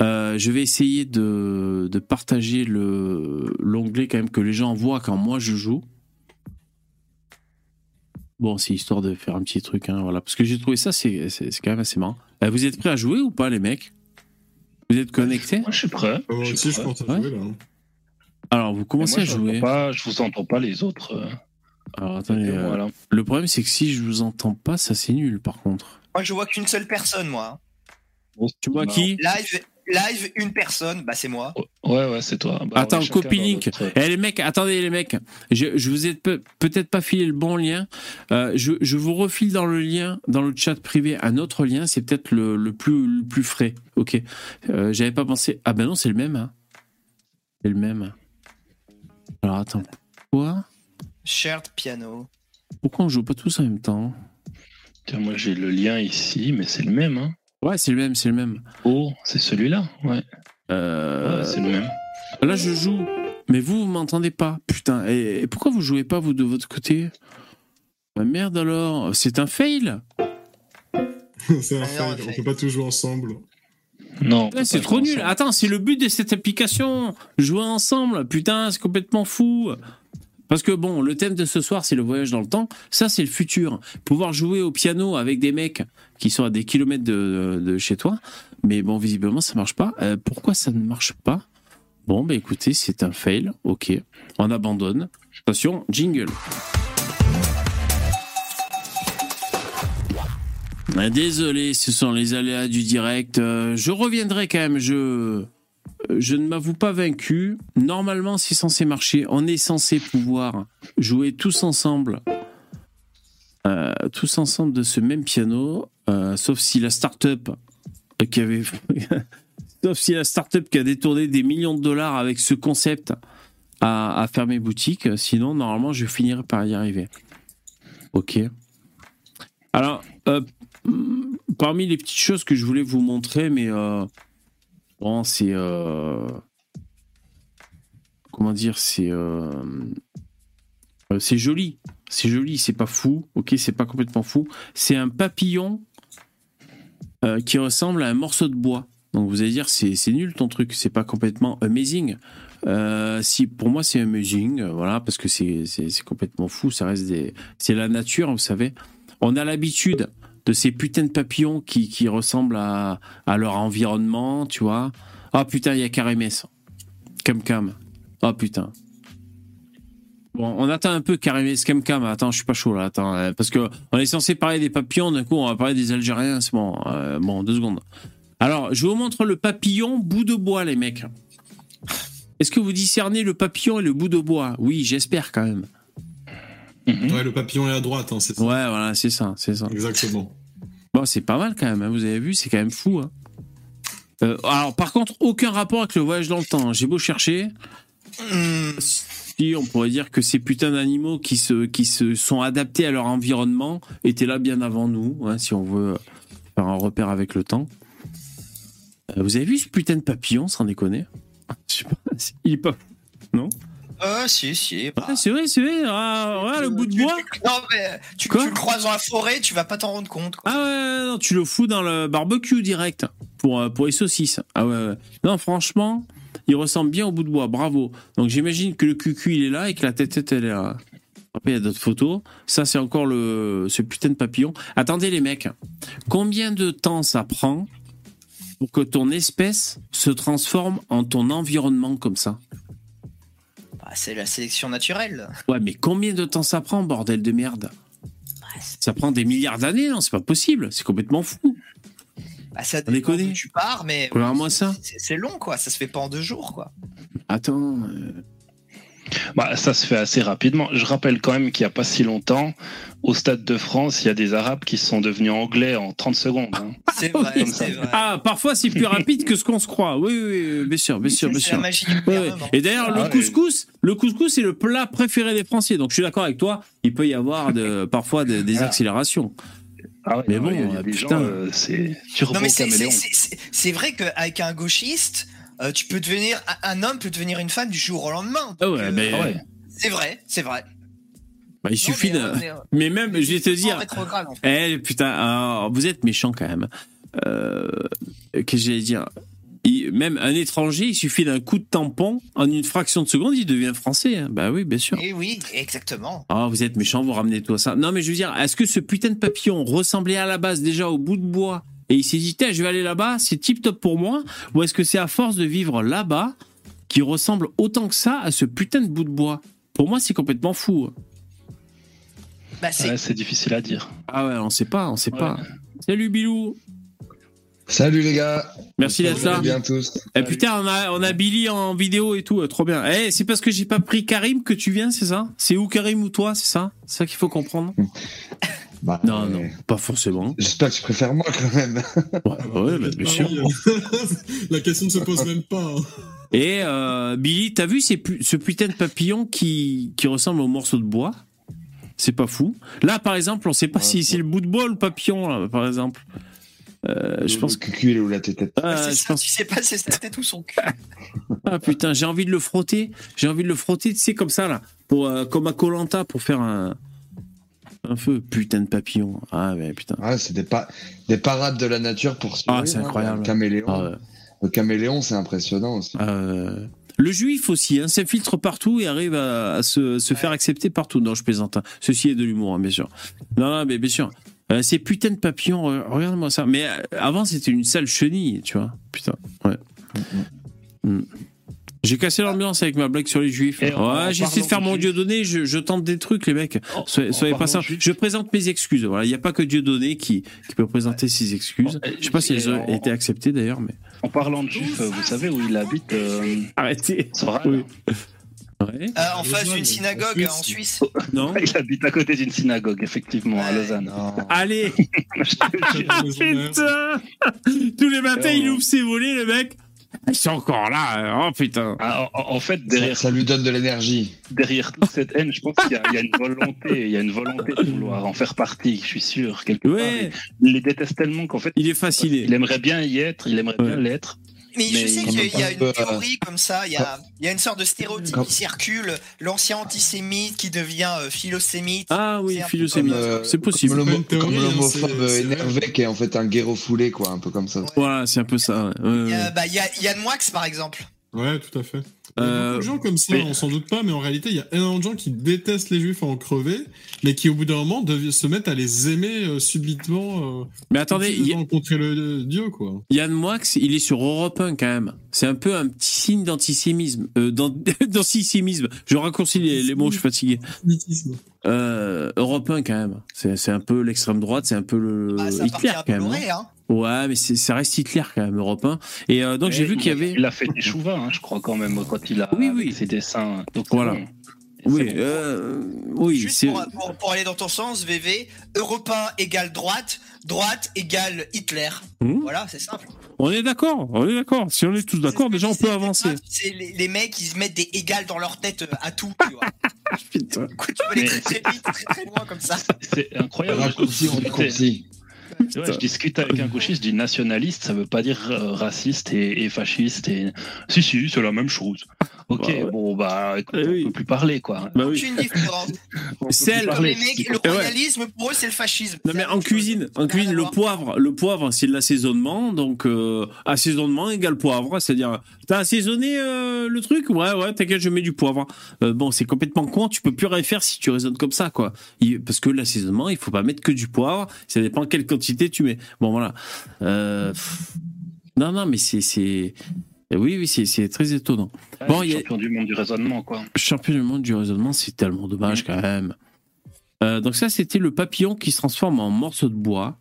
Euh, je vais essayer de, de partager le l'onglet quand même que les gens voient quand moi je joue. Bon, c'est histoire de faire un petit truc, hein, voilà. Parce que j'ai trouvé ça, c'est quand même assez marrant. Euh, vous êtes prêts à jouer ou pas, les mecs? Vous êtes connectés Moi, je suis prêt. Moi Je aussi, suis je prêt. pense à Ouais. jouer, là. Alors, vous commencez moi, à je jouer. n'entends Pas, je vous entends pas les autres. euh, Alors, attendez. euh, voilà. Le problème, c'est que si je vous entends pas, ça c'est nul, par contre. Moi, je vois qu'une seule personne, moi. hein. Tu vois qui? Live, live, une personne, bah, c'est moi. Ouais, ouais, c'est toi. Bah, Attends, copy link. notre- Eh les mecs, attendez les mecs, je, je vous ai pe- peut-être pas filé le bon lien. Euh, je, je vous refile dans le lien, dans le chat privé, un autre lien. C'est peut-être le, le plus le plus frais. Ok. Euh, J'avais pas pensé. Ah ben non, c'est le même. Hein. C'est le même. Alors attends. Quoi Shared piano. Pourquoi on joue pas tous en même temps? Tiens, moi, j'ai le lien ici, mais c'est le même. Hein. Ouais, c'est le même, c'est le même. Oh, c'est celui-là. Ouais, Euh, Ouais, c'est le même. Là, je joue. Mais vous, vous m'entendez pas. Putain. Et, et pourquoi vous jouez pas, vous, de votre côté? Bah merde alors. C'est un fail? C'est un Ah, fail, non, on peut pas tout jouer ensemble. Non. c'est trop nul. ensemble. Attends, c'est le but de cette application. Jouer ensemble. Putain, c'est complètement fou. Parce que bon, le thème de ce soir, c'est le voyage dans le temps. Ça, c'est le futur. Pouvoir jouer au piano avec des mecs qui sont à des kilomètres de, chez toi. Mais bon, visiblement, ça marche pas. Euh, pourquoi ça ne marche pas? Bon, bah écoutez, c'est un fail. Ok. On abandonne. Attention, jingle. Ah, Désolé, ce sont les aléas du direct. Euh, je reviendrai quand même. Je, je ne m'avoue pas vaincu. Normalement, c'est censé marcher. On est censé pouvoir jouer tous ensemble, euh, tous ensemble de ce même piano, euh, sauf si la start-up qui avait, sauf si la start-up qui a détourné des millions de dollars avec ce concept a, a fermé boutique. Sinon, normalement, je finirai par y arriver. Ok. Alors, euh, parmi les petites choses que je voulais vous montrer, mais c'est euh, comment dire, c'est euh, euh, c'est joli, c'est joli, c'est pas fou, ok, c'est pas complètement fou. C'est un papillon qui ressemble à un morceau de bois. Donc vous allez dire, c'est nul ton truc, c'est pas complètement amazing. Si pour moi c'est amazing, voilà, parce que c'est complètement fou, ça reste des, c'est la nature, vous savez. On a l'habitude de ces putains de papillons qui, qui ressemblent à, à leur environnement, tu vois. Ah putain, il y a Karemes. Cam Cam. Ah putain. Bon, on attend un peu Karemes Cam Cam. Attends, je suis pas chaud là. Attends, euh, parce que on est censé parler des papillons. D'un coup, on va parler des Algériens. C'est bon. Euh, bon, deux secondes. Alors, je vous montre le papillon bout de bois, les mecs. Est-ce que vous discernez le papillon et le bout de bois? Oui, j'espère quand même. Ouais, le papillon est à droite, hein, c'est ça. Ouais, voilà, c'est ça, c'est ça. Exactement. Bon, c'est pas mal quand même, hein, vous avez vu, c'est quand même fou. hein. Euh, alors, par contre, aucun rapport avec le voyage dans le temps. J'ai beau chercher, si on pourrait dire que ces putains d'animaux qui se, sont adaptés à leur environnement étaient là bien avant nous, hein, si on veut faire un repère avec le temps. Euh, vous avez vu ce putain de papillon, sans déconner? Je sais pas, il pas. Non? Ah, si, si. bah. Ah, C'est vrai, c'est vrai. Ah, ouais, le bout de bois. tu- Non, mais tu, le croises dans la forêt, tu vas pas t'en rendre compte. quoi. Ah ouais, non, tu le fous dans le barbecue direct pour, euh, pour les saucisses. Ah ouais, ouais. Non, franchement, il ressemble bien au bout de bois, bravo. Donc j'imagine que le cucu il est là et que la tête tête, elle est là. Après, il y a d'autres photos. Ça, c'est encore le, ce putain de papillon. Attendez, les mecs. Combien de temps ça prend pour que ton espèce se transforme en ton environnement comme ça? Bah, c'est la sélection naturelle. Ouais, mais combien de temps ça prend, bordel de merde Bah, Ça prend des milliards d'années, non C'est pas possible. C'est complètement fou. bah, ça On dépend d'où tu pars, mais ça. c'est c'est long, quoi. Ça se fait pas en deux jours, quoi. Attends. euh, Bah, ça se fait assez rapidement. Je rappelle quand même qu'il n'y a pas si longtemps, au Stade de France, il y a des Arabes qui sont devenus anglais en 30 secondes. hein. C'est Oui. vrai. Ah, parfois c'est plus rapide que ce qu'on se croit. Oui, oui, oui, bien sûr, bien sûr, bien la sûr. Ouais, ouais. Et d'ailleurs, Ah le ouais. couscous, le couscous, c'est le plat préféré des Français. Donc, je suis d'accord avec toi. Il peut y avoir de, parfois de- des Ah. accélérations. Ah ouais, Mais non, bon, il y a euh, putain. gens, euh, turbo c'est- c'est vrai qu'avec un gauchiste, euh, tu peux devenir un- homme peut devenir une femme du jour au lendemain. Ah ouais, Donc, mais- euh, Ah ouais. c'est vrai, c'est vrai. Bah, il suffit Non, de. mais, euh, Mais même, je vais te dire. en fait. Eh putain, alors, vous êtes méchant quand même. Euh, Qu'est-ce que j'allais dire? Il- Même un étranger, il suffit d'un coup de tampon, en une fraction de seconde, il devient français. hein. Bah oui, bien sûr. Et oui, exactement. Ah, vous êtes méchant, vous ramenez tout ça. Non, mais je veux dire, est-ce que ce putain de papillon ressemblait à la base déjà au bout de bois? Et il s'est dit, tiens, je vais aller là-bas, c'est tip top pour moi Ou est-ce que c'est à force de vivre là-bas qui ressemble autant que ça à ce putain de bout de bois? Pour moi, c'est complètement fou. Bah, c'est Ouais, difficile à dire. Ah ouais, on sait pas, on sait Ouais. pas. Salut Bilou Salut les gars. Merci d'être là. bien tous. Eh putain, on a, on a Billy en vidéo et tout, euh, trop bien. Eh, c'est parce que j'ai pas pris Karim que tu viens, c'est ça? C'est où Karim ou toi, c'est ça? C'est ça qu'il faut comprendre Bah, Non, euh, non, pas forcément. J'espère que tu préfères moi quand même. Ouais, ouais, bah, bien sûr. La question ne se pose même pas. hein. Et euh, Billy, t'as vu ces pu- ce putain de papillon qui, qui ressemble au morceau de bois? C'est pas fou. Là, par exemple, on sait pas Ouais, si c'est le bout de bois ou le papillon, là, par exemple. Euh, je pense que cul il est où la tête Ah, c'est je ça, pense- tu sais pas, c'est sa tête ou son cul. ah, putain, j'ai envie de le frotter. J'ai envie de le frotter, tu sais, comme ça, là. Pour, euh, comme à Colanta pour faire un, un feu. Putain de papillon. Ah, mais putain. Ouais, c'est des, pa- des parades de la nature pour se Ah, c'est hein. incroyable. Le caméléon, Ah, ouais. le caméléon c'est impressionnant aussi. Euh, le juif aussi, hein, s'infiltre partout et arrive à, à se, se faire accepter partout. Non, je plaisante. hein. Ceci est de l'humour, hein, bien sûr. Non, non, mais bien sûr. Euh, ces putains de papillons, regarde-moi ça. Mais euh, avant, c'était une sale chenille, tu vois. Putain, ouais. Mm. J'ai cassé l'ambiance avec ma blague sur les juifs. Et Ouais, j'essaie de faire mon dieu donné, je, je tente des trucs, les mecs. En- Soyez, pas ça. Je présente mes excuses. Voilà, il n'y a pas que Dieu donné qui, qui peut présenter ses excuses. Euh, Je sais pas si elles ont en- été acceptées d'ailleurs, mais. En parlant de juifs, vous savez où il habite euh, Arrêtez. Soral Oui. Ouais. Euh, en face d'une synagogue en en Suisse. Non. Il habite à côté d'une synagogue, effectivement, à. Lausanne. Allez. Ah, putain Tous les matins, Oh. il ouvre ses volets, le mec. Ils sont encore là. Oh putain. Ah, en, en fait, Ça, derrière, ça lui donne de l'énergie. derrière toute cette haine, je pense qu'il y, a- il y a une volonté, il y a une volonté de vouloir en faire partie, je suis sûr, quelque Ouais. part. Il les déteste tellement qu'en fait, Il est fasciné. il aimerait bien y être, il aimerait bien l'être. Mais, je sais qu'il y a, une euh, théorie comme ça, il y a, il y a une sorte de stéréotype qui circule, l'ancien antisémite qui devient euh, philosémite. Ah oui. Comme, euh, C'est possible. Comme l'homophobe énervé qui est en fait un guéro foulé, quoi, un peu comme ça. Voilà, c'est un peu ça. Il y a, bah, il y a Yann Moix par exemple. Ouais, tout à fait. Il y a Euh, beaucoup de gens comme ça, mais- on s'en doute pas, mais en réalité, il y a énormément de gens qui détestent les juifs à en crever, mais qui au bout d'un moment se mettent à les aimer euh, subitement. Euh, Mais attendez, il y- ont rencontré le, le Dieu, quoi. Yann Moix, il est sur Europe 1 quand même. C'est un peu un petit signe d'antisémisme. Euh, d'an- d'antisémisme. Je raccourcis les, les mots, je suis fatigué. Euh, Europe 1 quand même. C'est un peu l'extrême droite, c'est un peu le Bah, Hitler quand même. Hein. Ouais, mais ça reste Hitler quand même, Europe 1. Et euh, donc j'ai vu qu'il y avait. Il a fait des chouvas, hein, je crois, quand même, quand il a Oui, oui. ses dessins. Donc, Voilà. bon. Oui, c'est bon. euh, oui, Juste pour, pour- pour aller dans ton sens, VV, Europe 1 égale droite, droite égale Hitler. Hmm Voilà, c'est simple. On est d'accord, on est d'accord. Si on est tous d'accord, déjà on peut avancer. C'est les, les mecs, ils se mettent des égales dans leur tête euh, à tout, tu vois. Putain. Du coup, tu peux aller très très vite, très très loin comme ça. C'est incroyable. Raccourci, raccourci. Ouais, je discute avec un gauchiste, je dis nationaliste, ça veut pas dire euh, raciste et, et fasciste. Et... Si, si, c'est la même chose. Ok, Bah ouais. bon, bah, écoute, Eh on oui. peut plus parler, quoi. Bah oui. Aucune différence. Celle- parler. les mecs, le Eh ouais. royalisme, pour eux, c'est le fascisme. Non mais en cuisine, en cuisine, le poivre, le poivre, c'est de l'assaisonnement, donc euh, assaisonnement égale poivre, c'est-à-dire t'as assaisonné euh, le truc, ouais ouais, t'inquiète, je mets du poivre. Euh, bon, c'est complètement con, tu peux plus rien faire si tu raisonnes comme ça quoi. Parce que l'assaisonnement, il faut pas mettre que du poivre, ça dépend quelle quantité tu mets. Bon voilà. Euh, pff, non non, mais c'est c'est oui oui c'est c'est très étonnant. Ouais, Bon, il y a- champion du monde du raisonnement, quoi. Champion du monde du raisonnement, c'est tellement dommage quand même. Euh, donc ça, c'était le papillon qui se transforme en morceau de bois.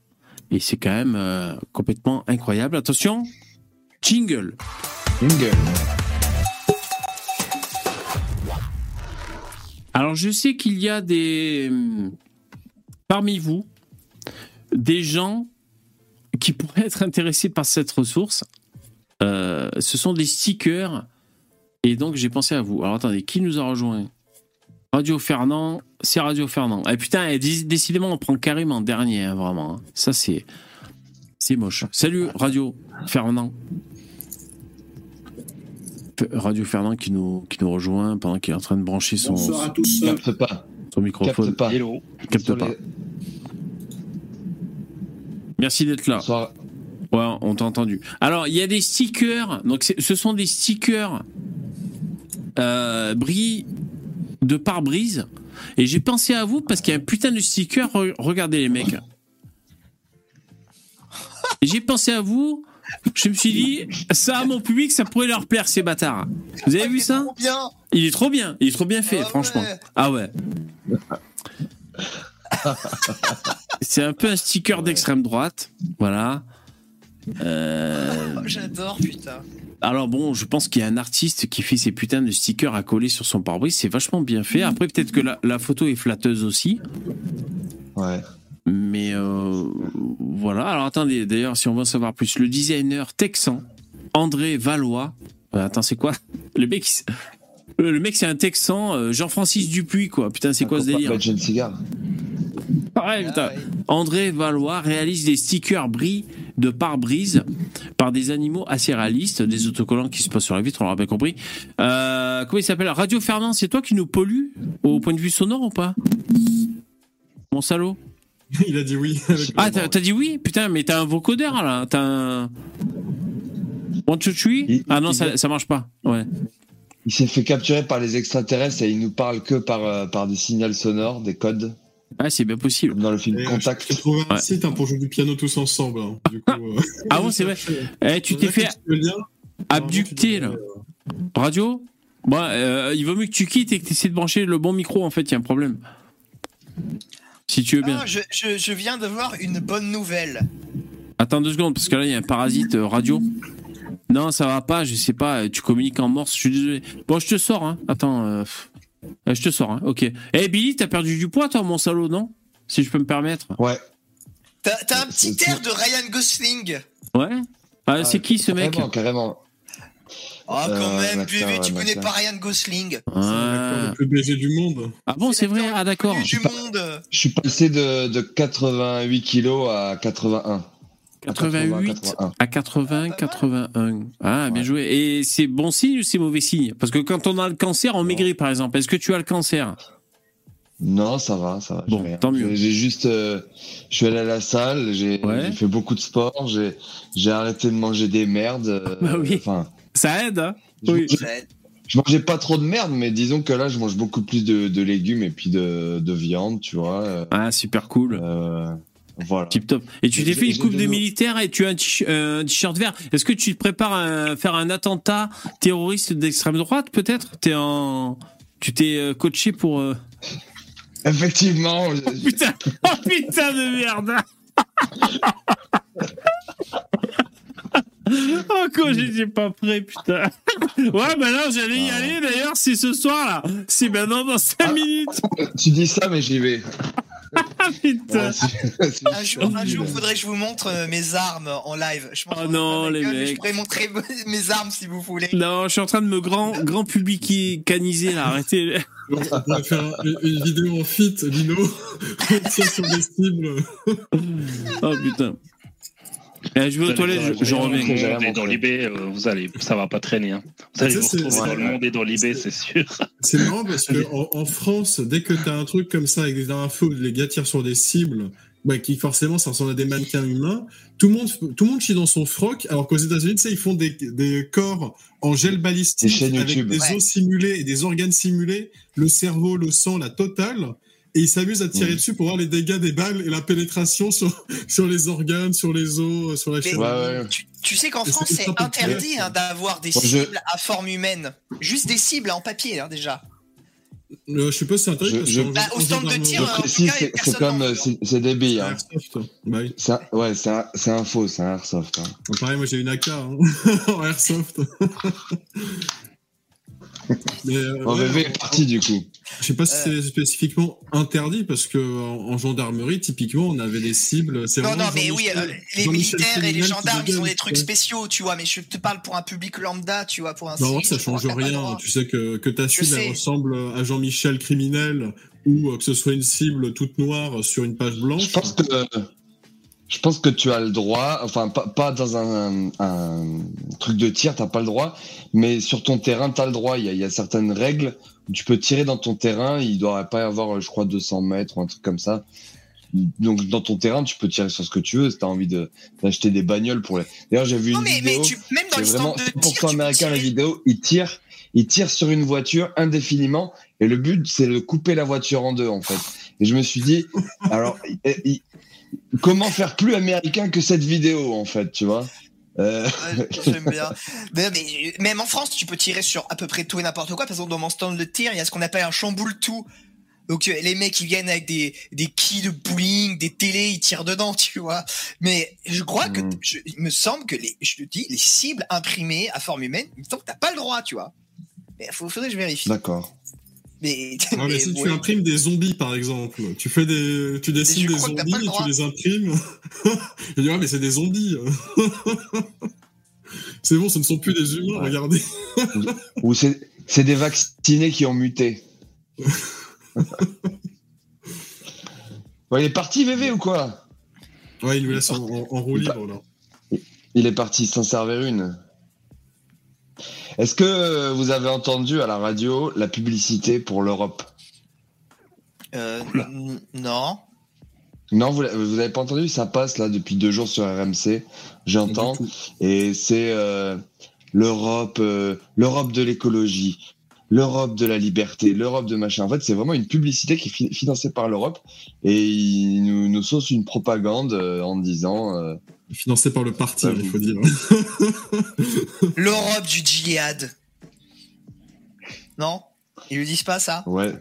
Et c'est quand même euh, complètement incroyable. Attention, jingle. Jingle. Alors je sais qu'il y a des... Parmi vous, des gens qui pourraient être intéressés par cette ressource. Euh, ce sont des stickers. Et donc j'ai pensé à vous. Alors attendez, qui nous a rejoint? Radio Fernand, c'est Radio Fernand. Et putain, et dé- décidément, on prend carrément dernier, hein, vraiment. hein. Ça, c'est. C'est moche. Salut, Radio Fernand. Radio Fernand qui nous, qui nous rejoint pendant qu'il est en train de brancher son, Bonsoir à tous. Capte pas. son microphone. Capte pas. Hello. Capte pas. les- Merci d'être là. Bonsoir. Ouais, on t'a entendu. Alors, il y a des stickers. Donc, ce sont des stickers euh, bris de pare-brise. Et j'ai pensé à vous parce qu'il y a un putain de sticker. Re- Regardez les mecs. Et j'ai pensé à vous. Je me suis dit, ça à mon public, ça pourrait leur plaire ces bâtards. Vous avez Ah, vu ça trop bien. Il est trop bien. Il est trop bien fait, Ah franchement. ouais. Ah ouais. C'est un peu un sticker d'extrême droite. Voilà. Euh, Oh, J'adore, putain. alors bon, je pense qu'il y a un artiste qui fait ces putains de stickers à coller sur son pare-brise. C'est vachement bien fait. Après, peut-être que la, la photo est flatteuse aussi. Ouais. Mais euh, voilà. Alors attendez, d'ailleurs, si on veut en savoir plus, le designer texan, André Valois. Euh, attends, c'est quoi? Le mec, le mec, c'est un texan, euh, Jean-Francis Dupuis, quoi. Putain, c'est quoi ce délire Pas de cigare. Ouais, putain. Ah ouais. André Valois réalise des stickers bris de pare-brise par des animaux assez réalistes, des autocollants qui se posent sur la vitre, on l'aura bien compris. Euh, comment il s'appelle? Radio Fernand, c'est toi qui nous pollue au point de vue sonore ou pas? Mon salaud? Il a dit oui. Ah, t'as dit oui? Putain, mais t'as un vocodeur là T'as un. One, two, three Ah non, ça, ça marche pas. Ouais. Il s'est fait capturer par les extraterrestres et il nous parle que par, euh, par des signaux sonores, des codes, Ah, c'est bien possible. dans le film Et, euh, Contact. J'ai trouvé un Ouais. site hein, pour jouer du piano tous ensemble. hein. Du coup, euh, Ah bon, c'est vrai Eh, tu t'es fait abducter là. Radio Bah, euh, il vaut mieux que tu quittes et que tu essaies de brancher le bon micro, en fait, il y a un problème. Si tu veux bien. Ah, je, je- je viens de voir une bonne nouvelle. Attends deux secondes, parce que là, il y a un parasite euh, radio. Non, ça va pas, je sais pas, tu communiques en morse, je suis désolé. Bon, je te sors, hein. Attends, euh. Euh, je te sors, hein. Ok. Eh, Billy, t'as perdu du poids, toi, mon salaud, non? Si je peux me permettre. Ouais. T'as un petit C'est- air de Ryan Gosling. Ouais Ah, C'est qui ce mec? Carrément, carrément. Ah, quand Euh, même, bébé, ouais, tu connais pas Ryan Gosling. C'est Ah, le plus BG du monde. Ah bon, c'est vrai Ah, d'accord. Monde. Je suis passé de, de 88 kilos à 81. 88 81. à 80, 81. Ah, bien joué. Et c'est bon signe ou c'est mauvais signe? Parce que quand on a le cancer, on maigrit, par exemple. Est-ce que tu as le cancer? Non, ça va, ça va. Bon, tant mieux. J'ai- juste, euh, je suis allé à la salle, j'ai Ouais. fait beaucoup de sport, j'ai arrêté de manger des merdes. euh, Bah oui. Enfin, Ça aide, hein? Je, Oui. je- je mangeais pas trop de merde, mais disons que là, je mange beaucoup plus de, de légumes et puis de, de viande, tu vois. euh, Ah, super cool. euh, voilà. Tip top. Et tu t'es fait une coupe de militaire et tu as un t- un t-shirt vert. Est-ce que tu te prépares à faire un attentat terroriste d'extrême droite, peut-être? T'es en... Tu t'es euh, coaché pour... euh, Effectivement, Putain, oh putain de merde Oh quoi, j'étais pas prêt, putain. Ouais, bah non, j'allais y Ah. aller d'ailleurs, c'est ce soir là. C'est maintenant dans 5 Ah. minutes. tu dis ça, mais j'y vais. Ah putain. Ouais, c'est- c'est- Un jour, un jour, faudrait que je vous montre euh, mes armes en live. Je pense Oh non, va les gueule, mecs. Je pourrais montrer mes armes si vous voulez. Non, je suis en train de me grand, grand publicaniser là, arrêtez. On pourrait faire une, vidéo en fit, Lino. Sur des cibles. Oh putain. Eh, je vais aux toilettes, je, je Vous reviens. Rien allez dans l'IB, euh, vous allez, ça va pas traîner. Hein. Vous allez Tu vous retrouver dans le monde et dans l'IB, c'est- sûr. C'est marrant parce que en, en France, dès que t'as un truc comme ça avec des infos où les gars tirent sur des cibles, bah, qui forcément ça ressemble à des mannequins humains, tout le monde, tout le monde chie dans son froc, alors qu'aux États-Unis, tu sais, ils font des, des corps en gel Des balistique chaînes avec YouTube. des Ouais. os simulés et des organes simulés, le cerveau, le sang, la totale. Et ils s'amusent à tirer Mhm. dessus pour voir les dégâts des balles et la pénétration sur, sur les organes, sur les os, sur la. Ouais, ouais. Tu, tu sais qu'en France, c'est interdit hein, d'avoir des Moi, je- cibles à forme humaine. Juste des cibles en papier, hein, déjà. Euh, je sais pas si c'est interdit Je- Bah, au stand de tir, c'est comme, euh, c'est des billes. Hein. Airsoft. Bah. Ça, ouais, c'est un, c'est un faux, c'est un airsoft. Hein. Bon, pareil, moi j'ai une AK hein, en airsoft. Mais, euh, ouais, VV est parti du coup. Je sais pas si c'est spécifiquement interdit parce que en, en gendarmerie, typiquement, on avait des cibles. Non, non, mais oui, euh, les militaires et les gendarmes, ils ont des trucs ouais. spéciaux, tu vois, mais je te parle pour un public lambda, tu vois, pour un Non, civil, ça change rien. Tu sais que, que ta cible elle ressemble à Jean-Michel criminel ou euh, que ce soit une cible toute noire sur une page blanche. Je pense que je pense que tu as le droit, enfin pas, pas dans un, un truc de tir, t'as pas le droit, mais sur ton terrain t'as le droit. Il y a, il y a certaines règles où tu peux tirer dans ton terrain. Il doit pas y avoir, je crois, 200 mètres ou un truc comme ça. Donc dans ton terrain, tu peux tirer sur ce que tu veux. Si t'as envie de d'acheter des bagnoles pour les. D'ailleurs, j'ai vu Non, une mais, vidéo. mais tu, même dans vraiment de tir, 100% tu américain la vidéo. Ils tirent, ils tirent sur une voiture indéfiniment et le but c'est de couper la voiture en deux en fait. Et je me suis dit, alors il- il- comment faire plus américain que cette vidéo en fait, tu vois? Euh, Ouais, J'aime bien. Mais, mais même en France, tu peux tirer sur à peu près tout et n'importe quoi. Par exemple, dans mon stand de tir, il y a ce qu'on appelle un chamboule tout. Donc euh, les mecs ils viennent avec des des quilles de bowling, des télés, ils tirent dedans, tu vois. Mais je crois que Mm. je- il me semble que les je te dis les cibles imprimées à forme humaine, il me semble que t'as pas le droit, tu vois. Mais faut, faudrait que je vérifie. D'accord. Mais, Ah, mais mais si tu imprimes des zombies, par exemple, tu fais des, tu dessines des zombies et tu les imprimes. Je dis, ouais, mais c'est des zombies. c'est bon, ce ne sont plus des humains, Ouais. regardez. Ou c'est c'est des vaccinés qui ont muté. Bon, il est parti VV ou quoi? Ouais, il nous laisse en, en- en roue libre, là. Il est parti s'en servir une. Est-ce que vous avez entendu à la radio la publicité pour l'Europe Euh, non. Non, vous, l'a- vous avez pas entendu? Ça passe là depuis deux jours sur RMC. J'entends. Et c'est euh, l'Europe, euh, l'Europe de l'écologie, l'Europe de la liberté, l'Europe de machin. En fait, c'est vraiment une publicité qui est fi- financée par l'Europe et ils nous, nous saucent une propagande euh, en disant. Financé par le parti, il faut dire. L'Europe du djihad. Non? Ils le disent pas ça? Ouais.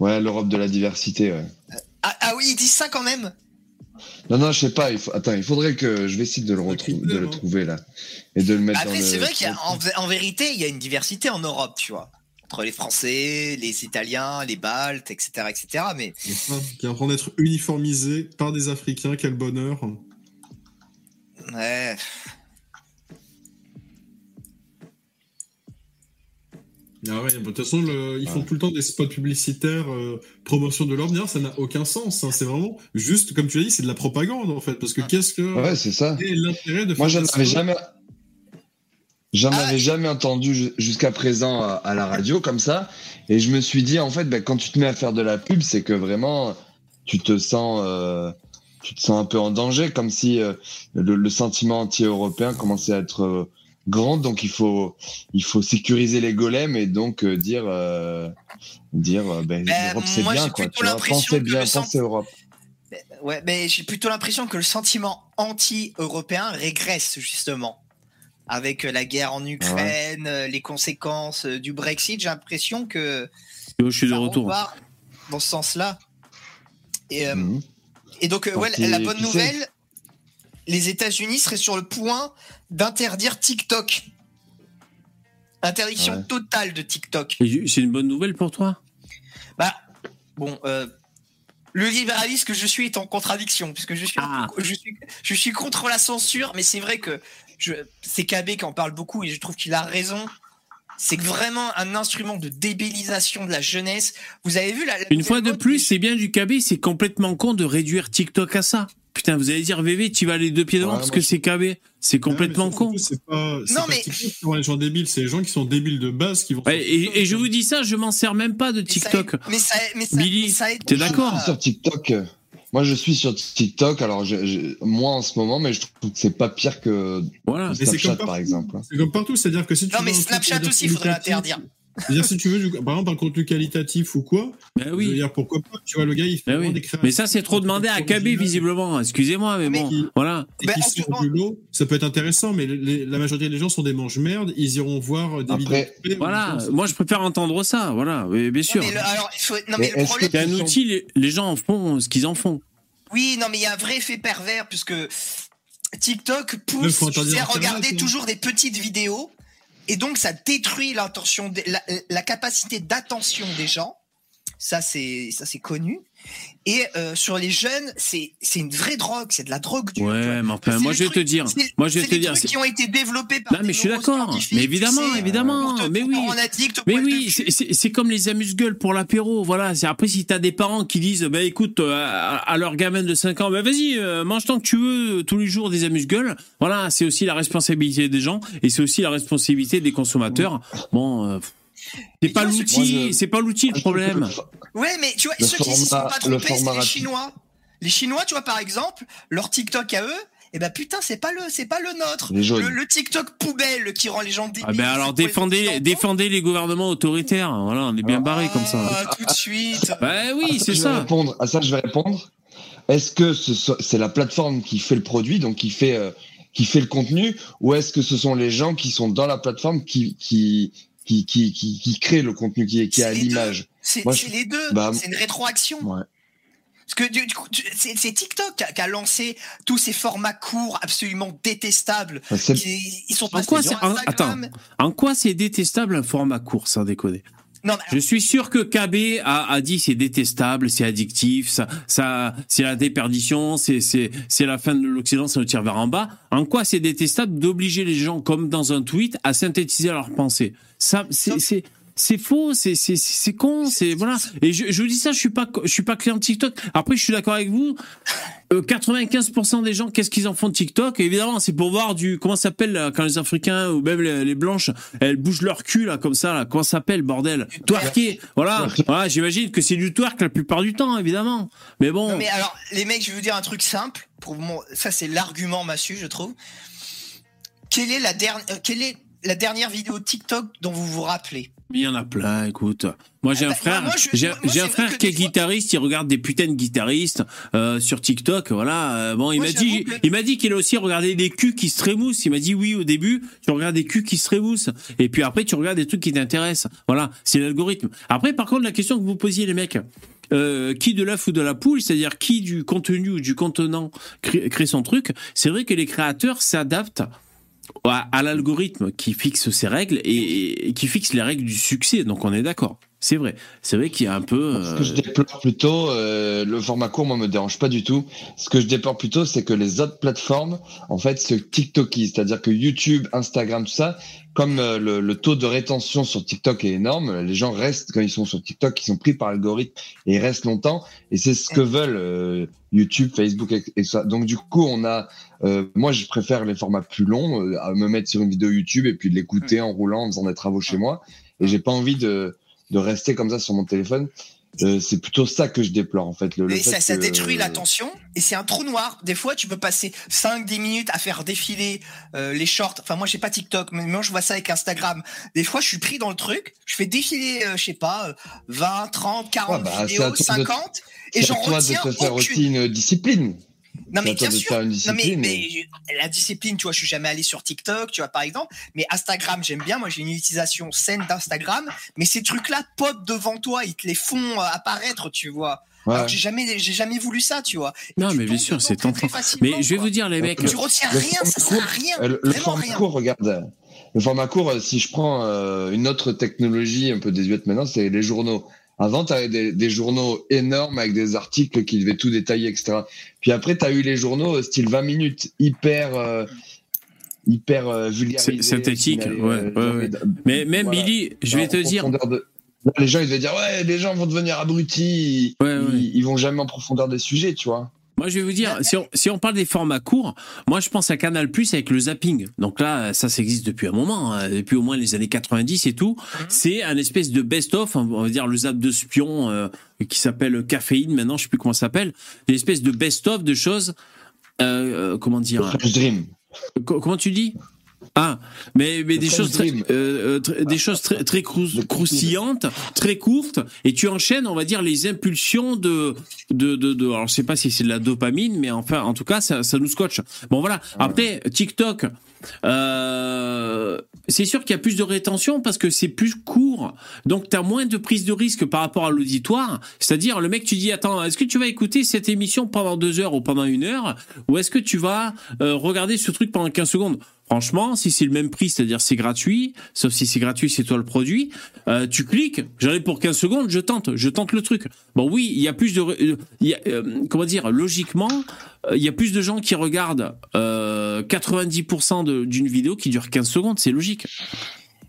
Ouais, l'Europe de la diversité, ouais. ah, ah oui, ils disent ça quand même? Non, non, je sais pas. Il faut... Attends, il faudrait que je vais essayer de le, retrou- de le hein. trouver là et de le mettre Après, dans le. c'est vrai qu'en en vérité, il y a une diversité en Europe, tu vois. Entre les Français, les Italiens, les Baltes, etc. etc. Mais Enfin, qui est en train d'être uniformisé par des Africains, quel bonheur. Ouais. Ah ouais, de toute façon, le- ils font tout le temps des spots publicitaires, euh, promotion de. D'ailleurs, ça n'a aucun sens. hein. C'est vraiment juste, comme tu l'as dit, c'est de la propagande en fait. Parce que qu'est-ce que Ouais, c'est ça. l'intérêt de Moi, faire j'en des avais spots jamais. J'en Ah. avais jamais entendu ju- jusqu'à présent à, à la radio comme ça, et je me suis dit en fait, ben, quand tu te mets à faire de la pub, c'est que vraiment tu te sens, euh, tu te sens un peu en danger, comme si euh, le, le sentiment anti-européen commençait à être euh, grand, donc il faut, il faut sécuriser les golems et donc euh, dire, euh, dire, euh, ben, Ben, l'Europe c'est bien quoi, tu vois, l'impression pensez bien, pensez Europe. Ouais, mais j'ai plutôt l'impression que le sentiment anti-européen régresse justement. Avec la guerre en Ukraine, euh, les conséquences du Brexit, j'ai l'impression que Je suis de retour. dans ce sens-là. Et, euh, Mhm. Et donc, euh, ouais, la bonne nouvelle, les États-Unis seraient sur le point d'interdire TikTok. Interdiction Ouais. totale de TikTok. C'est une bonne nouvelle pour toi? Bah, bon, euh, le libéraliste que je suis est en contradiction, puisque je suis, Ah. je suis, je suis contre la censure, mais c'est vrai que c'est KB qui en parle beaucoup et je trouve qu'il a raison. C'est vraiment un instrument de débilisation de la jeunesse. Vous avez vu la, la Une fois de plus, c'est bien du KB, c'est complètement con de réduire TikTok à ça. Putain, vous allez dire VV, tu vas les deux pieds devant Ouais, parce que je- c'est KB. C'est complètement con. C'est pas, c'est Non, pas mais- TikTok qui rend les gens débiles, c'est les gens qui sont débiles de base qui vont. Ouais, et, et je vous dis ça, je m'en sers même pas de TikTok. Mais ça, mais ça, Billy, mais ça aide t'es d'accord sur TikTok. Moi, je suis sur TikTok. Alors, je, je- moi en ce moment, mais je trouve que c'est pas pire que Voilà. Snapchat, comme par exemple. C'est comme partout, c'est-à-dire que si tu Non, mais Snapchat aussi, faudrait qualitatif- l'interdire. C'est-à-dire si tu veux, par exemple, un contenu qualitatif ou quoi, Ben je veux oui. dire pourquoi pas. Tu vois, le gars, il fait Ben oui. des créations. Mais ça, c'est trop demandé à KB, visiblement. Excusez-moi, mais Mais bon, qui- voilà. Et Ben, qui du lot, ça peut être intéressant, mais les- la majorité des gens sont des mange-merdes, ils iront voir des Après- vidéos. Voilà. Moi, je préfère entendre ça. Voilà. Oui, bien Non, sûr. mais le, alors, il faut- non, Mais mais le est-ce problème, C'est un outil, les, les gens en font ce qu'ils en font. Oui, non, mais il y a un vrai effet pervers puisque TikTok pousse tu sais, regarder hein. toujours des petites vidéos et donc ça détruit l'intention, la, la capacité d'attention des gens. Ça c'est ça c'est connu. Et euh, sur les jeunes, c'est c'est une vraie drogue, c'est de la drogue dure. Ouais, mais enfin, moi, je vais te dire. c'est- Moi, je vais te dire. trucs qui ont été développés par Non, mais je suis d'accord. Mais évidemment, tu sais, évidemment. te- Mais oui. addict Mais oui, c'est- comme les amuse-gueules pour l'apéro. Voilà. Après si t'as des parents qui disent, bah écoute, euh, à, à leur gamin de 5 ans, bah vas-y, euh, mange tant que tu veux euh, tous les jours des amuse-gueules. Voilà, c'est aussi la responsabilité des gens et c'est aussi la responsabilité des consommateurs. Bon, euh, c'est pas l'outil, c'est pas l'outil le problème. Ouais, mais tu vois, Le ceux qui s'y sont pas le trompés, c'est les. Chinois. Les Chinois, tu vois, par exemple, leur TikTok à eux, eh ben putain, c'est pas le, c'est pas le nôtre. Le, le TikTok poubelle qui rend les gens débiles. Ah ben alors c'est défendez, défendez les gouvernements autoritaires. Voilà, on est bien barré comme ça. Ah, tout de suite. Bah oui, c'est je vais ça. répondre. À ça, je vais répondre. Est-ce que ce c'est la plateforme qui fait le produit, donc qui fait euh, qui fait le contenu, ou est-ce que ce sont les gens qui sont dans la plateforme qui qui qui qui qui, qui créent le contenu qui est qui est deux. l'image C'est Moi, c'est je- les deux. bah, c'est une rétroaction. Ouais. Parce que du, du coup, tu- c'est c'est TikTok qui a, qui a lancé tous ces formats courts absolument détestables. Qui, ils sont En quoi en-. En quoi c'est détestable un format court, sans déconner? Non, mais Je suis sûr que KB a, a dit c'est détestable, c'est addictif, ça, ça, c'est la déperdition, c'est, c'est, c'est la fin de l'Occident, ça nous tire vers en bas. En quoi c'est détestable d'obliger les gens, comme dans un tweet, à synthétiser leurs pensées? Ça, c'est, c'est, c'est faux, c'est, c'est, c'est con, c'est voilà. Et je, vous dis ça, je suis pas, je suis pas client TikTok. Après, je suis d'accord avec vous. Euh, 95% des gens, qu'est-ce qu'ils en font de TikTok? Évidemment, c'est pour voir du comment ça s'appelle quand les Africains ou même les, blanches, elles bougent leur cul comme ça. Comment ça s'appelle bordel? Twerker. Voilà. Voilà. J'imagine que c'est du twerk la plupart du temps, évidemment. Mais bon. Non, mais alors, les mecs, je vais vous dire un truc simple. Pour. Ça, c'est l'argument massu, je trouve. Quelle est, la dernière, quelle est la dernière vidéo TikTok dont vous vous rappelez? Mais il y en a plein, écoute. Moi, j'ai Ah un bah, frère, j'ai un frère qui est fois- guitariste, il regarde des putains de guitaristes euh, sur TikTok, voilà. Euh, bon, il m'a dit, que- il m'a dit qu'il a aussi regardé des culs qui se trémoussent. Il m'a dit oui au début, tu regardes des culs qui se trémoussent, et puis après tu regardes des trucs qui t'intéressent. Voilà, c'est l'algorithme. Après, par contre, la question que vous posiez, les mecs. euh, qui de l'œuf ou de la poule, c'est-à-dire qui du contenu ou du contenant crée, crée son truc. C'est vrai que les créateurs s'adaptent à, à l'algorithme qui fixe ses règles et, et qui fixe les règles du succès. Donc on est d'accord. C'est vrai. C'est vrai qu'il y a un peu. Ce que je euh, déplore plutôt, euh, le format court, moi, me dérange pas du tout. Ce que je déplore plutôt, c'est que les autres plateformes, en fait, se TikTokisent. C'est-à-dire que YouTube, Instagram, tout ça, comme euh, le, le taux de rétention sur TikTok est énorme, les gens restent, quand ils sont sur TikTok, ils sont pris par l'algorithme et ils restent longtemps. Et c'est ce que veulent euh, YouTube, Facebook et, et ça. Donc, du coup, on a, euh, moi, je préfère les formats plus longs, euh, à me mettre sur une vidéo YouTube et puis de l'écouter en roulant, en faisant des travaux chez moi. Et j'ai pas envie de, de rester comme ça sur mon téléphone. Euh, c'est plutôt ça que je déplore en fait. Le, le Et fait ça, ça que- détruit l'attention et c'est un trou noir. Des fois, tu peux passer 5-10 minutes à faire défiler euh, les shorts. Enfin, moi, j'ai pas TikTok, mais moi, je vois ça avec Instagram. Des fois, je suis pris dans le truc. Je fais défiler, euh, je sais pas, euh, 20, 30, 40 Ouais, bah, vidéos, toi de- 50, et j'en toi de retiens te faire aucune. aussi une discipline. Non mais bien sûr. Non mais, la discipline, tu vois, je suis jamais allé sur TikTok, tu vois par exemple, mais Instagram, j'aime bien. Moi, j'ai une utilisation saine d'Instagram, mais ces trucs-là pop devant toi, ils te les font euh, apparaître, tu vois. Ouais. Alors que j'ai jamais, j'ai jamais voulu ça, tu vois. Et Non, tu mais bien sûr, c'est tentant. Mais je vais quoi. vous dire, les mecs. Tu retiens Le rien, ça sert à rien. Le, format rien. court, regarde. Le format court, euh, si je prends euh, une autre technologie un peu désuète maintenant, c'est les journaux. Avant, tu avais des, des journaux énormes avec des articles qui devaient tout détailler, etc. Puis après, tu as eu les journaux euh, style 20 minutes, hyper, euh, hyper euh, vulgarisés. Synthétique, ouais, ouais, ouais. Mais même voilà. Billy, je vais te dire. profondeur de- Là, les gens, ils devaient dire, ouais, les gens vont devenir abrutis. Ils, ils vont jamais en profondeur des sujets, tu vois. Moi, je vais vous dire, si on, si on parle des formats courts, moi, je pense à Canal Plus avec le zapping. Donc là, ça, ça existe depuis un moment, hein, depuis au moins les années 90 et tout. C'est un espèce de best-of, on va dire le zap de spion euh, qui s'appelle Caféine. Maintenant, je sais plus comment ça s'appelle. Une espèce de best-of de choses. euh, euh, comment dire? Dream. Co- Comment tu dis? Ah, mais, mais des choses très, euh, euh, très- des choses très, croustillantes, très courtes, et tu enchaînes, on va dire, les impulsions de, de, de, de alors je sais pas si c'est de la dopamine, mais enfin, en tout cas, ça, ça nous scotche. Bon voilà. Après, TikTok, euh, c'est sûr qu'il y a plus de rétention parce que c'est plus court, donc tu as moins de prise de risque par rapport à l'auditoire. C'est-à-dire, le mec, tu dis, attends, est-ce que tu vas écouter cette émission pendant deux heures ou pendant une heure, ou est-ce que tu vas euh, regarder ce truc pendant 15 secondes? Franchement, si c'est le même prix, c'est-à-dire c'est gratuit, sauf si c'est gratuit, c'est toi le produit, euh, tu cliques, j'en ai pour 15 secondes, je tente, je tente le truc. Bon oui, il y a plus de... euh, comment dire, logiquement, euh, il y a plus de gens qui regardent euh, 90% de- d'une vidéo qui dure 15 secondes, c'est logique.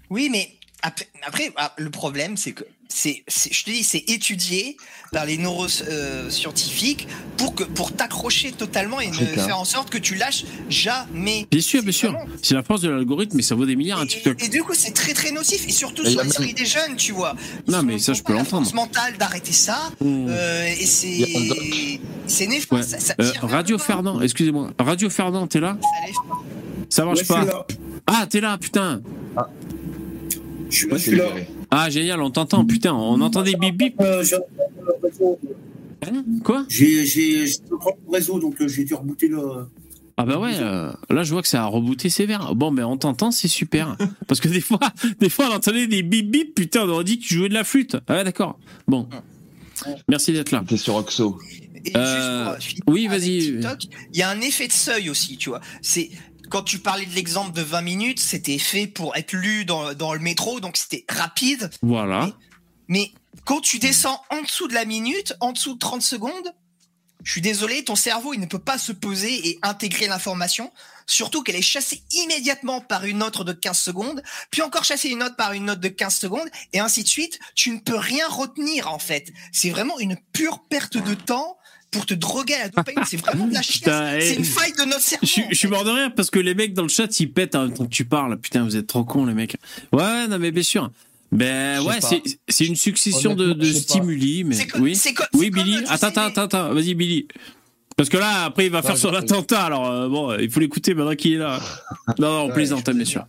Oui, mais après, après, ah, le problème, c'est que c'est, c'est- je te dis, c'est étudié par les neuroscientifiques pour que pour t'accrocher totalement et ne faire en sorte que tu lâches jamais. Bien sûr, C'est bien sûr. C'est la force de l'algorithme, mais ça vaut des milliards un Et, TikTok. et du coup, c'est très très nocif et surtout Et sur a l'esprit même- des jeunes, tu vois. Ils Non, mais ça, je pas peux l'entendre. force mentale d'arrêter ça. Mmh. euh, et un c'est c'est néfaste. Ouais. Ça, ça Euh, Radio. Fernand, excusez-moi. Radio Fernand, t'es là Ça lève pas. Ça marche Ouais, pas. Ah, t'es là, putain Je suis là, Ouais, je c'est suis là. libéré. Ah, génial, on t'entend, putain, on entend des bip bip. Euh, j'ai- Hein Quoi? J'ai j'ai- le propre réseau, donc euh, j'ai dû rebooter le. Ah bah ouais, euh, là je vois que ça a rebooté sévère. Bon, ben on t'entend, c'est super. Parce que des fois, des fois on entendait des bip bip, putain, on aurait dit que tu jouais de la flûte. Ah ouais, d'accord. Bon. Merci d'être là. T'es sur Oxo. Et Euh, juste pour, euh, oui, vas-y. Il y a un effet de seuil aussi, tu vois. C'est quand tu parlais de l'exemple de 20 minutes, c'était fait pour être lu dans, dans le métro, donc c'était rapide. Voilà. Mais quand tu descends en dessous de la minute, en dessous de 30 secondes, je suis désolé, ton cerveau, il ne peut pas se poser et intégrer l'information. Surtout qu'elle est chassée immédiatement par une autre de 15 secondes, puis encore chassée une autre par une autre de 15 secondes, et ainsi de suite. Tu ne peux rien retenir, en fait. C'est vraiment une pure perte de temps pour te droguer à la dopamine. C'est vraiment de la chiasse. Putain, C'est eh, une faille de notre cerveau. Je, suis- je mort de rire parce que les mecs dans le chat ils pètent en même temps que tu parles. Putain, vous êtes trop cons les mecs. Ouais, non mais bien sûr. Ben ouais, c'est une succession de, stimuli, mais oui. Oui, comme, Billy. Attends, attends, attends, attends. Vas-y, Billy. Parce que là, après, il va faire Ouais, son attentat. Alors, euh, bon, il faut l'écouter maintenant qu'il est là. Non, non, on Ouais, plaisante, je bien sûr.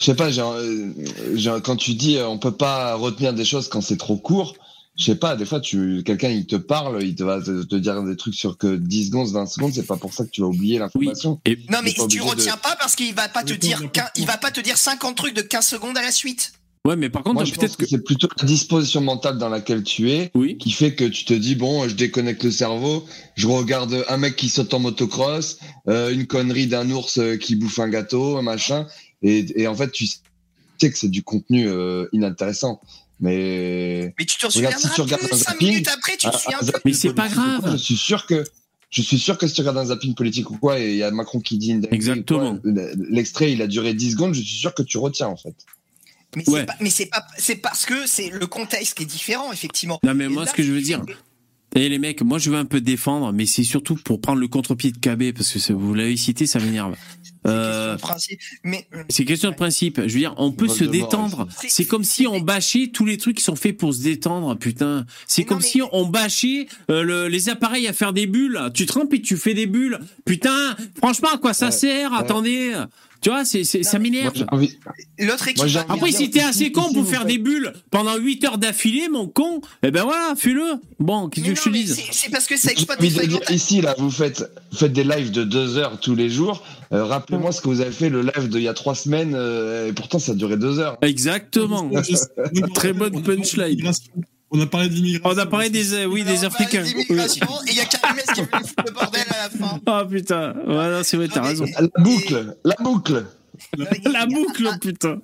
Je sais pas, euh, quand tu dis euh, on peut pas retenir des choses quand c'est trop court, je sais pas, des fois tu quelqu'un il te parle, il te va te, te dire des trucs sur que 10 secondes, 20 secondes, c'est pas pour ça que tu vas oublier l'information. Et Non, mais tu de- retiens pas parce qu'il va pas te dire, il va pas te dire 50 trucs de 15 secondes à la suite. ouais, mais par contre, Moi je pense peut-être que, que. c'est plutôt la disposition mentale dans laquelle tu es Oui. qui fait que tu te dis bon, je déconnecte le cerveau, je regarde un mec qui saute en motocross, euh, une connerie d'un ours euh, qui bouffe un gâteau, un machin, et, et en fait tu sais que c'est du contenu euh, inintéressant. Mais Mais tu te Regarde, si tu regardes plus un 5 zapping, minutes après, tu te Ah, souviens un plus. zapping Mais c'est pas quoi, grave. Je suis sûr que je suis sûr que si tu regardes un zapping politique ou quoi et il y a Macron qui dit une Exactement. l'extrait il a duré 10 secondes, je suis sûr que tu retiens en fait. Mais c'est Ouais. pas, mais c'est pas, c'est parce que c'est le contexte qui est différent, effectivement. Non, mais Et moi, là, ce que je veux dire. Et les mecs, moi je veux un peu défendre, mais c'est surtout pour prendre le contre-pied de KB, parce que vous l'avez cité, ça m'énerve. C'est Euh, question de principe. Mais euh, C'est question de principe. Je veux dire, on peut se détendre. c'est- comme si on bâchait tous les trucs qui sont faits pour se détendre, putain. C'est non, comme mais- si on bâchait euh, le- les appareils à faire des bulles. Tu trempes et tu fais des bulles. Putain, franchement, à quoi ça Ouais. sert? Ouais. Attendez. Tu vois, c'est, c'est, Non, ça m'énerve. envie. l'autre équipe. Moi, Après, si t'es assez con pour faire des bulles pendant 8 heures d'affilée, mon con, eh ben voilà, fais-le. Bon, qu'est-ce que je te dise c'est- C'est parce que ça exploite ici là, vous faites faites des lives de 2 heures tous les jours. Euh, Rappelez-moi ce que vous avez fait le live d'il y a 3 semaines euh, et pourtant ça a duré 2 heures. Exactement. Très bonne punchline. On a parlé d'immigration. On a parlé des, euh, oui, des Africains. d'immigration, Et il y a Karim qui veut foutre le bordel à la fin. Ah putain, voilà, c'est vrai, t'as raison. La boucle, la boucle. La boucle, putain.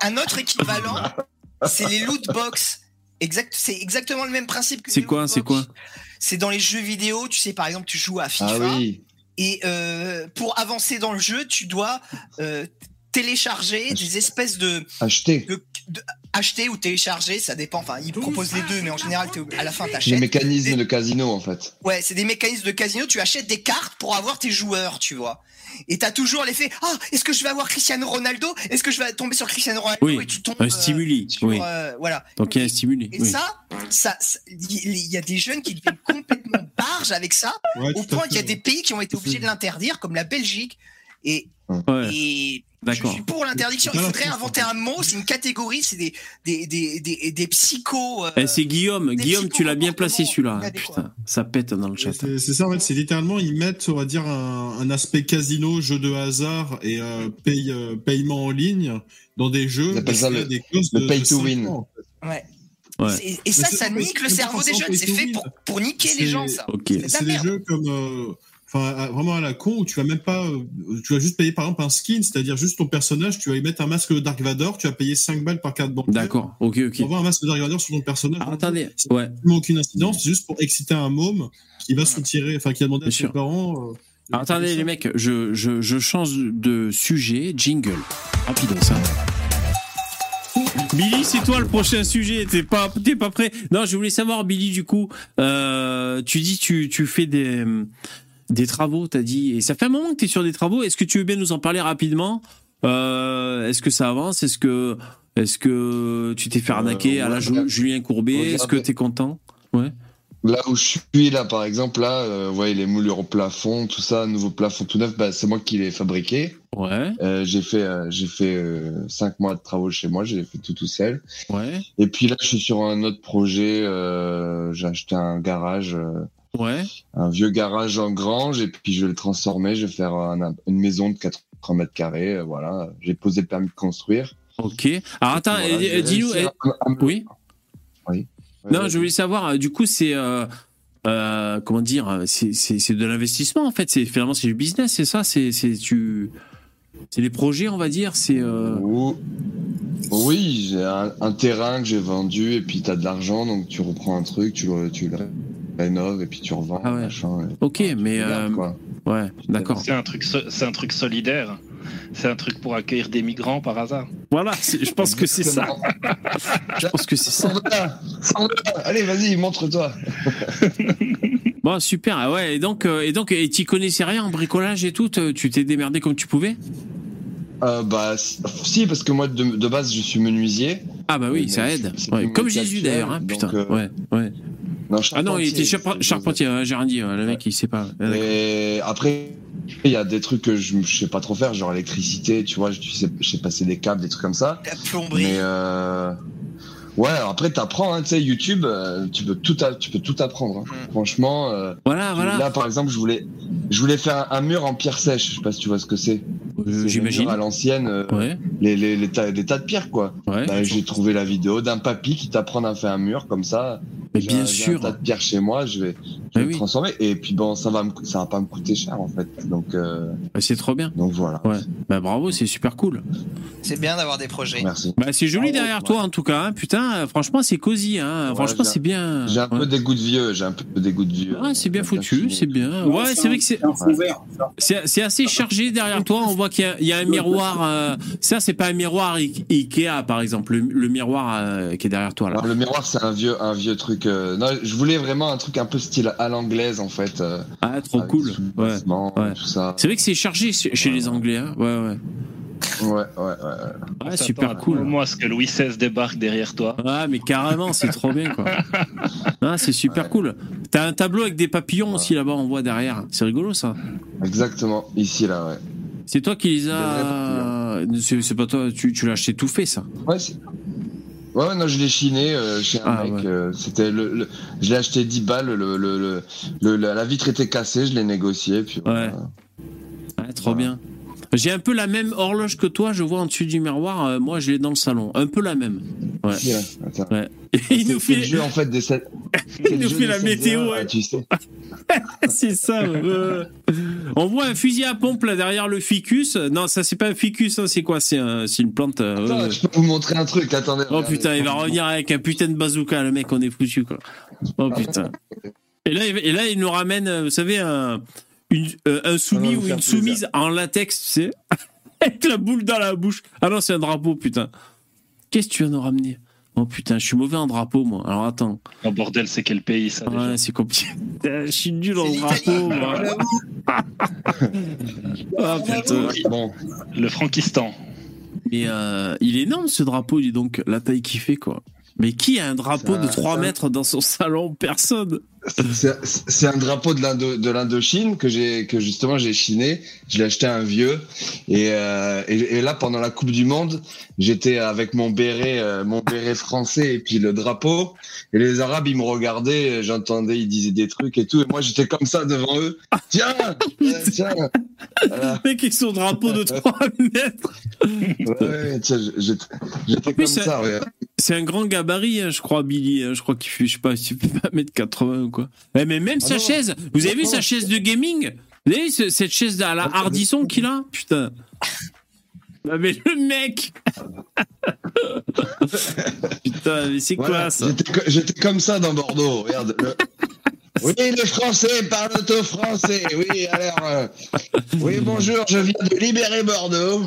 Un autre équivalent, c'est les loot box. Exact, c'est exactement le même principe que C'est quoi, c'est quoi C'est dans les jeux vidéo, tu sais, par exemple, tu joues à FIFA. Ah oui. Et euh, pour avancer dans le jeu, tu dois euh, télécharger des espèces de, Acheter. de, de- acheter ou télécharger, ça dépend. Enfin, ils proposent les deux, mais en général, à la fin, Les t'achètes. mécanismes de casino en fait. Ouais, c'est des mécanismes de casino. Tu achètes des cartes pour avoir tes joueurs, tu vois. Et t'as toujours l'effet. Ah, est-ce que je vais avoir Cristiano Ronaldo? Est-ce que je vais tomber sur Cristiano Ronaldo Oui, Et tu tombes. Un euh, stimuli, sur, oui. euh, voilà. Donc il y a un stimuli. Et oui. ça, ça, il y, a des jeunes qui deviennent complètement barges avec ça, Ouais, au point qu'il y a des pays qui ont été obligés de l'interdire, comme la Belgique. Et, Ouais, et je suis pour l'interdiction. Il faudrait inventer un mot, c'est une catégorie, c'est des, des, des, des, des psychos. euh, Eh, c'est Guillaume. Guillaume, tu l'as bien placé celui-là. Putain, ça pète dans le chat. C'est ça en fait, c'est littéralement ils mettent on va dire un, un aspect casino, jeu de hasard et euh, paye, euh, paiement en ligne dans des jeux. Ils appellent ça le- des le de- pay de to cinq win. ans. Ouais. Ouais. Et, ça, ça nique le cerveau des jeunes. C'est fait pour, pour niquer les gens, ça. Ok. C'est des jeux comme euh, enfin vraiment à la con où tu vas même pas euh, tu vas juste payer par exemple un skin, c'est-à-dire juste ton personnage, tu vas y mettre un masque de Dark Vador, tu vas payer 5 balles par carte bancaire. D'accord. Ok, ok. Pour avoir un masque de Dark Vador sur ton personnage. Alors, attendez. Ouais. aucune incidence, c'est juste pour exciter un môme qui va soutirer, enfin qui a demandé Bien à ses parents. euh, Alors, attendez, les mecs, je, je, je change de sujet. Jingle. Rapide, ça. Billy, c'est toi le prochain sujet. T'es pas, t'es pas prêt Non, je voulais savoir, Billy, du coup, euh, tu dis tu, tu fais des, des travaux, t'as dit, et ça fait un moment que t'es sur des travaux. Est-ce que tu veux bien nous en parler rapidement? Euh, Est-ce que ça avance? Est-ce que, tu t'es fait arnaquer Euh, à la Ju-. Julien Courbet? Est-ce que t'es content? Ouais. Là où je suis là par exemple là, euh, les moulures au plafond, tout ça, nouveau plafond tout neuf, bah, c'est moi qui l'ai fabriqué. Ouais. Euh, j'ai fait euh, j'ai fait cinq mois de travaux chez moi, j'ai fait tout tout seul. Ouais. Et puis là je suis sur un autre projet, j'ai acheté un garage. Ouais. un vieux garage en grange et puis je vais le transformer, je vais faire un- une maison de 80 mètres carrés, euh, voilà. J'ai posé le permis de construire. Ok. Alors attends, Voilà, euh, dis-nous. euh, Oui. Oui. Non, je voulais savoir, euh, du coup, c'est. euh, comment dire C'est de l'investissement, en fait. C'est Finalement, c'est du business, c'est ça? C'est tu. C'est des projets, on va dire? C'est. Ou- Oui, j'ai un, un terrain que j'ai vendu et puis tu as de l'argent, donc tu reprends un truc, tu le, tu le rénoves et puis tu revends. Ah ouais. machin, et- Ok, mais. regardes, euh, ouais, d'accord. C'est un truc, so- c'est un truc solidaire. C'est un truc pour accueillir des migrants par hasard. Voilà, je pense que c'est ça. Je pense que c'est ça. Allez, vas-y, montre-toi. Bon, super. ah Ouais, et donc, euh, et donc, et t'y connaissais rien en bricolage et tout Tu t'es démerdé comme tu pouvais? Euh, bah, si- parce que moi, de, de base, je suis menuisier. Ah, bah oui, Oui, ça aide. Ouais, Comme Jésus d'ailleurs, hein, putain. donc, euh, Ouais, ouais. Non, Ah non, il était charpentier, hein, j'ai rien dit. ouais, Le mec, il sait pas. Et après, Il y a des trucs que je, je sais pas trop faire, genre l'électricité, tu vois, je sais, je sais passer des câbles, des trucs comme ça. La plomberie. Mais euh... ouais, alors après t'apprends, hein, tu sais, YouTube, euh, tu peux tout, tu peux tout apprendre. hein. Mm. Franchement, euh, Voilà, voilà. là par exemple, je voulais, je voulais faire un, un mur en pierre sèche. Je sais pas si tu vois ce que c'est. Euh, J'imagine. à l'ancienne, euh, Ouais, les, les, les tas, des tas de pierres quoi. ouais. Bah, j'ai trouvé la vidéo d'un papy qui t'apprend à faire un mur comme ça. Mais bien sûr. un tas de pierres chez moi, je vais, je vais oui. le transformer. Et puis bon, ça va, me, ça va pas me coûter cher en fait. Donc, euh, Bah, C'est trop bien. donc voilà. Ouais. Bah bravo, c'est super cool. C'est bien d'avoir des projets. Merci. Bah c'est joli Bravo, derrière ouais. toi en tout cas. hein. Putain, franchement c'est cosy. Hein. Ouais, franchement j'ai- c'est bien. J'ai un Ouais. peu des goûts de vieux. J'ai un peu des goûts de vieux. C'est bien foutu, c'est bien. Ouais, c'est vrai que c'est c'est assez chargé derrière toi. On voit qu'il y a- il y, a un miroir. euh, ça c'est pas un miroir I- Ikea par exemple. Le, le miroir euh, qui est derrière toi là. Alors, le miroir, c'est un vieux, un vieux truc. euh, Non, je voulais vraiment un truc un peu style à l'anglaise en fait. euh, Ah trop cool. Ouais. C'est vrai que c'est chargé chez les Anglais. Hein. Ouais ouais. Ouais, ouais, ouais. ouais. Ouais, super cool. Moi, ce que Louis XVI débarque derrière toi. Ouais, mais carrément, c'est trop bien, quoi. Ah, c'est super cool. T'as un tableau avec des papillons aussi là-bas, on voit derrière. C'est rigolo, ça. Exactement. Ici, là, ouais. C'est toi qui les as. C'est c'est pas toi, tu, tu l'as acheté tout fait, ça. Ouais, ouais, ouais, non, je l'ai chiné euh, chez un Ah, mec. ouais. euh, C'était le, le- je l'ai acheté 10 balles. Le, le, le, le- la, vitre était cassée, je l'ai négocié. Puis voilà. Ouais, trop Voilà. bien. J'ai un peu la même horloge que toi, je vois en dessus du miroir. euh, moi, je l'ai dans le salon. Un peu la même. Ouais. Et il nous le fait. jeu en fait Il nous fait la météo, heures, ouais. Tu sais. C'est ça. On voit un fusil à pompe là derrière le ficus. Non, ça c'est pas un ficus, hein, c'est quoi? C'est un- c'est une plante. euh, Attends, je peux vous montrer un truc. Attendez. Oh regardez. putain, il va revenir avec un putain de bazooka, le mec, on est foutu quoi. Oh putain. Et là, il- et là, il nous ramène, euh, vous savez, un, une- euh, un soumis ou une plaisir. soumise en latex, tu sais, avec la boule dans la bouche. Ah non, c'est un drapeau, putain. Qu'est-ce que tu vas nous ramener? Oh putain, je suis mauvais en drapeau, moi. Alors attends, Oh bordel, c'est quel pays ça déjà? Ouais, c'est compliqué. Je suis nul en drapeau, moi. J'avoue. Ah putain? Bon, Le Frankistan. Mais euh, il est énorme ce drapeau, dis donc, la taille qu'il fait, quoi. Mais qui a un drapeau de 3 ça- mètres dans son salon? Personne. c'est un drapeau de l'Indo- de l'Indochine que j'ai que justement j'ai chiné. Je l'ai acheté à un vieux et, euh, et, et là pendant la Coupe du Monde, j'étais avec mon béret euh, mon béret français et puis le drapeau et les Arabes ils me regardaient, j'entendais ils disaient des trucs et tout et moi j'étais comme ça devant eux. Tiens, euh, tiens. Voilà. Mec avec son drapeau de 3 mètres. Ouais, tiens, j'étais comme ça- ça. Ouais. C'est un grand gabarit, hein, je crois, Billy. hein. Je crois qu'il fait, je sais pas, il fait pas 1m80 ou quoi. Eh, mais même Ah sa non. chaise, vous avez vu sa chaise de gaming? Vous avez vu ce- cette chaise à la Hardisson qu'il a? Putain. Ah, mais le mec Putain, mais c'est Voilà, quoi ça? J'étais co- J'étais comme ça dans Bordeaux. Regarde. le- Oui, les Français parlent au français. Oui, alors. euh, Oui, bonjour, je viens de libérer Bordeaux.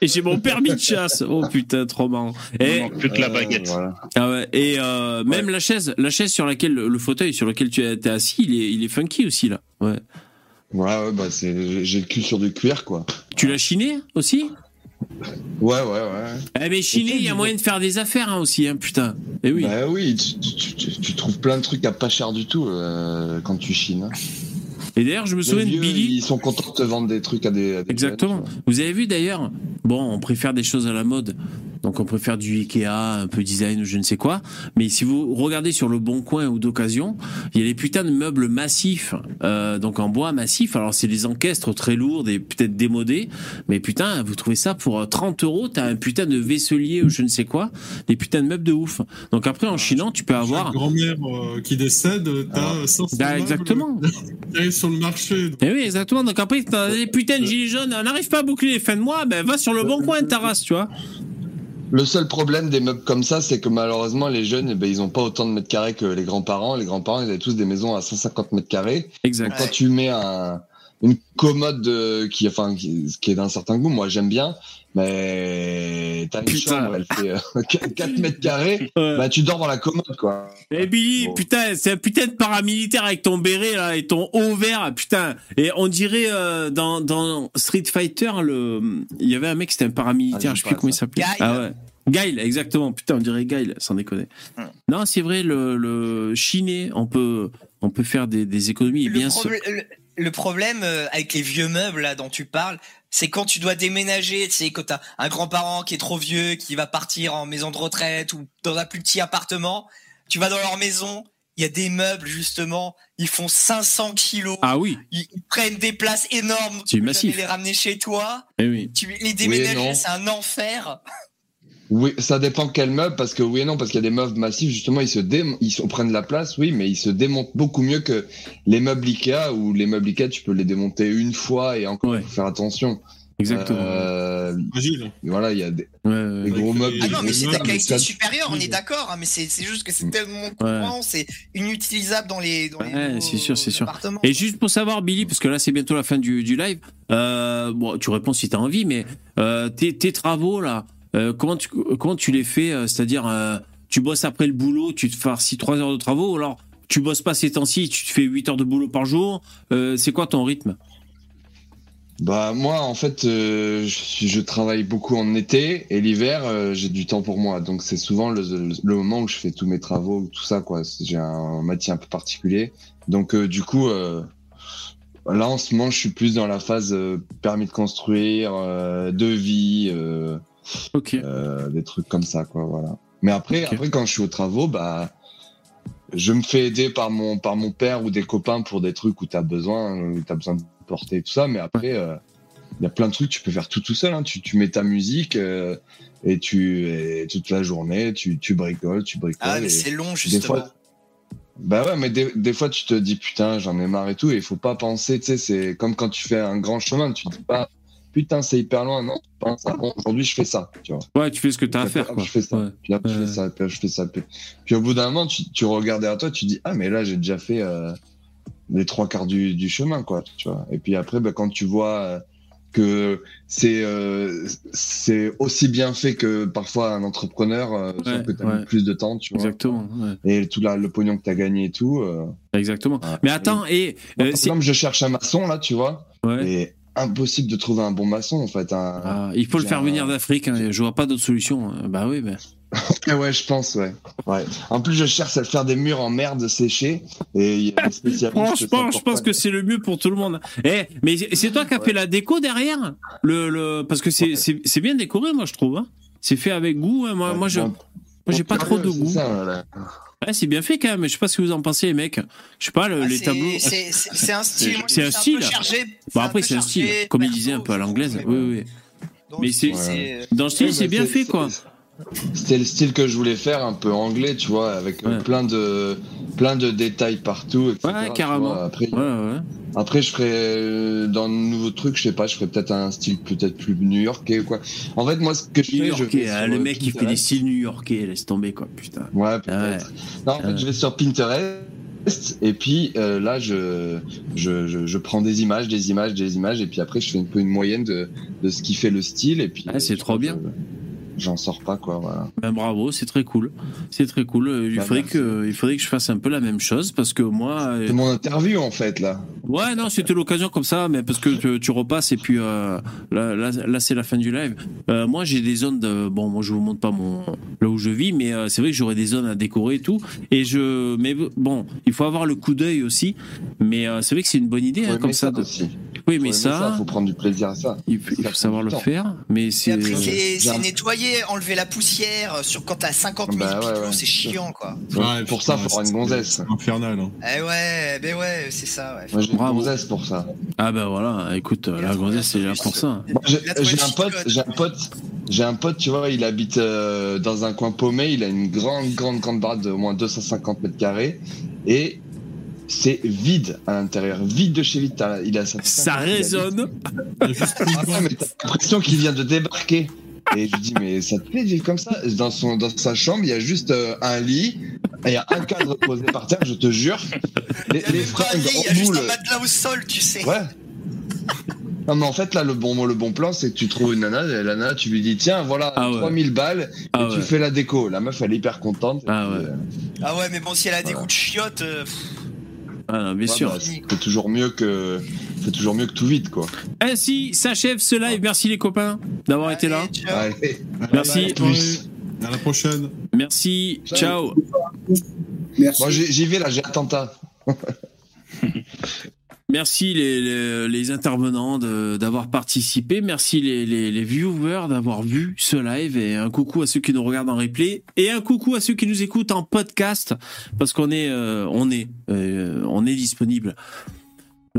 Et j'ai mon permis de chasse. Oh putain, trop marrant. Il Et, manque plus que la Euh, baguette. voilà. ah ouais, et euh, même la chaise, la chaise sur laquelle, le fauteuil sur lequel tu es assis, il est, il est funky aussi là. Ouais. Ouais, ouais, bah, c'est, j'ai le cul sur du cuir, quoi. Tu l'as chiné aussi? Ouais, ouais, ouais. Eh mais chiné, il y a moyen de faire des affaires hein, aussi, hein, putain. Eh oui. Bah oui, tu, tu- tu- tu trouves plein de trucs à pas cher du tout euh, quand tu chines. hein. Et d'ailleurs, je me souviens de Billy. ils sont contents de te vendre des trucs à des. à des Exactement. jeunes. Vous avez vu d'ailleurs, bon, on préfère des choses à la mode. Donc on préfère du Ikea, un peu design ou je ne sais quoi. Mais si vous regardez sur le bon coin ou d'occasion, il y a des putains de meubles massifs, euh, donc en bois massif. Alors c'est des encaistres très lourds, et peut-être démodés. Mais putain, vous trouvez ça pour euh, 30 euros, t'as un putain de vaisselier ou je ne sais quoi. Des putains de meubles de ouf. Donc après en chinant, tu peux avoir... Chaque grand-mère euh, qui décède, t'as 500 Bah, exactement. sur le marché. Donc, Eh oui, exactement. Donc après, t'as des putains de gilets jaunes, on n'arrive pas à boucler les fins de mois, ben va sur le bon coin de ta race, tu vois. Le seul problème des meubles comme ça, c'est que malheureusement, les jeunes, eh ben, ils ont pas autant de mètres carrés que les grands-parents. Les grands-parents, ils avaient tous des maisons à 150 mètres carrés. Exact. Donc, quand tu mets un, une commode de- qui, enfin, qui, qui est d'un certain goût, moi j'aime bien, mais t'as une Putain. chambre, elle fait euh, 4 mètres carrés, Ouais. bah tu dors dans la commode, quoi. Eh Billy, Bon. putain, c'est un putain de paramilitaire avec ton béret là et ton haut vert, putain. Et on dirait euh, dans, dans Street Fighter, le, il y avait un mec, c'était un paramilitaire, Ah, je sais plus comment il s'appelait. Ah ouais. Guile, exactement. Putain, on dirait Guile, sans déconner. Hum. Non, c'est vrai, le, le chiné, on peut, on peut faire des, des économies. Et Le, bien sûr. Le- problème euh, avec les vieux meubles là dont tu parles, c'est quand tu dois déménager, tu sais, quand t'as un grand-parent qui est trop vieux, qui va partir en maison de retraite ou dans un plus petit appartement, tu vas dans leur maison, il y a des meubles justement, ils font 500 kilos, Ah oui, ils, ils prennent des places énormes, tu les ramener chez toi, eh oui. tu les déménager, c'est un enfer. Oui, ça dépend quel meuble, parce que oui et non, parce qu'il y a des meubles massifs, justement, ils se dé... ils prennent la place, oui, mais ils se démontent beaucoup mieux que les meubles Ikea, où les meubles Ikea, tu peux les démonter une fois et encore, Ouais. faut faire attention. Exactement. Euh, Agile. voilà, il y a des, Ouais, des gros meubles. les- Ah non, gros mais c'est de la qualité supérieure, on est d'accord, hein, mais c'est c'est juste que c'est Mm. tellement courant, c'est inutilisable dans les, dans Ouais, c'est sûr, c'est sûr. appartements. Et juste pour savoir, Billy, parce que là c'est bientôt la fin du, du live, euh, bon, tu réponds si tu as envie, mais euh, tes, tes travaux là, euh, comment, tu, comment tu les fais euh, C'est-à-dire, euh, tu bosses après le boulot, tu te farcis 3 heures de travaux, ou alors tu bosses pas ces temps-ci, tu te fais 8 heures de boulot par jour, c'est quoi ton rythme? Bah moi en fait je, travaille beaucoup en été et l'hiver j'ai du temps pour moi. Donc c'est souvent le, moment où je fais tous mes travaux tout ça quoi. J'ai un métier un peu particulier. Donc du coup là en ce moment je suis plus dans la phase permis de construire euh, devis Euh, des trucs comme ça quoi voilà mais après après quand je suis aux travaux bah je me fais aider par mon par mon père ou des copains pour des trucs où t'as besoin où t'as besoin de porter tout ça mais après euh, il y a plein de trucs tu peux faire tout tout seul hein. tu tu mets ta musique euh, et tu et toute la journée tu tu bricoles tu bricoles Ah, mais c'est long, des justement. fois bah ouais mais des, des fois tu te dis putain j'en ai marre et tout et il faut pas penser tu sais c'est comme quand tu fais un grand chemin tu te dis pas putain c'est hyper loin non ah bon, aujourd'hui je fais ça tu vois Ouais, tu fais ce que tu as à faire. Quoi. Je fais ça. Ouais. Puis je fais ça. Puis je fais ça. Puis, puis au bout d'un moment, tu, tu regardes derrière toi, tu dis ah mais là j'ai déjà fait euh, les trois quarts du, du chemin quoi. Tu vois. Et puis après, bah, quand tu vois euh, que c'est euh, c'est aussi bien fait que parfois un entrepreneur, euh, Ouais, sauf que tu as ouais. mis plus de temps, tu vois. Exactement. ouais. Et tout la, le pognon que tu as gagné et tout. euh, Exactement. ouais. Mais attends, et Moi, par exemple, je cherche un maçon là, tu vois. ouais. Et impossible de trouver un bon maçon en fait. Un... Ah, il faut le faire un- venir d'Afrique. hein, Je vois pas d'autre solution. hein. Bah oui. Bah. Ouais, je pense, ouais. ouais. En plus, je cherche à faire des murs en merde séchés. Et. Franchement, je pense que c'est le mieux pour tout le monde. Eh, mais c'est toi qui as fait la déco derrière? Le, le parce que c'est bien décoré, moi je trouve. hein. C'est fait avec goût. hein. Moi, moi, je, Bon, moi, j'ai pas trop de goût. ça, voilà. Ouais, c'est bien fait quand même. Je sais pas ce que vous en pensez, les mecs. Je sais pas le- Ah, les c'est- tableaux. C'est un style. C'est un style. chargé, Bon après c'est un style, comme il disait un peu à l'anglaise. Oui, oui. Mais c'est- Dans le style, c'est bah, bien fait quoi. C'était le style que je voulais faire, un peu anglais, tu vois, avec euh, Ouais. plein de plein de détails partout. etc., Ouais, carrément. Après, Ouais, après, je ferais euh, dans le nouveau truc, je sais pas, je ferais peut-être un style peut-être plus new-yorkais ou quoi. En fait, moi, ce que je fais, je vais ah, le mec qui fait des styles new-yorkais, laisse tomber quoi, putain. Ouais, peut-être. Non, en fait, Ouais. je vais sur Pinterest et puis euh, là, je, je, je, je prends des images, des images, des images et puis après, je fais un peu une moyenne de, de ce qui fait le style et puis. Ah, c'est trop je- bien. J'en sors pas quoi, voilà. Ben, bravo, c'est très cool. C'est très cool. Euh, Il Bah, faudrait merci. que, il faudrait que je fasse un peu la même chose parce que moi, euh, C'est mon interview en fait là. Ouais, non, c'était l'occasion comme ça, mais parce que tu, tu repasses et puis euh, là, là, là, c'est la fin du live. Euh, moi, j'ai des zones de. Bon, moi, je vous montre pas mon là où je vis, mais euh, c'est vrai que j'aurais des zones à décorer et tout. Et je. Mais bon, il faut avoir le coup d'œil aussi. Mais euh, c'est vrai que c'est une bonne idée, hein, comme ça. de- aussi. Oui, Faut mais aimer ça, faut prendre du plaisir à ça. il faut, il ça faut savoir le temps. faire. Mais Et c'est. après, c'est j'ai enlever la poussière euh, sur quand t'as 50 000 Bah, ouais, picos, ouais. c'est chiant quoi. Ouais, pour putain, ça, faut avoir une gonzesse. Infernal. Hein. Eh ouais, ben ouais, c'est ça. Ouais. Moi, j'ai une gonzesse pour ça. Ah ben voilà, écoute, Il a la trouvé gonzesse, c'est là pour ça. J'ai Il j'ai un pote, j'ai un pote, j'ai un pote, tu vois, il habite euh, dans un coin paumé, il a une grande, grande, grande baraque de au moins 250 mètres carrés et c'est vide à l'intérieur, vide de chez vide. Il a sa Ça il résonne. Il une Ah ouais, mais t'as l'impression qu'il vient de débarquer. Et je lui dis, mais ça te plaît de vivre comme ça? Dans, son, dans sa chambre, il y a juste euh, un lit, et il y a un cadre posé par terre, je te jure. Les, Il y a les il y a en juste boule. un matelas au sol, tu sais. Ouais. Non, mais en fait, là, le bon, le bon plan, c'est que tu trouves une nana, et la nana, tu lui dis, tiens, voilà, Ah ouais. 3000 balles, Ah et tu ouais. fais la déco. La meuf, elle est hyper contente. Ah ouais. euh, Ah ouais, mais bon, si elle a des goûts de chiottes, euh, Ah non, bien ouais, sûr. bah, c'est toujours mieux que, c'est toujours mieux que tout vide, quoi. Ainsi s'achève ce live. Merci les copains d'avoir été là. allez, ciao. Allez. Merci. Plus. À la prochaine. Merci. Ciao. Moi, j'y j'y vais, là, j'ai attentat. Merci les, intervenants d'avoir participé. Merci les, viewers d'avoir vu ce live. Et un coucou à ceux qui nous regardent en replay. Et un coucou à ceux qui nous écoutent en podcast. Parce qu'on est, euh, on est, euh, on est disponible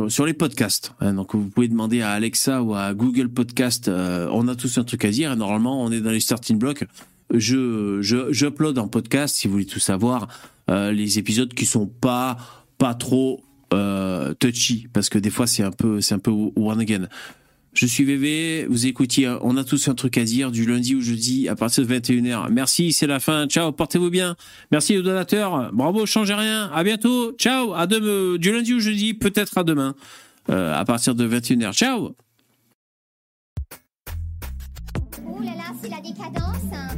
sur les podcasts. hein. donc vous pouvez demander à Alexa ou à Google Podcast. euh, on a tous un truc à dire. Et normalement, on est dans les starting blocks. Je, je, j'upload en podcast, si vous voulez tout savoir, les épisodes qui sont pas, pas trop euh, touchy, parce que des fois c'est un peu, c'est un peu one again. Je suis VV, vous écoutiez, on a tous un truc à dire du lundi au jeudi à partir de 21h. Merci, c'est la fin. Ciao, portez-vous bien. Merci aux donateurs. Bravo, changez rien. À bientôt. Ciao, à demain, du lundi au jeudi, peut-être à demain, euh, à partir de 21h. Ciao. Là là, c'est la décadence. hein.